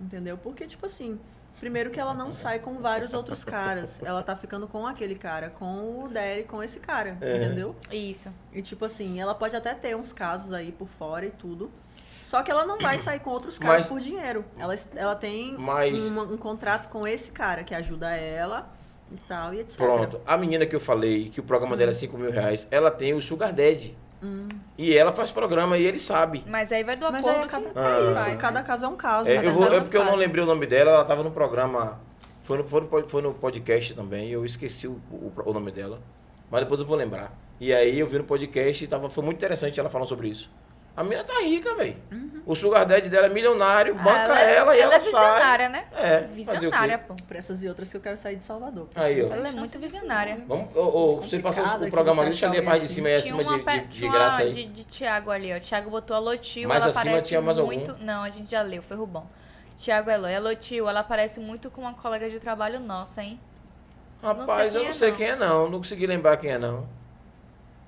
Entendeu? Porque, tipo assim, primeiro que ela não sai com vários outros caras. Ela tá ficando com aquele cara, com o Derry, com esse cara, É. entendeu? Isso. E tipo assim, ela pode até ter uns casos aí por fora e tudo. Só que ela não vai sair com outros caras Mas- por dinheiro. Ela, ela tem Mas- uma- um contrato com esse cara que ajuda ela e tal, e etc. Pronto. A menina que eu falei, que o programa dela é 5 mil reais, ela tem o Sugar Daddy. Hum. E ela faz programa e ele sabe. Mas aí vai do Mas acordo aí é cada, que Ah. isso, faz, né? cada caso é um caso. É, cada eu vou- é porque eu não lembrei o nome dela, ela estava no programa. Foi no, foi no foi no podcast também, eu esqueci o, o- o nome dela. Mas depois eu vou lembrar. E aí eu vi no podcast e tava, foi muito interessante ela falando sobre isso. A menina tá rica, velho. O Sugar Daddy dela é milionário, banca é- ela, e ela, ela é sai. visionária, né? É? Visionária, pô. Por essas e outras que eu quero sair de Salvador. Aí, ó. Ela é muito visionária. né? Vamos, ô, ô, você passou o programa ali, deixa eu ler a parte de cima Tinha acima uma, de, de, de tinha graça uma aí. de, de Thiago ali, ó. Thiago botou a Lotil, Mais ela acima parece tinha mais algum? muito... Não, a gente já leu, foi Rubão. Thiago Eloy, a Lotil, ela parece muito com uma colega de trabalho nossa, hein? Rapaz, sei eu não é, sei não. quem é não, não consegui lembrar quem é não.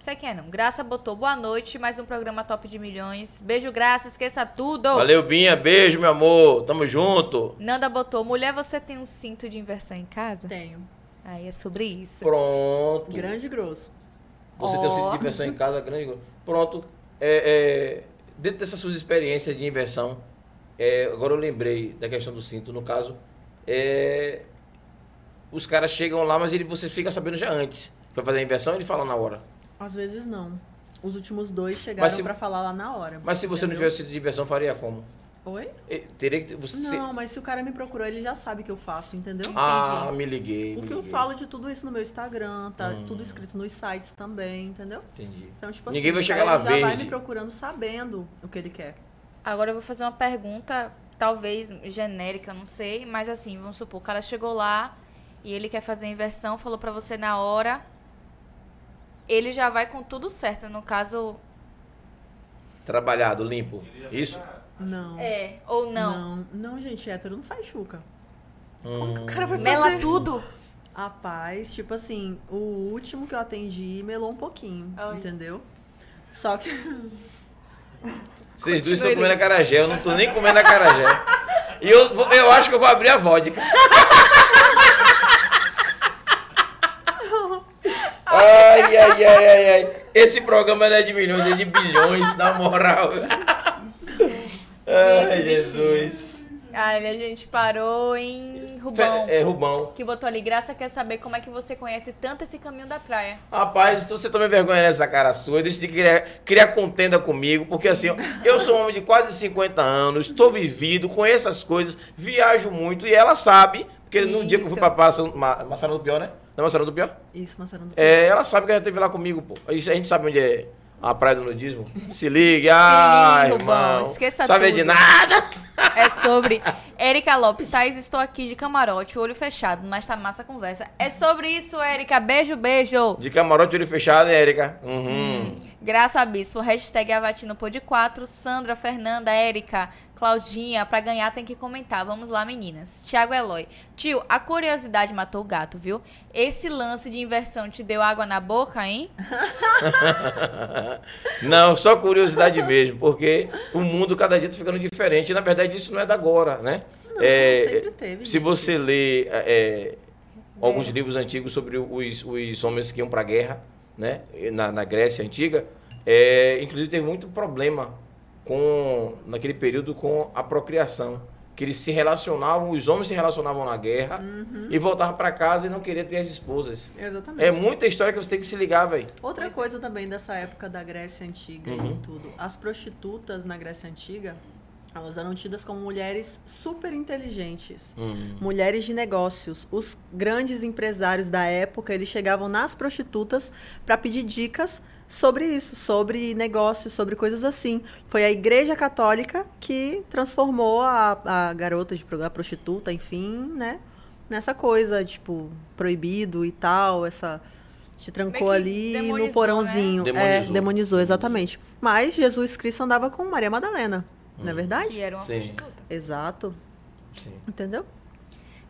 Sei quem é não. Graça botou, boa noite, mais um programa top de milhões. Beijo, Graça, esqueça tudo. Valeu, Binha, beijo, meu amor, tamo junto. Nanda botou, mulher, você tem um cinto de inversão em casa? Tenho. Aí é sobre isso. Pronto. Grande e grosso. Você tem um sítio de inversão em casa grande. Pronto. É, é, dentro dessas suas experiências de inversão, é, agora eu lembrei da questão do cinto. No caso, é, os caras chegam lá, mas ele, você fica sabendo já antes. Vai fazer a inversão, ele fala na hora. Às vezes não. Os últimos dois chegaram se- pra falar lá na hora. Mas se você não entendeu? tivesse sítio de inversão, faria como? Oi? E- Teria que. Você, Não, mas se o cara me procurou, ele já sabe que eu faço, entendeu? ah, me liguei. Porque me eu liguei. falo de tudo isso no meu Instagram, tá Hum. tudo escrito nos sites também, entendeu? Entendi. Então, tipo Ninguém vai o chegar lá já vai verde. me procurando sabendo o que ele quer. Agora eu vou fazer uma pergunta, talvez genérica, não sei, mas assim, vamos supor, o cara chegou lá e ele quer fazer a inversão, falou pra você na hora, ele já vai com tudo certo, no caso, Trabalhado, limpo. Isso? Não. é, ou não. Não, não, gente, hétero não faz chuca. Hum. Como que o cara vai Mela fazer? tudo. Rapaz, tipo assim, o último que eu atendi melou um pouquinho, Ai. entendeu? Só que. Vocês dois estão comendo acarajé, eu não tô nem comendo acarajé. E eu, eu acho que eu vou abrir a vodka. Ai, ai, ai, ai, ai. Esse programa não é de milhões, é de bilhões, na moral. Ai, Jesus. Ai, a gente parou em Rubão, É, Rubão. que botou ali, Graça quer saber como é que você conhece tanto esse caminho da praia. Rapaz, então você toma vergonha nessa cara sua, deixa de criar, criar contenda comigo, porque assim, eu sou um homem de quase 50 anos, estou vivido, conheço as coisas, viajo muito e ela sabe, porque no dia que eu fui Isso. pra Maçarão do Pior, né? Não é Maçarão do Pior? Isso, Maçarão do É, ela sabe que ela esteve lá comigo, pô. Isso a gente sabe onde é a praia do nudismo. Se ligue, ah, ligue, irmão. Rubão, esqueça Sabe tudo. de nada. É sobre Érica Lopes. Thaís, estou aqui de camarote, olho fechado, mas tá massa a conversa. É sobre isso, Érica. Beijo, beijo. De camarote, olho fechado, Érica? Uhum. Graça Bispo, hashtag Avatino Pod 4, Sandra, Fernanda, Érica, Claudinha, pra ganhar tem que comentar. Vamos lá, meninas. Tiago Eloy. Tio, a curiosidade matou o gato, viu? Esse lance de inversão te deu água na boca, hein? Não, só curiosidade mesmo, porque o mundo cada dia está ficando diferente. E, na verdade, isso não é da agora, né? Não, É, sempre teve. Se gente. você lê é, alguns livros antigos sobre os, os homens que iam para a guerra, né? Na, na Grécia antiga, é, inclusive teve muito problema com naquele período com a procriação. que eles se relacionavam, os homens se relacionavam na guerra Uhum. e voltavam pra casa e não queriam ter as esposas. Exatamente. É muita história que você tem que se ligar, velho. Outra Pois é. coisa também dessa época da Grécia Antiga Uhum. e tudo. As prostitutas na Grécia Antiga, elas eram tidas como mulheres super inteligentes. Hum. Mulheres de negócios. Os grandes empresários da época, eles chegavam nas prostitutas para pedir dicas sobre isso, sobre negócios, sobre coisas assim. Foi a Igreja Católica que transformou a, a garota de a prostituta, enfim, né? Nessa coisa, tipo, proibido e tal, essa te trancou ali demonizou, no porãozinho. né? É, Demonizou. demonizou, exatamente. Mas Jesus Cristo andava com Maria Madalena, não é verdade? Que era uma Sim. prostituta. Exato. Sim. Entendeu?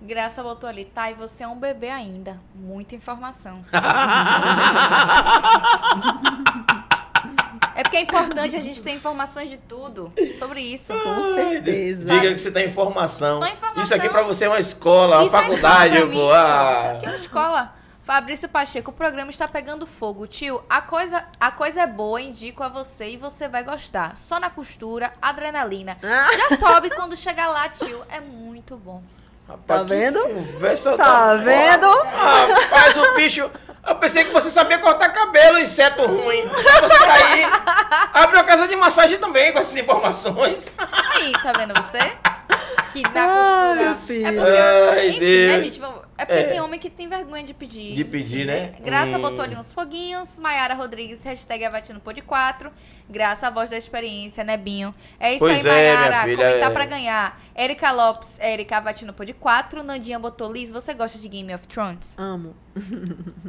Graça botou ali, tá, e você é um bebê ainda. Muita informação. é porque é importante a gente ter informações de tudo sobre isso. Com certeza. Diga que você tá em formação. Tô em formação. Isso aqui pra você é uma escola, uma Isso é faculdade, pra mim. Ah. Isso aqui é uma escola. Fabrício Pacheco, o programa está pegando fogo. Tio, a coisa, a coisa é boa, indico a você e você vai gostar. Só na costura, adrenalina. Ah. Já sobe quando chegar lá, tio. É muito bom. Rapaz, Tá vendo? Conversa Tá vendo? Rapaz, o bicho. Eu pensei que você sabia cortar cabelo, inseto ruim. Aí você tá aí. Abre uma casa de massagem também com essas informações. Aí, tá vendo você? Que Ai, costura. meu filho. É porque, Ai, enfim, Deus. né, gente? Vamos- É porque É. tem homem que tem vergonha de pedir. De pedir, né? Graça Hum. botou ali uns foguinhos. Maiara Rodrigues, hashtag Avatino Pod 4. Graça, a voz da experiência, né, Binho? É isso Pois aí, é, filha, Comentar é. pra ganhar. Erika Lopes, Erika Avatino Pod 4. Nandinha botou Liz, você gosta de Game of Thrones? Amo.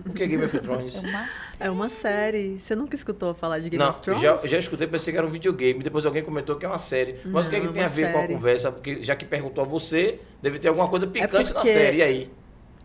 O que é Game of Thrones? É uma... É uma série. Você nunca escutou falar de Game Não, of Thrones? já, já escutei, pensei que era um videogame. Depois alguém comentou que é uma série. Mas o que, é que Não, tem a uma ver com a série. conversa? Porque já que perguntou a você, deve ter alguma coisa picante na porque- série. E aí?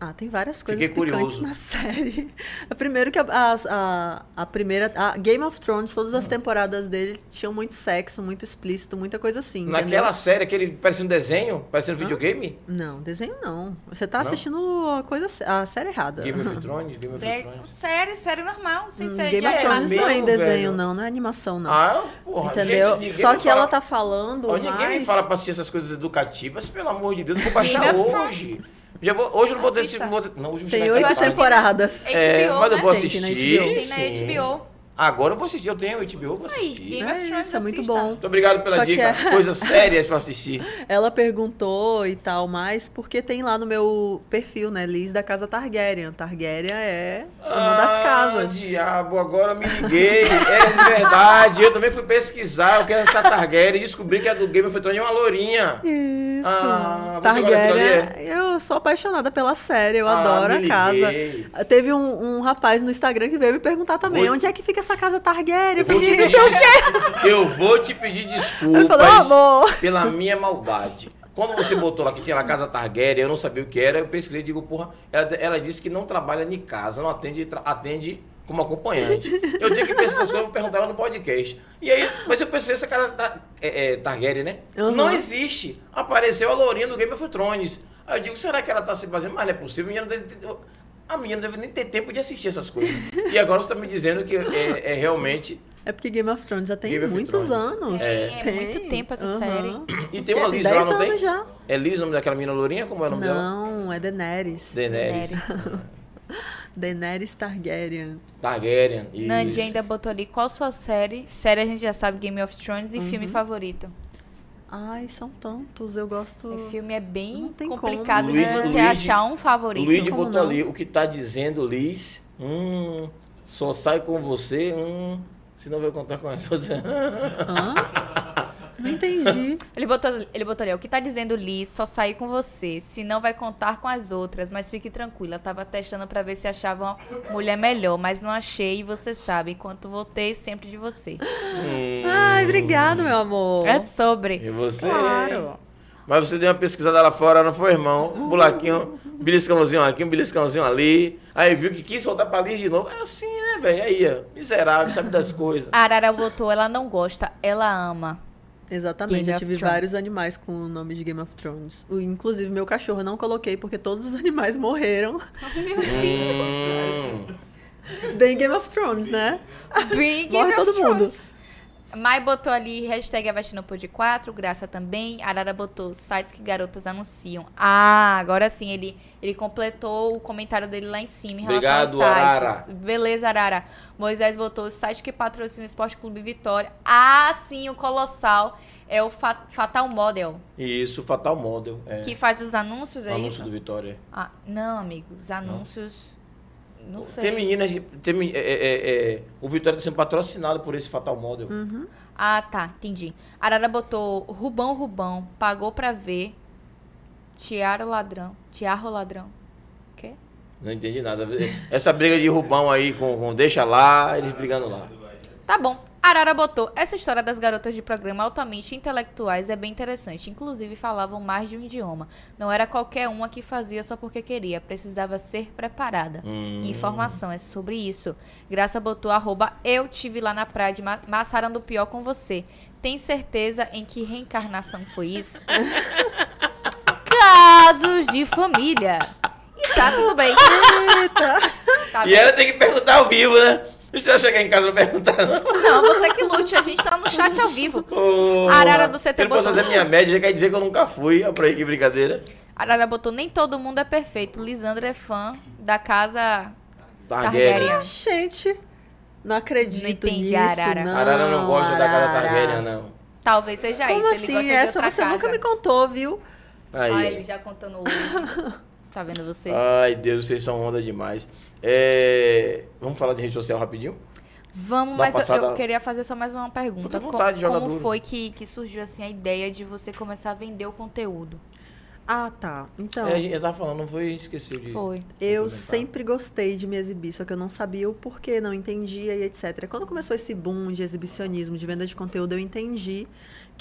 Ah, tem várias coisas Fiquei picantes curioso. na série. Primeiro que a, a, a, a primeira... A Game of Thrones, todas Hum. as temporadas dele tinham muito sexo, muito explícito, muita coisa assim, Naquela entendeu? série, aquele parecia um desenho, parecia um videogame? Não, desenho não. Você tá Não? assistindo a, coisa, a série errada. Game of Thrones? Game of É, Thrones. série, série normal, sem Hum, ser Game de of Thrones mesmo, não é em desenho, velho? não. Não é animação, não. Ah, porra, Entendeu? gente, Só que fala- ela tá falando Ó, ninguém mais... me fala pra assistir essas coisas educativas, pelo amor de Deus, eu vou baixar Game of hoje. Já vou, hoje eu não vou ter esse. Assista. Não, hoje eu vou Tem oito temporadas. É, HBO, mas eu né? vou Tem, tem na assistir. HBO. Tem na sim. HBO. Agora eu vou assistir, eu tenho HBO, eu vou assistir. Game É isso, é muito assista. bom. Muito obrigado pela Só dica. é- Coisas sérias pra assistir. Ela perguntou e tal, mas porque tem lá no meu perfil, né? Liz da casa Targaryen. Targaryen é uma das Ah, casas. diabo, agora eu me liguei. É verdade. Eu também fui pesquisar o que é essa Targaryen e descobri que a do Game of Thrones é uma lourinha. Isso. Ah, Targaryen, eu sou apaixonada pela série, eu Ah, adoro a casa. Teve um, um rapaz no Instagram que veio me perguntar também, Vou- onde é que fica essa casa Targaryen? Eu pedir, não sei o quê. eu vou te pedir desculpas falou, pela minha maldade. Quando você botou lá que tinha lá casa Targaryen, eu não sabia o que era, eu pesquisei e digo, porra, ela, ela disse que não trabalha em casa, não atende, atende como acompanhante. Eu tenho que pensar essas coisas, vou perguntar ela no podcast. E aí, mas eu pensei, essa casa ta- é, é, Targaryen, né? Uhum. Não existe. Apareceu a Lourinha do Game of Thrones. Aí eu digo, será que ela tá se fazendo? Mas não é possível, menina a menina não deve nem ter tempo de assistir essas coisas. E agora você está me dizendo que é, é realmente É porque Game of Thrones já tem Game muitos anos. É, é Tem. muito tempo essa Aham. série. E tem uma Liz lá, 10 não tem? já. É Liz o nome daquela menina lourinha? Como é o nome dela? Não, é Daenerys. Daenerys. Daenerys Targaryen. Targaryen. Isso. Nandi ainda botou ali qual sua série. Série a gente já sabe, Game of Thrones. E Uhum. filme favorito. Ai, são tantos. Eu gosto. O filme é bem complicado como, de né? você Luigi- achar um favorito. Luigi como botou não? ali o que tá dizendo, Liz. Hum, só sai com você. Hum, se não vai contar com as outras. Hã? Não entendi. Ele botou, ele botou ali, o que tá dizendo Liz, só sair com você, se não vai contar com as outras, mas fique tranquila, tava testando pra ver se achava uma mulher melhor, mas não achei e você sabe, enquanto voltei sempre de você. Hum, Ai, obrigado, meu amor. É sobre. E você? Claro. Mas você deu uma pesquisada lá fora, não foi, irmão? Um buraquinho, um beliscãozinho aqui, um beliscãozinho ali. Aí viu que quis voltar pra Liz de novo. É assim, né, velho? Aí, ó. Miserável, sabe das coisas. A Arara botou, ela não gosta, ela ama. Exatamente, Game eu tive vários animais com o nome de Game of Thrones. O- Inclusive, meu cachorro eu não coloquei porque todos os animais morreram. Hum. Bem Game of Thrones, né? Bem Game Morre of todo mundo. Thrones. Mai botou ali hashtag Avestino Pod 4, Graça também. Arara botou sites que garotas anunciam. Ah, agora sim, ele, ele completou o comentário dele lá em cima em relação Obrigado, aos sites. Arara. Beleza, Arara. Moisés botou o site que patrocina o Esporte Clube Vitória. Ah, sim, o Colossal. É o Fa- Fatal Model, Isso, Fatal Model. É. que faz os anúncios, é anúncio isso? do Vitória. Ah, não, amigo. Os anúncios. Não, sei. Tem meninas. Tem, men- é, é, é, o Vitória está sendo patrocinado por esse Fatal Model. Hum. Ah, tá, entendi. Arara botou Rubão Rubão, pagou pra ver. Tiaro ladrão. Tiarro ladrão. O quê? Não entendi nada. Essa briga de Rubão aí com, com Deixa lá, eles brigando lá. Tá bom. Arara botou. Essa história das garotas de programa altamente intelectuais é bem interessante. Inclusive falavam mais de um idioma. Não era qualquer uma que fazia só porque queria. Precisava ser preparada. Hum. Informação é sobre isso. Graça botou arroba eu tive lá na praia de Ma- Massarão do Pior com você. Tem certeza em que reencarnação foi isso? Casos de família. E tá tudo bem. Tá E bem. ela tem que perguntar ao vivo, né? Deixa eu chegar em casa e perguntar, não. Não, você que lute, a gente tá no chat ao vivo. Ô, Arara, você tem Eu não posso fazer minha média, já quer dizer que eu nunca fui. Olha pra aí que brincadeira. Arara botou, nem todo mundo é perfeito. Lisandra é fã da casa Targaryen. Targaryen. Ah, gente, não acredito Não entendi, nisso, Arara. não. Arara não gosta da casa Arara. Targaryen, não. Talvez seja Como isso. Ele assim? gosta de Essa outra você casa. nunca me contou, viu? Aí. Olha ele já contando hoje. Tá vendo você? Ai, Deus, vocês são onda demais. É, Vamos falar de rede social rapidinho? Vamos, Dá mas eu- passada- eu queria fazer só mais uma pergunta. Vontade, Como, duro. foi que, que surgiu assim a ideia de você começar a vender o conteúdo? Ah, tá. Então, É, eu tava falando, não foi esqueci de. Foi. eu comentar. sempre gostei de me exibir, só que eu não sabia o porquê, não entendia e etc. Quando começou esse boom de exibicionismo, de venda de conteúdo, eu entendi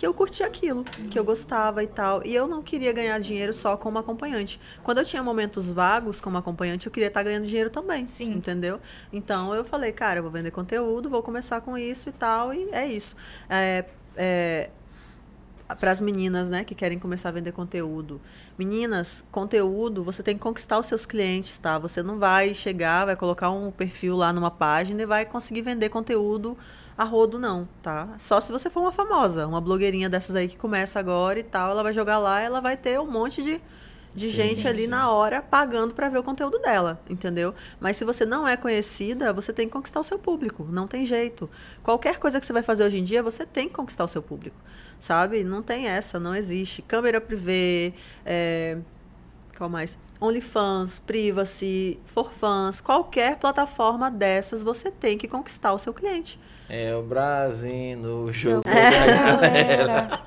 que eu curtia aquilo, que eu gostava e tal. E eu não queria ganhar dinheiro só como acompanhante. Quando eu tinha momentos vagos como acompanhante, eu queria estar ganhando dinheiro também. Sim. Entendeu? Então eu falei, cara, eu vou vender conteúdo, vou começar com isso e tal, e é isso. É, é, para as meninas, né, que querem começar a vender conteúdo. Meninas, conteúdo, você tem que conquistar os seus clientes, tá? Você não vai chegar, vai colocar um perfil lá numa página e vai conseguir vender conteúdo a rodo não, tá? Só se você for uma famosa, uma blogueirinha dessas aí que começa agora e tal, ela vai jogar lá, ela vai ter um monte de de Sim, gente sim, ali sim. na hora pagando para ver o conteúdo dela, entendeu? Mas se você não é conhecida, você tem que conquistar o seu público, não tem jeito. Qualquer coisa que você vai fazer hoje em dia, você tem que conquistar o seu público, sabe? Não tem essa, não existe. Câmera privê, é... qual mais? OnlyFans, Privacy, ForFans, qualquer plataforma dessas, você tem que conquistar o seu cliente. É o Brasil no jogo. Galera.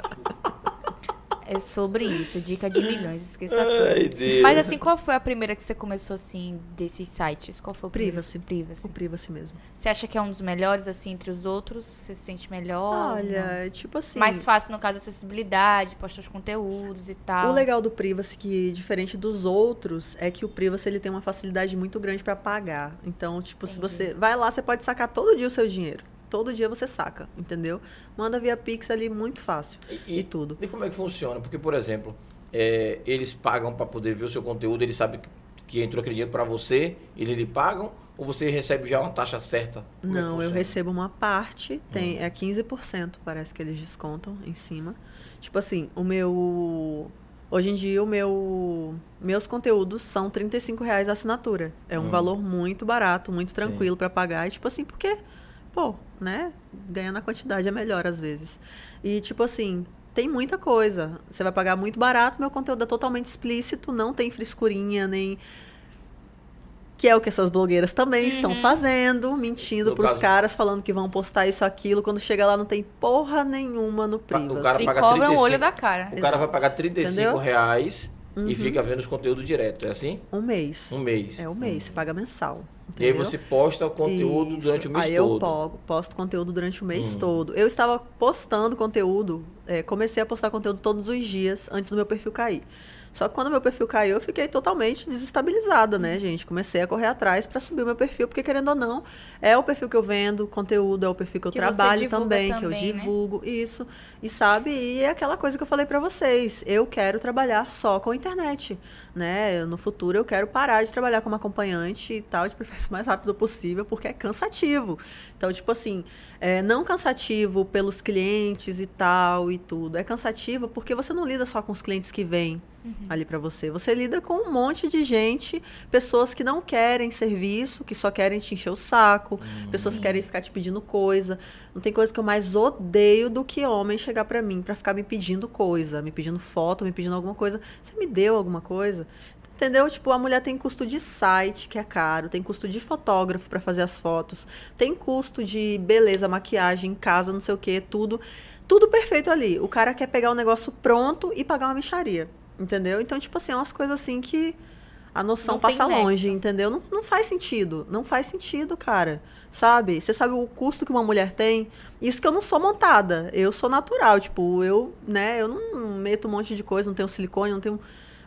É sobre isso, dica de milhões, esqueça Ai, tudo. Deus. Mas assim, qual foi a primeira que você começou assim, desses sites? Qual foi o Privacy. primeiro? Privacy. O Privacy mesmo. Você acha que é um dos melhores, assim, entre os outros? Você se sente melhor? Olha, tipo assim. Mais fácil, no caso, acessibilidade, postar os conteúdos e tal. O legal do Privacy, que diferente dos outros, é que o Privacy ele tem uma facilidade muito grande para pagar. Então, tipo, se Entendi. você vai lá, você pode sacar todo dia o seu dinheiro. Todo dia você saca, entendeu? Manda via Pix ali muito fácil. E, tudo. E como é que funciona? Porque, por exemplo, é, eles pagam para poder ver o seu conteúdo, eles sabem que, entrou aquele dinheiro para você, eles lhe pagam, ou você recebe já uma taxa certa? Como é Não, eu funciona? recebo uma parte, tem é 15%, parece que eles descontam em cima. Tipo assim, o meu hoje em dia o meu meus conteúdos são 35 reais a assinatura. É um Hum. valor muito barato, muito tranquilo pra pagar, e tipo assim, porque pô, né? Ganhando a quantidade é melhor às vezes. E tipo assim, tem muita coisa. Você vai pagar muito barato, meu conteúdo é totalmente explícito, não tem frescurinha nem que é o que essas blogueiras também estão fazendo, mentindo No pros caso- caras, falando que vão postar isso, aquilo. Quando chega lá, não tem porra nenhuma no Pa- o cara E paga cobra o 35. olho da cara. O cara vai Exato. pagar 35 Entendeu? reais e Uhum. fica vendo os conteúdos direto. É assim? Um mês. Um mês. É um mês, você paga mensal. E aí entendeu? você posta o conteúdo Isso. durante o mês Aí todo. eu pogo- posto conteúdo durante o mês Hum. todo. Eu estava postando conteúdo, é, comecei a postar conteúdo todos os dias antes do meu perfil cair. Só que quando meu perfil caiu, eu fiquei totalmente desestabilizada, né, gente? Comecei a correr atrás para subir o meu perfil, porque querendo ou não, é o perfil que eu vendo conteúdo, é o perfil que eu Que trabalho divulga também, que eu também, né? divulgo, isso. E sabe, e é aquela coisa que eu falei para vocês, eu quero trabalhar só com a internet, né? No futuro eu quero parar de trabalhar como acompanhante e tal, de preferência o mais rápido possível, porque é cansativo. Então, tipo assim, é, não cansativo pelos clientes e tal e tudo. É cansativo porque você não lida só com os clientes que vêm ali para você. Você lida com um monte de gente, pessoas que não querem serviço, que só querem te encher o saco, pessoas que querem ficar te pedindo coisa. Não tem coisa que eu mais odeio do que homem chegar para mim para ficar me pedindo coisa, me pedindo foto, me pedindo alguma coisa. Você me deu alguma coisa? Entendeu? Tipo, a mulher tem custo de site, que é caro, tem custo de fotógrafo para fazer as fotos, tem custo de beleza, maquiagem, casa, não sei o que, tudo. Tudo perfeito ali. O cara quer pegar o negócio pronto e pagar uma micharia. Entendeu? Então, tipo assim, é umas coisas assim que a noção Não passa longe, nexo. entendeu? Não, não faz sentido. Não faz sentido, cara. Sabe? Você sabe o custo que uma mulher tem? Isso que eu não sou montada. Eu sou natural. Tipo, eu, né, eu não meto um monte de coisa, não tenho silicone, não tenho.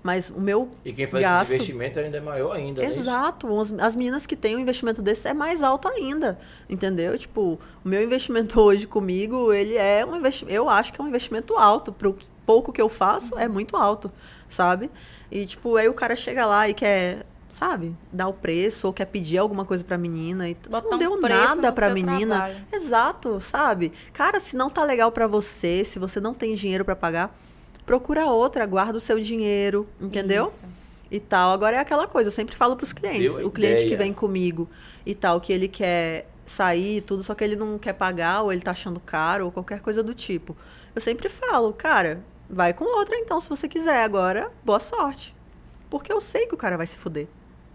Mas o meu E quem faz gasto... esse investimento ainda é maior ainda. né? Exato. As, as meninas que têm um investimento desse é mais alto ainda. Entendeu? Tipo, o meu investimento hoje comigo, ele é um investimento. Eu acho que é um investimento alto. Pro que- pouco que eu faço, é muito alto, sabe? E, tipo, aí o cara chega lá e quer, sabe, dar o preço ou quer pedir alguma coisa pra menina. E Botar não um deu nada pra menina. trabalho. Exato, sabe? Cara, se não tá legal pra você, se você não tem dinheiro pra pagar, procura outra, guarda o seu dinheiro, entendeu? Isso. e tal. Agora é aquela coisa, eu sempre falo pros clientes. Deu O cliente que vem comigo e tal, que ele quer sair e tudo, só que ele não quer pagar, ou ele tá achando caro, ou qualquer coisa do tipo. Eu sempre falo, cara, vai com outra então, se você quiser. Agora, boa sorte. Porque eu sei que o cara vai se fuder.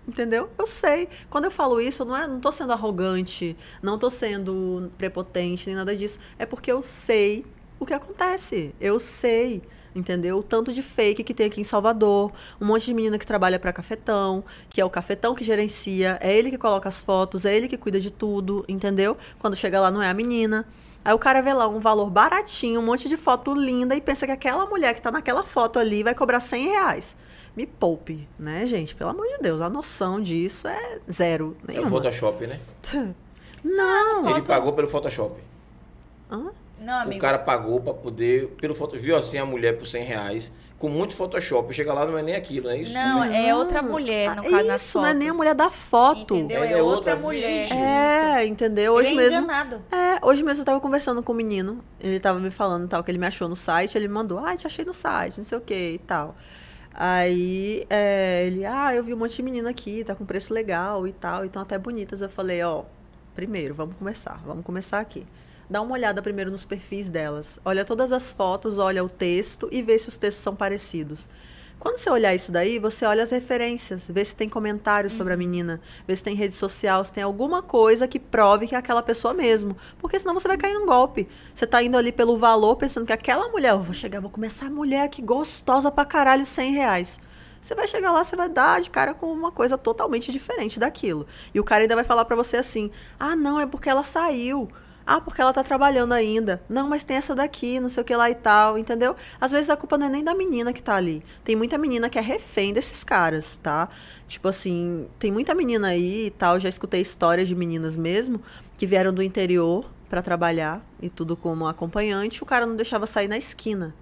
Entendeu? Eu sei. Quando eu falo isso, eu não, é, não tô sendo arrogante, não tô sendo prepotente, nem nada disso. É porque eu sei o que acontece. Eu sei. Entendeu? O tanto de fake que tem aqui em Salvador. Um monte de menina que trabalha pra cafetão, que é o cafetão que gerencia, é ele que coloca as fotos, é ele que cuida de tudo, entendeu? Quando chega lá não é a menina. Aí o cara vê lá um valor baratinho, um monte de foto linda e pensa que aquela mulher que tá naquela foto ali vai cobrar 100 reais. Me poupe, né, gente? Pelo amor de Deus, a noção disso é zero. É o Nenhuma. Photoshop, né? Não. Ele pagou pelo Photoshop. Hã? Não, amigo. O cara pagou pra poder, pelo foto, viu assim a mulher por 100 reais, com muito Photoshop. Chega lá, não é nem aquilo, não é isso? Não, é outra mulher, no Ah, caso, Isso, não é nem a mulher da foto. Entendeu? É é outra outra mulher. É, entendeu? Hoje Ele é mesmo. enganado. É, hoje mesmo eu tava conversando com um menino. Ele tava me falando tal, que ele me achou no site. Ele me mandou, ah, te achei no site, não sei o que e tal. Aí é, ele, ah, eu vi um monte de menina aqui, tá com preço legal e tal, então até bonitas. Eu falei, ó, primeiro, vamos começar, vamos começar aqui. Dá uma olhada primeiro nos perfis delas. Olha todas as fotos, olha o texto e vê se os textos são parecidos. Quando você olhar isso daí, você olha as referências, vê se tem comentários sobre a menina, vê se tem rede social, se tem alguma coisa que prove que é aquela pessoa mesmo. Porque senão você vai cair num golpe. Você tá indo ali pelo valor, pensando que aquela mulher, eu vou chegar, vou começar a mulher aqui gostosa pra caralho, 100 reais. Você vai chegar lá, você vai dar de cara com uma coisa totalmente diferente daquilo. E o cara ainda vai falar pra você assim: ah, não, é porque ela saiu. Ah, porque ela tá trabalhando ainda. Não, mas tem essa daqui, não sei o que lá e tal, entendeu? Às vezes a culpa não é nem da menina que tá ali. Tem muita menina que é refém desses caras, tá? Tipo assim, tem muita menina aí e tal. Já escutei histórias de meninas mesmo que vieram do interior pra trabalhar e tudo como acompanhante. O cara não deixava sair na esquina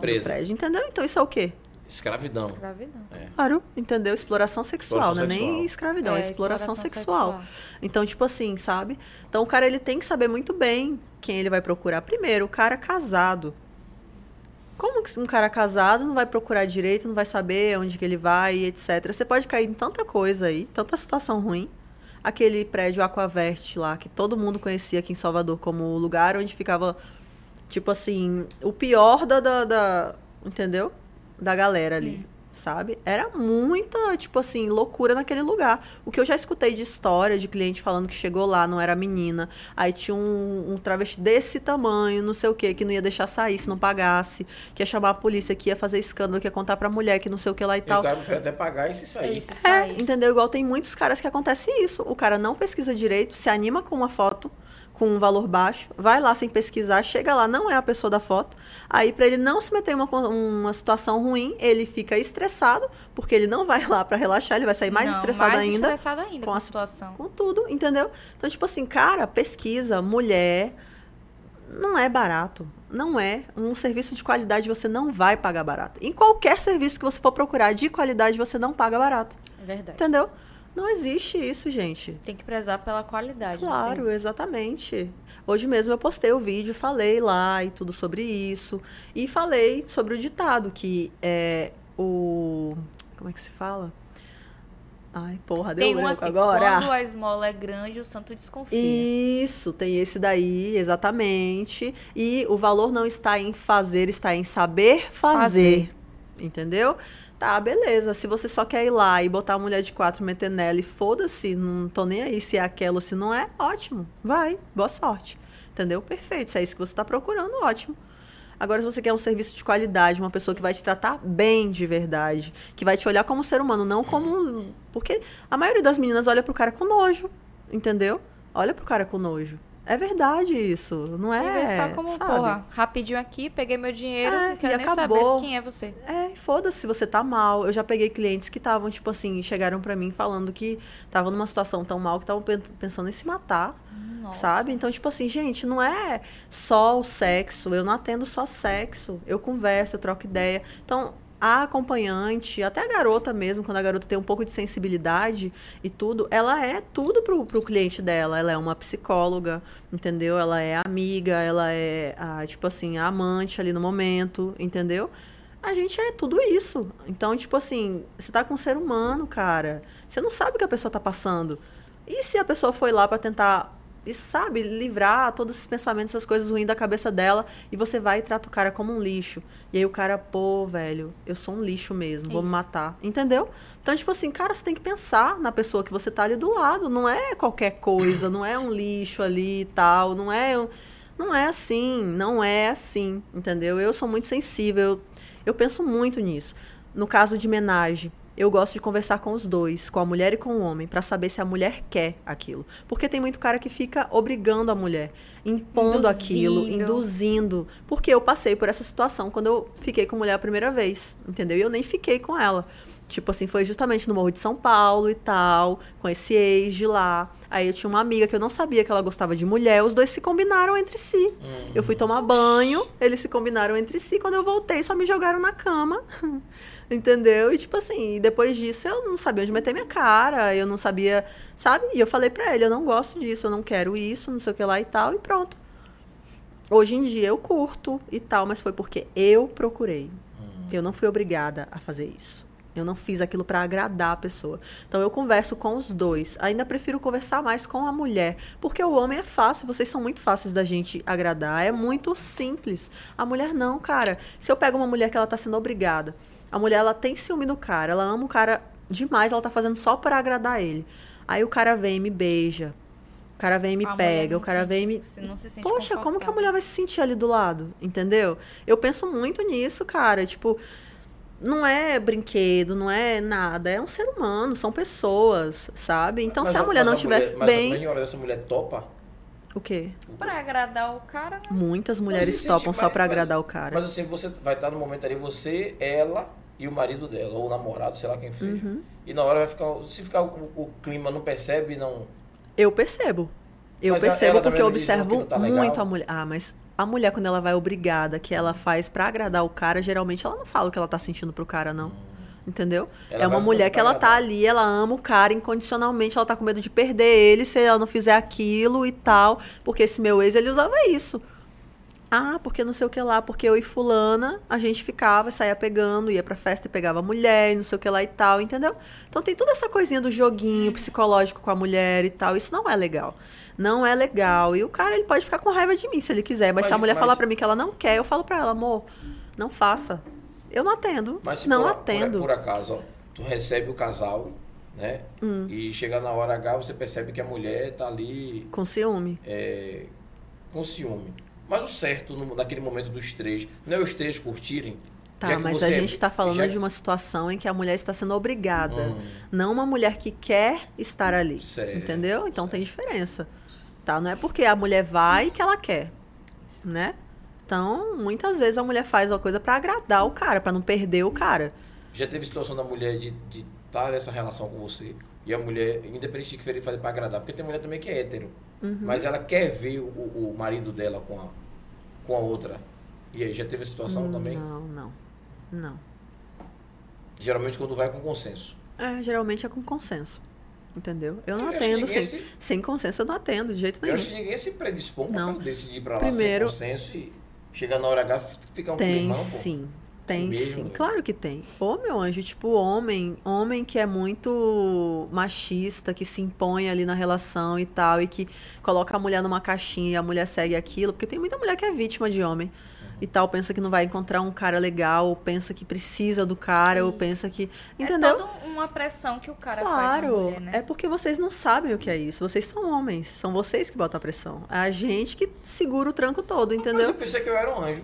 Presa. prédio, entendeu? Então isso é o quê? Escravidão. Escravidão. Claro, entendeu? Exploração sexual, Exploração não é nem escravidão, é, É, exploração, exploração sexual. sexual. Então, tipo assim, sabe? Então o cara ele tem que saber muito bem quem ele vai procurar. Primeiro, o cara casado. Como que um cara casado não vai procurar direito, não vai saber onde que ele vai, e etc. Você pode cair em tanta coisa aí, tanta situação ruim. Aquele prédio Aquavert lá, que todo mundo conhecia aqui em Salvador como o lugar onde ficava, tipo assim, o pior da, da, da- entendeu? Da galera ali, sabe? Era muita, tipo assim, loucura naquele lugar. O que eu já escutei de história de cliente falando que chegou lá, não era menina, aí tinha um, um travesti desse tamanho, não sei o que, que não ia deixar sair se não pagasse, que ia chamar a polícia, que ia fazer escândalo, que ia contar pra mulher, que não sei o que lá e E o tal. cara prefere até pagar e se sair. Isso, isso É, aí. entendeu? Igual tem muitos caras que acontece isso. O cara não pesquisa direito, se anima com uma foto, com um valor baixo, vai lá sem pesquisar, chega lá, não é a pessoa da foto. Aí, para ele não se meter em uma, uma situação ruim, ele fica estressado, porque ele não vai lá para relaxar, ele vai sair mais Não, estressado mais ainda. estressado ainda com, a situação. Com tudo, entendeu? Então, tipo assim, cara, pesquisa, mulher, não é barato. Não é. Um serviço de qualidade você não vai pagar barato. Em qualquer serviço que você for procurar de qualidade, você não paga barato. É verdade. Entendeu? Não existe isso, gente. Tem que prezar pela qualidade. Claro, exatamente. Hoje mesmo eu postei o vídeo, falei lá e tudo sobre isso. E falei sobre o ditado, que é o. Como é que se fala? Ai, porra, deu Tem um assim, agora. quando a esmola é grande, o santo desconfia. Isso, tem esse daí, exatamente. E o valor não está em fazer, está em saber fazer. Entendeu? Tá, beleza. Se você só quer ir lá e botar a mulher de quatro, meter nela e foda-se, não tô nem aí se é aquela ou se não é, ótimo. Vai, boa sorte. Entendeu? Perfeito. Se é isso que você tá procurando, ótimo. Agora, se você quer um serviço de qualidade, uma pessoa que vai te tratar bem de verdade, que vai te olhar como ser humano, não como. Porque a maioria das meninas olha pro cara com nojo, entendeu? Olha pro cara com nojo. É verdade isso, não é? E só como, sabe? porra, rapidinho aqui, peguei meu dinheiro, É, não quero e nem acabou. saber quem é você. É, foda-se, você tá mal. Eu já peguei clientes que estavam, tipo assim, chegaram pra mim falando que estavam numa situação tão mal que estavam pen- pensando em se matar. Nossa. Sabe? Então, tipo assim, gente, não é só o sexo. Eu não atendo só sexo. Eu converso, eu troco ideia. Então, a acompanhante, até a garota mesmo, quando a garota tem um pouco de sensibilidade e tudo, ela é tudo pro, pro cliente dela. Ela é uma psicóloga, entendeu? Ela é amiga, ela é, a, tipo assim, a amante ali no momento, entendeu? A gente é tudo isso. Então, tipo assim, você tá com um ser humano, cara. Você não sabe o que a pessoa tá passando. E se a pessoa foi lá pra tentar, e sabe, livrar todos esses pensamentos, essas coisas ruins da cabeça dela, e você vai e trata o cara como um lixo. E aí o cara, pô, velho, eu sou um lixo mesmo, vou me Isso. matar. Entendeu? Então, tipo assim, cara, você tem que pensar na pessoa que você tá ali do lado. Não é qualquer coisa, não é um lixo ali e tal, não é. Não é assim, não é assim, entendeu? Eu sou muito sensível, eu, eu penso muito nisso. No caso de homenagem, eu gosto de conversar com os dois, com a mulher e com o homem, pra saber se a mulher quer aquilo. Porque tem muito cara que fica obrigando a mulher, impondo aquilo, Induzindo. induzindo. Porque eu passei por essa situação quando eu fiquei com mulher a primeira vez, entendeu? E eu nem fiquei com ela. Tipo assim, foi justamente no Morro de São Paulo e tal, com esse ex de lá. Aí eu tinha uma amiga que eu não sabia que ela gostava de mulher, os dois se combinaram entre si. Eu fui tomar banho, eles se combinaram entre si. Quando eu voltei, só me jogaram na cama. Entendeu? E tipo assim, e depois disso eu não sabia onde meter minha cara, eu não sabia, sabe? E eu falei pra ele, eu não gosto disso, eu não quero isso, não sei o que lá e tal, e pronto. Hoje em dia eu curto e tal, mas foi porque eu procurei. Eu não fui obrigada a fazer isso. Eu não fiz aquilo pra agradar a pessoa. Então eu converso com os dois. Ainda prefiro conversar mais com a mulher, porque o homem é fácil, vocês são muito fáceis da gente agradar, é muito simples. A mulher não, cara. Se eu pego uma mulher que ela tá sendo obrigada, a mulher ela tem ciúme do cara, ela ama o cara demais, ela tá fazendo só pra agradar ele. Aí o cara vem e me beija. O cara vem e me A pega, o cara sente- vem e me se- não se sente Poxa, como que a mulher vai se sentir ali do lado? Entendeu? Eu penso muito nisso, cara. Tipo, não é brinquedo, não é nada. É um ser humano, são pessoas, sabe? Então, Mas se a a- mulher não a estiver mas bem. Mas hora essa mulher topa? O quê? Pra agradar o cara, né? Muitas mulheres topam só mas- agradar o cara. Mas assim, você vai estar no momento ali, você, ela e o marido dela, ou o namorado, sei lá quem seja. Uhum. E na hora vai ficar. Se ficar o, o clima não percebe, não. Eu percebo. Eu Mas percebo ela porque eu observo tá muito a mulher. Ah, mas a mulher, quando ela vai obrigada, que ela faz pra agradar o cara, geralmente ela não fala o que ela tá sentindo pro cara, não. Entendeu? Hum. Ela é uma mulher que ela tá ali, ela ama o cara incondicionalmente, ela tá com medo de perder ele se ela não fizer aquilo e tal. Porque esse meu ex, ele usava isso. Ah, porque não sei o que lá, porque eu e fulana, a gente ficava, saía pegando, ia pra festa e pegava mulher, e não sei o que lá e tal, entendeu? Então tem toda essa coisinha do joguinho psicológico com a mulher e tal, isso não é legal. Não é legal. E o cara, ele pode ficar com raiva de mim se ele quiser, mas, se a mulher mas- falar pra mim que ela não quer, eu falo pra ela, amor, não faça. Eu não atendo. Mas se não por, atendo. Por, por acaso, ó, tu recebe o casal, né? Hum. E chega na hora H, você percebe que a mulher tá ali Com ciúme. é, com ciúme. Mas o certo no- naquele momento dos três, não é os três curtirem. Tá, mas a é- gente tá falando já de uma situação em que a mulher está sendo obrigada. Hum. Não uma mulher que quer estar ali. Certo, entendeu? Então tem diferença. aceitar. Não é porque a mulher vai que ela quer, né? Então, muitas vezes a mulher faz uma coisa pra agradar o cara, pra não perder o cara. Já teve situação da mulher de estar nessa relação com você e a mulher, independente de que querer fazer pra agradar, porque tem mulher também que é hétero, Uhum. mas ela quer ver o, o marido dela com a, com a outra. E aí, já teve essa situação Hum, também? Não, não. Não. Geralmente quando vai com consenso. É, geralmente é com consenso. Entendeu? Eu não Eu atendo sem, se- sem consenso, eu não atendo de jeito Eu nenhum. acho que ninguém se predispõe pra Não. decidir pra lá Primeiro- sem consenso e chegar na hora H fica um Tem climão, pô. sim. Tem mesmo, sim. né? Claro que tem. Ô, meu anjo, tipo, homem, homem que é muito machista, que se impõe ali na relação e tal, e que coloca a mulher numa caixinha e a mulher segue aquilo, porque tem muita mulher que é vítima de homem. E tal, pensa que não vai encontrar um cara legal, ou pensa que precisa do cara, ou pensa que. Entendeu? É toda uma pressão que o cara faz na Claro, né? é porque vocês não sabem o que é isso. Vocês são homens, são vocês que botam a pressão. É a gente que segura o tranco todo, Mas eu entendeu? pensei que eu era um anjo.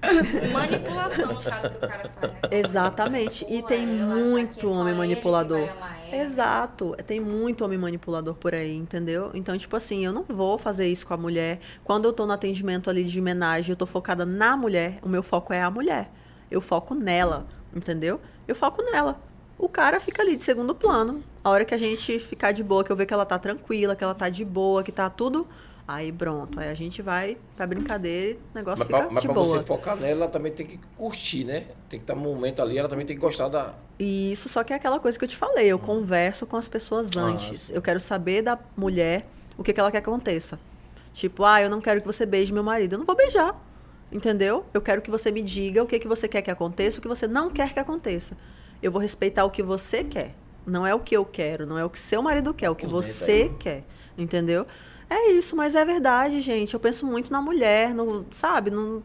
Manipulação, no caso, que o cara faz, né? Exatamente. E tem muito é homem que manipulador. Exato. Tem muito homem manipulador por aí, entendeu? Então, tipo assim, eu não vou fazer isso com a mulher. Quando eu tô no atendimento ali de homenagem, eu tô focada na mulher. O meu foco é a mulher. Eu foco nela, entendeu? Eu foco nela. O cara fica ali de segundo plano. A hora que a gente ficar de boa, que eu ver que ela tá tranquila, que ela tá de boa, que tá tudo. Aí pronto. Aí a gente vai pra brincadeira e o negócio Mas fica pra, mas de pra boa. você focar nela, ela também tem que curtir, né? Tem que estar no momento ali, ela também tem que gostar da. E isso só que é aquela coisa que eu te falei, eu converso com as pessoas Ah, antes. sim. Eu quero saber da mulher o que, que ela quer que aconteça. Tipo, ah, eu não quero que você beije meu marido. Eu não vou beijar. Entendeu? Eu quero que você me diga o que, que você quer que aconteça, o que você não quer que aconteça. Eu vou respeitar o que você quer. Não é o que eu quero, não é o que seu marido quer, é o que você quer. Entendeu? É isso, mas é verdade, gente. Eu penso muito na mulher, no, sabe? No,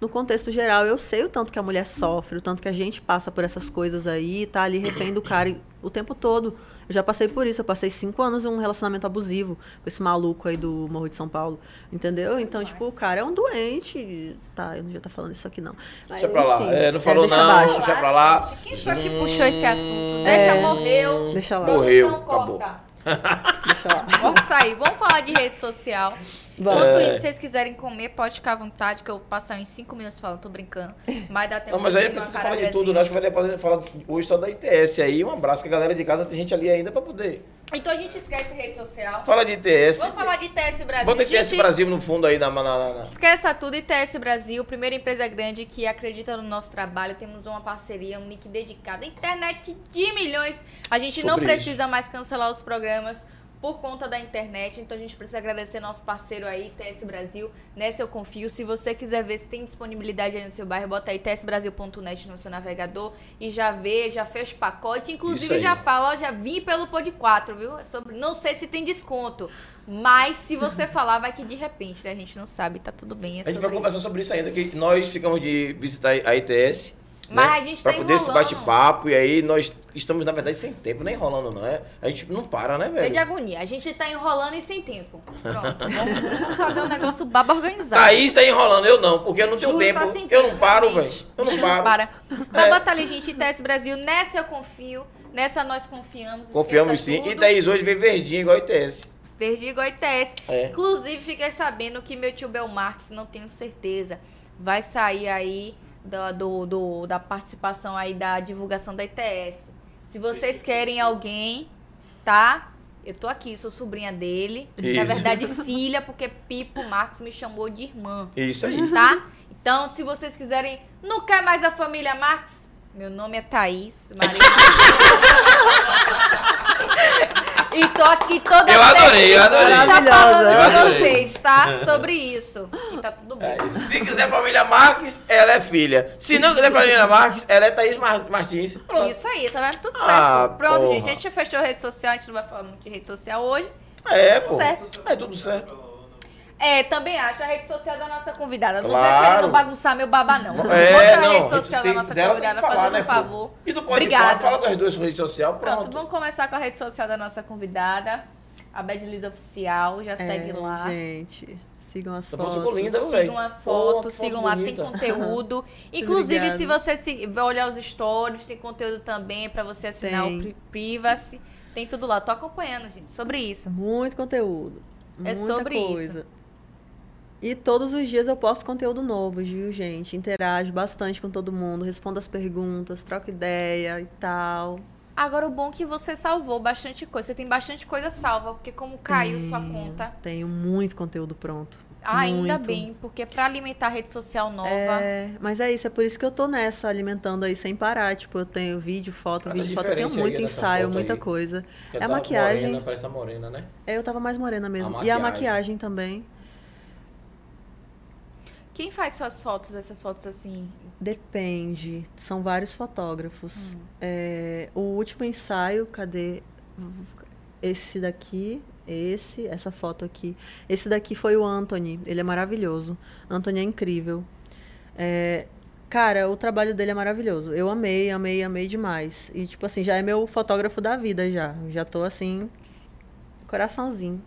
no contexto geral. Eu sei o tanto que a mulher sofre, o tanto que a gente passa por essas coisas aí, tá ali refém do cara o tempo todo. Eu já passei por isso. Eu passei cinco anos em um relacionamento abusivo com esse maluco aí do Morro de São Paulo. Entendeu? Então, tipo, o cara é um doente. Tá, eu não devia estar falando isso aqui, não. Mas, Deixa pra lá. enfim, É, não falou deixa não. abaixo. Deixa pra lá. Quem foi que puxou esse assunto? É. Deixa, morreu. Deixa lá. Morreu, corta. Deixa lá. Vamos sair. Vamos falar de rede social. Vamos. Enquanto É. isso, se vocês quiserem comer, pode ficar à vontade, que eu vou passar em cinco minutos falando, tô brincando. Mas dá tempo Não, mas aí não precisa falar de tudo, né? Acho que vai falar hoje só da ITS aí. Um abraço que a galera de casa tem gente ali ainda pra poder. Então a gente esquece rede social. Fala de ITS. Vamos falar de ITS Brasil. Bota ITS Gente, Brasil no fundo aí na. na, na- na- Esqueça tudo, ITS Brasil, primeira empresa grande que acredita no nosso trabalho. Temos uma parceria, um nick dedicado, internet de milhões. A gente não Sobre precisa mais cancelar os programas por conta da internet, então a gente precisa agradecer nosso parceiro aí, ITS Brasil. Nessa eu confio. Se você quiser ver se tem disponibilidade aí no seu bairro, bota aí tsbrasil.net no seu navegador e já vê, já fez pacote. Isso Inclusive já fala, ó, já vim pelo Pod 4, viu? É sobre, não sei se tem desconto. Mas se você falar, vai que de repente, né? A gente não sabe, tá tudo bem. é A gente vai conversar sobre isso ainda, que nós ficamos de visitar a ITS. Mas né, a gente Pra tá poder esse enrolando. bate-papo. E aí nós estamos, na verdade, sem tempo, nem enrolando, não é? A gente não para, né, É velho? de agonia. A gente tá enrolando e sem tempo. Pronto. Vamos, fazer um negócio baba organizado. Thaís tá enrolando, eu não, porque eu não tenho Juro, tempo. tá eu tempo, não paro, velho. Eu não paro. Para. Então É. bota ali, gente, ITS Brasil. Nessa eu confio. Nessa nós confiamos. Confiamos sim. E tudo. Thaís hoje veio verdinha igual a ITS. Verde igual ITS. É. Inclusive, fiquei sabendo que meu tio Belmarques, não tenho certeza, vai sair aí da, do, do- da participação aí da divulgação da ITS. Se vocês querem alguém, tá? Eu tô aqui, sou sobrinha dele. Na Isso. verdade, filha, porque Pipo Marques me chamou de irmã, Isso aí. tá? Então, se vocês quiserem, não quer mais a família Marques? Meu nome é Thaís Maria. e tô aqui toda Eu adorei, eu adorei. Tá falando Eu com adorei. vocês, tá? Sobre isso. E tá tudo bem. É, se quiser família Marques, ela é filha. Se não quiser família Marques, ela é Thaís Mar- Martins. Pronto. Isso aí, tá vendo? Tudo certo. Ah, Pronto, porra. gente. A gente já fechou a rede social, a gente não vai falar muito de rede social hoje. É, pô. Certo. É tudo certo. É, também acho a rede social da nossa convidada. Não Claro. vai querendo bagunçar meu baba, não. É, Bota a não. rede social tem- da nossa tem convidada, falar, fazendo né, um pô? favor. E do pode Obrigada. fala das duas suas redes sociais, Pronto, pronto. vamos começar com a rede social da nossa convidada. A Bad Liz Oficial, já segue É, lá. Gente, sigam as foto fotos. linda. Sigam as Pô, fotos, foto sigam lá, tem bonita. conteúdo. Inclusive, Obrigada. se você se, vai olhar os stories, tem conteúdo também pra você assinar Tem. o Pri- Privacy. Tem tudo lá. Tô acompanhando, gente, sobre isso. Muito conteúdo. É Muita sobre coisa. E todos os dias eu posto conteúdo novo, viu, gente? Interajo bastante com todo mundo, respondo as perguntas, troco ideia e tal. Agora, o bom é que você salvou bastante coisa. Você tem bastante coisa salva, porque como caiu sua Tenho- conta. Tenho muito conteúdo pronto. Ah, ainda Muito. bem, porque pra alimentar a rede social nova. É, mas é isso, é por isso que eu tô nessa, alimentando aí sem parar. Tipo, eu tenho vídeo, foto, Tá vídeo, foto. Eu tenho muito nessa ensaio, muita aí. coisa. Porque É a maquiagem. Morena, parece a morena, né? É, eu tava mais morena mesmo. A E a maquiagem também. Quem faz suas fotos, essas fotos assim? Depende. São vários fotógrafos. Hum. É, o último ensaio, cadê? Esse daqui, esse, essa foto aqui. Esse daqui foi o Anthony. Ele é maravilhoso. Anthony é incrível. É, cara, o trabalho dele é maravilhoso. Eu amei, amei, amei demais. E, tipo assim, já é meu fotógrafo da vida já. Já tô assim, coraçãozinho.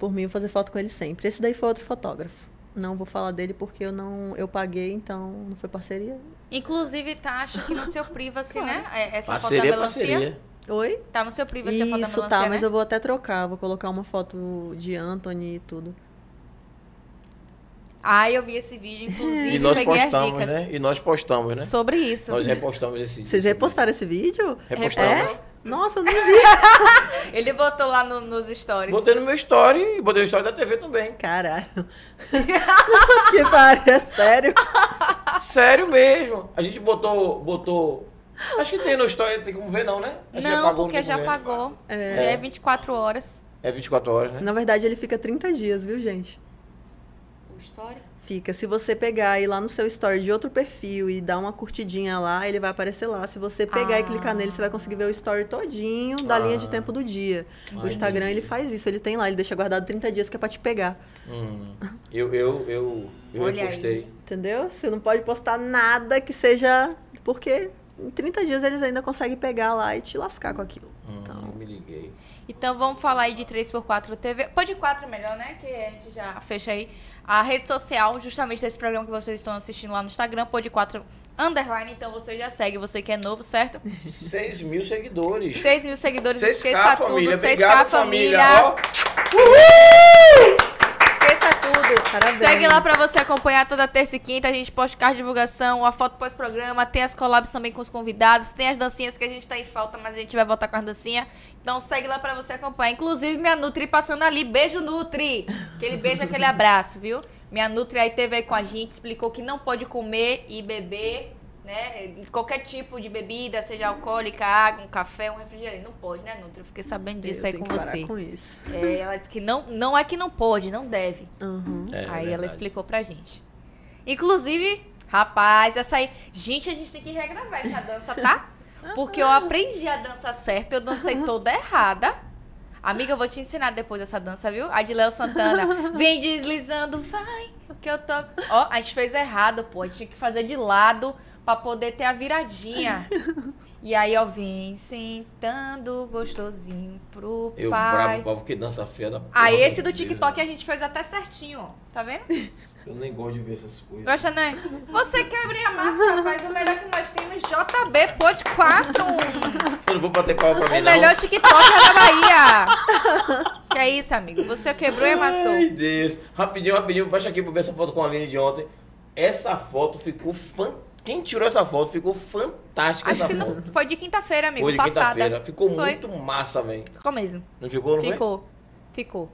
Por mim, eu vou fazer foto com ele sempre. Esse daí foi outro fotógrafo. Não vou falar dele porque eu não eu paguei, então não foi parceria. Inclusive, tá, acho que no seu privacy, né? É, Essa Parceria, foto da melancia. parceria. Oi? Tá no seu privacy a foto da Isso, melancia, tá, né? mas eu vou até trocar. Vou colocar uma foto de Anthony e tudo. Ah, eu vi esse vídeo, inclusive, E nós peguei as postamos, dicas né? E nós postamos, né? sobre isso. Nós repostamos esse Vocês esse repostaram esse vídeo? vídeo. Repostamos. É? Nossa, eu nem vi. Ele botou lá no- nos stories. Botei no meu story e botei no story da TV também. Caralho. que pariu, é sério? Sério mesmo. A gente botou. botou acho que tem no story, tem como ver, não, né? Acho Não, pagou, porque já ver. pagou. É. Já é 24 horas. É 24 horas, né? Na verdade, ele fica 30 dias, viu, gente? O story? Fica. Se você pegar e ir lá no seu story de outro perfil e dar uma curtidinha lá, ele vai aparecer lá. Se você pegar e Ah. clicar nele, você vai conseguir ver o story todinho da linha de Ah. tempo do dia. Ah, o Instagram, entendi. ele faz isso. Ele tem lá, ele deixa guardado 30 dias que é pra te pegar. Hum. Eu, eu, eu, eu Olha aí. repostei. Entendeu? Você não pode postar nada que seja... Porque em 30 dias eles ainda conseguem pegar lá e te lascar com aquilo. Hum, Então... me liguei. Então vamos falar aí de 3x4 TV. Pode 4 melhor, né? Que a gente já fecha aí. A rede social, justamente desse programa que vocês estão assistindo lá no Instagram, pode 4 underline. Então você já segue, você que é novo, certo? 6 mil seguidores. 6 mil seguidores, 6K, esqueça família. tudo. 6K Obrigado, família. família. Ó, Esqueça tudo. Parabéns. Segue lá pra você acompanhar toda terça e quinta. A gente posta card divulgação, a foto pós-programa, tem as collabs também com os convidados, tem as dancinhas que a gente tá em falta, mas a gente vai voltar com as dancinhas. Então segue lá pra você acompanhar. Inclusive, minha Nutri passando ali. Beijo, Nutri! Aquele beijo, aquele abraço, viu? Minha Nutri aí teve aí com a gente, explicou que não pode comer e beber. Né? Qualquer tipo de bebida, seja alcoólica, água, um café, um refrigerante. Não pode, né, Nutri? Eu fiquei sabendo disso eu aí tenho com que parar você. com isso. É, ela disse que não, não é que não pode, não deve. Uhum. É, aí ela verdade. explicou pra gente. Inclusive, rapaz, essa aí. Gente, a gente tem que regravar essa dança, tá? Porque eu aprendi a dança certa, eu dancei toda errada. Amiga, eu vou te ensinar depois essa dança, viu? A de Léo Santana. Vem deslizando, vai, que eu tô. Ó, a gente fez errado, pô. A gente tinha que fazer de lado pra poder ter a viradinha. E aí, ó, vem sentando gostosinho pro Eu pai. bravo, povo que dança feia da Ah, porra esse do TikTok a gente fez até certinho, ó. Tá vendo? Eu nem gosto de ver essas coisas. Gosta, né? Você quebra a massa, rapaz. O melhor que nós temos, JB Pod 4. Eu não vou bater palma pra mim, O não. melhor TikToker da Bahia. Que é isso, amigo? Você quebrou e amassou. Ai, Deus. Rapidinho, rapidinho. Baixa aqui pra ver essa foto com a Aline de ontem. Essa foto ficou fantástica. Quem tirou essa foto ficou fantástica Acho que não, foi de quinta-feira, amigo. Foi de passada. quinta-feira. Ficou Foi. muito massa, velho. Ficou mesmo. Não ficou, não foi? Ficou. Ficou.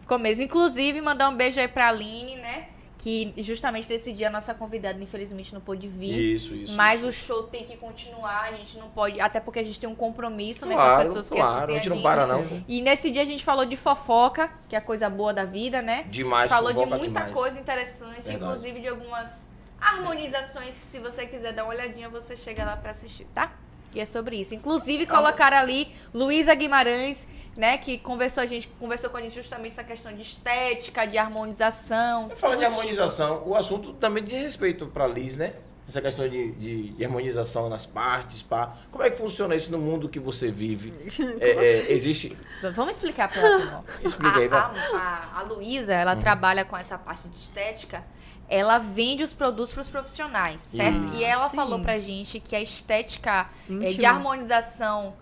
Ficou mesmo. Inclusive, mandar um beijo aí pra Aline, né? Que justamente nesse dia a nossa convidada, infelizmente, não pôde vir. Isso, isso. Mas isso. o show tem que continuar, a gente não pode. Até porque a gente tem um compromisso né, com Claro, as pessoas que claro. assistem A gente não para, não. E nesse dia a gente falou de fofoca, que é a coisa boa da vida, né? Demais, falou de muita demais. coisa interessante, Verdade. inclusive de algumas harmonizações que se você quiser dar uma olhadinha, você chega lá pra assistir, tá? E é sobre isso. Inclusive, colocaram ali Luísa Guimarães, né, que conversou, a gente, conversou com a gente justamente essa questão de estética, de harmonização. Falando de harmonização, o assunto também diz respeito pra Liz, né? Essa questão de, de, de harmonização nas partes, pá. Como é que funciona isso no mundo que você vive? É, é, existe. Vamos explicar pra ela. Explica aí, a, a, a, a Luísa, ela trabalha com essa parte de estética. Ela vende os produtos para os profissionais, certo? Isso. e ela Sim. falou pra gente que a estética é, de harmonização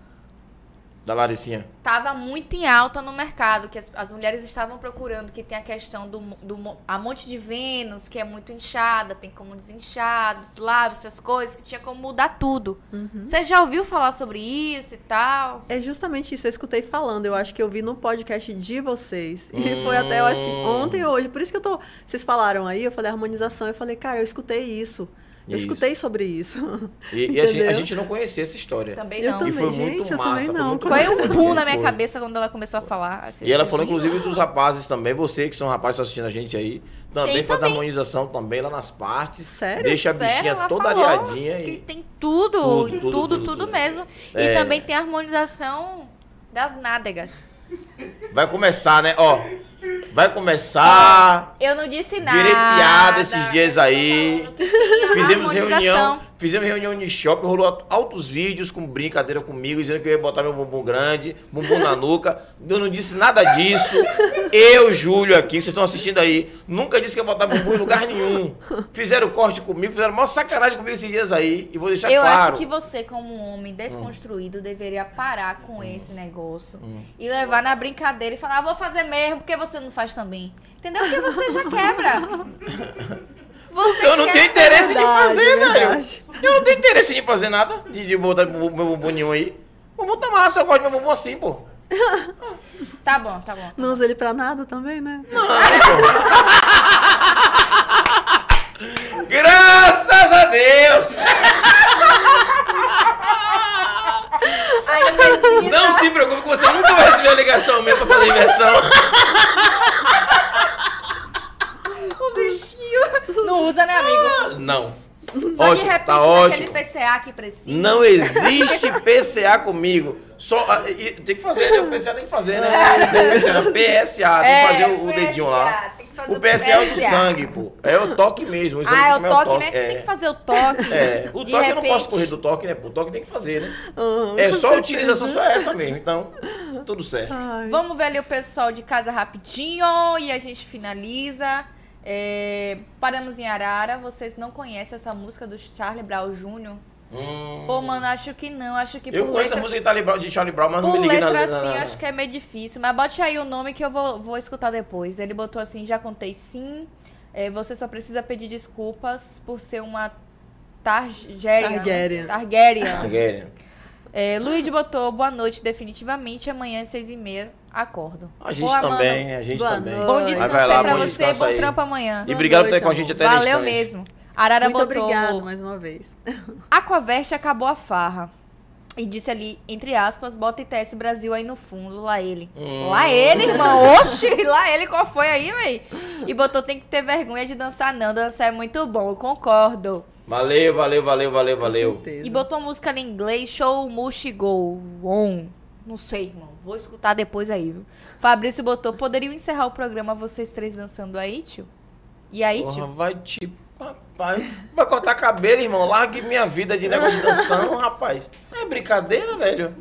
Da Laricinha. tava muito em alta no mercado, que as, as mulheres estavam procurando, que tem a questão do, do a monte de Vênus, que é muito inchada, tem como desinchar, dos lábios, essas coisas, que tinha como mudar tudo. Você já ouviu falar sobre isso e tal? É justamente isso, eu escutei falando. Eu acho que eu vi no podcast de vocês. E foi até, eu acho que ontem ou hoje. Por isso que eu tô. Vocês falaram aí, eu falei harmonização. Eu falei, cara, eu escutei isso. Eu Isso. escutei sobre isso. E, e assim, a Entendeu? gente não conhecia essa história. Também Eu não. também, E foi gente, muito eu massa. também foi não. muito Foi um boom na minha Foi. cabeça quando ela começou a falar. assim, E ela esses falou, inclusive, dos rapazes também, você que são rapazes que estão assistindo a gente aí, também Tem faz também. harmonização também lá nas partes. Sério? Deixa a Sério, bichinha ela toda falou areadinha Que e. tem tudo, Tudo, tudo, tudo, tudo, tudo, tudo. mesmo. É. E também tem a harmonização das nádegas. Vai começar, né? Ó. Vai começar. Eu não disse nada. Virei piada esses dias aí. Eu Fizemos reunião, fizemos reunião de shopping, rolou altos vídeos com brincadeira comigo, dizendo que eu ia botar meu bumbum grande, bumbum na nuca. Eu não disse nada disso. Eu, Júlio, aqui, vocês estão assistindo aí, nunca disse que ia botar bumbum em lugar nenhum. Fizeram corte comigo, fizeram maior sacanagem comigo esses dias aí. E vou deixar Eu claro. acho que você, como um homem desconstruído, deveria parar com Hum. esse negócio e levar na brincadeira e falar, ah, vou fazer mesmo, porque você não faz também. Entendeu? Porque você já quebra. Você Eu não tenho interesse de Verdade, fazer, velho. verdade. Eu não tenho interesse em fazer nada, de, de botar meu meu bumbum aí. O bumbum tá massa, eu gosto de meu bumbum assim, pô. Tá bom, tá bom. Não usa ele pra nada também, né? Graças a Deus! Não se preocupe que você nunca vai receber a ligação minha pra fazer inversão. O bichinho. Não usa, né, amigo? Não. Só de ótimo, repente tá ótimo. PCA que precisa. Não existe PCA comigo. Só, ah, tem que fazer, né? O PCA tem que fazer, né? Tem PCA, PSA, tem que fazer o, o dedinho lá. É, O PSA é o do sangue, pô. É o toque mesmo. exame Ah, é o chama toque, né? É. Tem que fazer o toque. É, o toque eu não posso repente. correr do toque, né? pô? O toque tem que fazer, né? Aham, É só a utilização, só essa mesmo. Então, tudo certo. Ai. Vamos ver ali o pessoal de casa rapidinho e a gente finaliza. É, paramos em Arara. Vocês não conhecem essa música do Charlie Brown Jr.? Hum. Pô, mano, acho que não. Acho que eu por conheço letra, a música de, Charlie Brown, de Charlie Brown, mas não por me liguei na, letra na, assim, na- acho que é meio difícil. Mas bote aí o nome que eu vou, vou escutar depois. Ele botou assim, já contei sim. É, você só precisa pedir desculpas por ser uma Targaryen. Targaryen. Targaryen. Targaryen. É, Luiz botou boa noite, definitivamente. Amanhã às seis e meia, acordo. A gente Boa, também, mano. a gente Boa também. noite. Bom descanso lá, pra bom você, descanso bom aí. trampo amanhã. E Boa obrigado por noite, estar com a gente até Valeu mesmo. Arara Muito botou. obrigado mais uma vez. Aquaverte acabou a farra. E disse ali, entre aspas, bota ITS Brasil aí no fundo, lá ele. Hum. Lá ele, irmão. Oxi, lá ele, qual foi aí, véi? E botou, tem que ter vergonha de dançar, não. Dançar é muito bom, eu concordo. Valeu, valeu, valeu, valeu, valeu. E botou uma música ali em inglês, show Mushi Go On. Não sei, irmão. Vou escutar depois aí, viu? Fabrício botou, poderiam encerrar o programa vocês três dançando aí, tio? E aí, Porra, tio? vai te. Papai. Vai cortar cabelo, irmão. Largue minha vida de negócio de dançando, rapaz. É brincadeira, velho.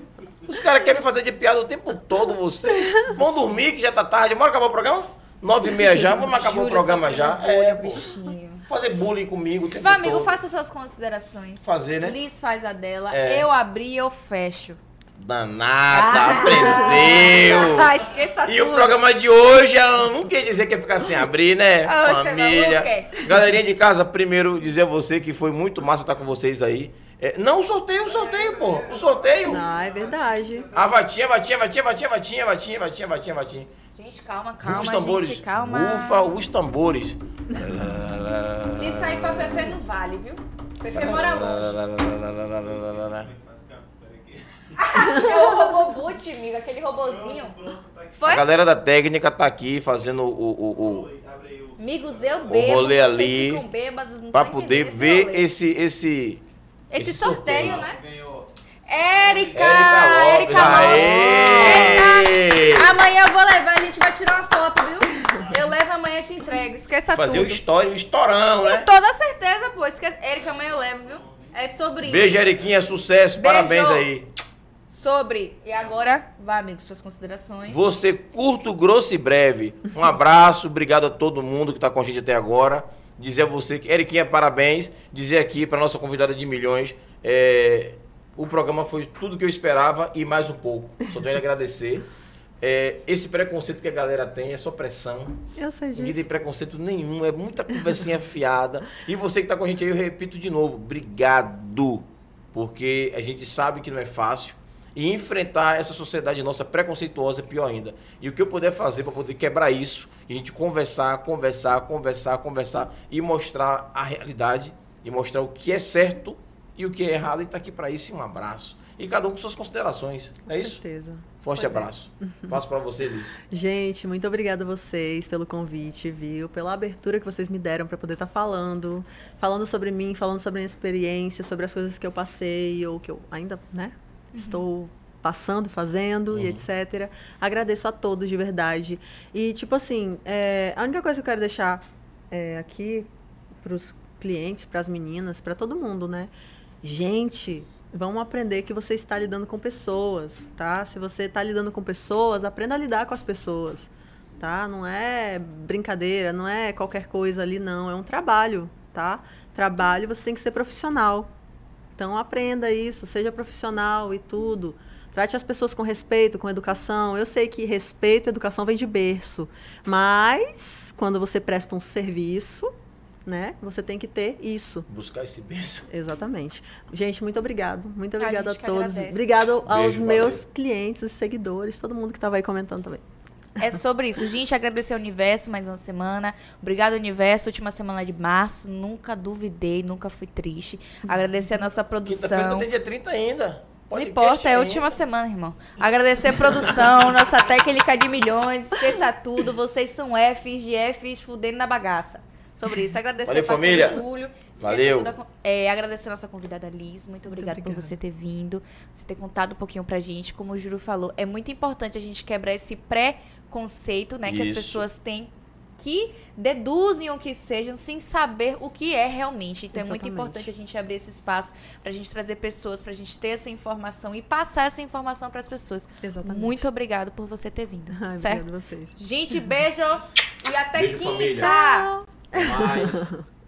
Os caras querem me fazer de piada o tempo todo, vocês. Vão dormir, que já tá tarde. Bora acabar o programa? Nove e meia já, vamos acabar o programa sofrendo já. É, bichinho. Fazer bullying comigo amigo, todo. faça suas considerações. Fazer, né? Liz faz a dela. É. Eu abri, eu fecho. Danada, aprendeu. Ah, esqueça E tudo. o programa de hoje, ela não quer dizer que ia ficar sem abrir, né? Ah, você Família. Galerinha de casa, primeiro dizer a você que foi muito massa estar com vocês aí. É, não, o sorteio, o sorteio, pô. O sorteio. Não, é verdade. A vatinha, vatinha, vatinha, vatinha, vatinha, vatinha, vatinha, vatinha, vatinha. Gente, calma, calma, os tambores. gente, calma. Bufa os tambores. Se sair pra Fefe não vale, viu? Fefe mora longe. É o robô boot, amigo, aquele robozinho. Foi? A galera da técnica tá aqui fazendo o, o, o, Amigos, eu bebo. rolê vocês ali bêbados, pra poder ver rolê. esse, esse, Esse esse sorteio, sorteio. né? Ganhou. Érica! Érica Lopes. Amanhã eu vou levar, a gente vai tirar uma foto, viu? Eu levo amanhã e te entrego. Esqueça fazer o tudo. história, o estourão, né? Com toda certeza, pô. Esquece... Érica, amanhã eu levo, viu? É sobre Beijo, Eriquinha, sucesso, Beijo. parabéns aí. Sobre. E agora, vai, amigo, suas considerações. Você curto, grosso e breve. Um abraço, obrigado a todo mundo que está com a gente até agora. Dizer a você que, Eriquinha, parabéns. Dizer aqui para nossa convidada de milhões, é, O programa foi tudo que eu esperava e mais um pouco. Só tenho a agradecer. É, esse preconceito que a galera tem é só pressão. Eu sei Ninguém tem disso. preconceito nenhum, é muita conversinha fiada. E você que tá com a gente aí, eu repito de novo, obrigado. Porque a gente sabe que não é fácil. E enfrentar essa sociedade nossa preconceituosa é pior ainda. E o que eu puder fazer para poder quebrar isso, e a gente conversar, conversar, conversar, conversar e mostrar a realidade e mostrar o que é certo e o que é errado, e tá aqui para isso. E um abraço. E cada um com suas considerações. É Com isso? certeza. Forte Pois é. abraço. Faço para você, Liz. Gente, muito obrigada a vocês pelo convite, viu? Pela abertura que vocês me deram para poder estar falando, falando sobre mim, falando sobre a minha experiência, sobre as coisas que eu passei ou que eu ainda, né, estou passando, fazendo e etc. Agradeço a todos de verdade. E tipo assim, é, a única coisa que eu quero deixar é, aqui para os clientes, para as meninas, para todo mundo, né? Gente, vamos aprender que você está lidando com pessoas, tá? Se você está lidando com pessoas, aprenda a lidar com as pessoas, tá? Não é brincadeira, não é qualquer coisa ali, não. É um trabalho, tá? Trabalho, você tem que ser profissional. Então aprenda isso, seja profissional e tudo. Trate as pessoas com respeito, com educação. Eu sei que respeito e educação vem de berço, mas quando você presta um serviço, né, você tem que ter isso. Buscar esse beijo. Exatamente. Gente, muito obrigado. Muito A obrigada a, que todos. agradece. Obrigado aos Beijo, meus valeu. clientes, os seguidores, todo mundo que estava aí comentando também. É sobre isso. Gente, agradecer ao Universo mais uma semana. Obrigado, Universo. Última semana de março. Nunca duvidei, nunca fui triste. Agradecer a nossa produção. tem dia 30 ainda. Não importa, é a última semana, irmão. Agradecer a produção, nossa técnica de milhões. Esqueça tudo. Vocês são Fs de Fs fudendo na bagaça. Sobre isso. Agradecer Valeu, família. Júlio. Valeu. tudo a con- é, agradecer a nossa convidada Liz. Muito obrigada por você ter vindo. Você ter contado um pouquinho pra gente. Como o Júlio falou, é muito importante a gente quebrar esse pré-conceito, né? Que as pessoas têm que deduzem o que sejam sem saber o que é realmente. Então é muito Exatamente. importante a gente abrir esse espaço pra gente trazer pessoas, pra gente ter essa informação e passar essa informação pras pessoas. Exatamente. Muito obrigado por você ter vindo, Ai, certo? Obrigada a vocês. Gente, beijo e até Beijo, quinta! família. Mais.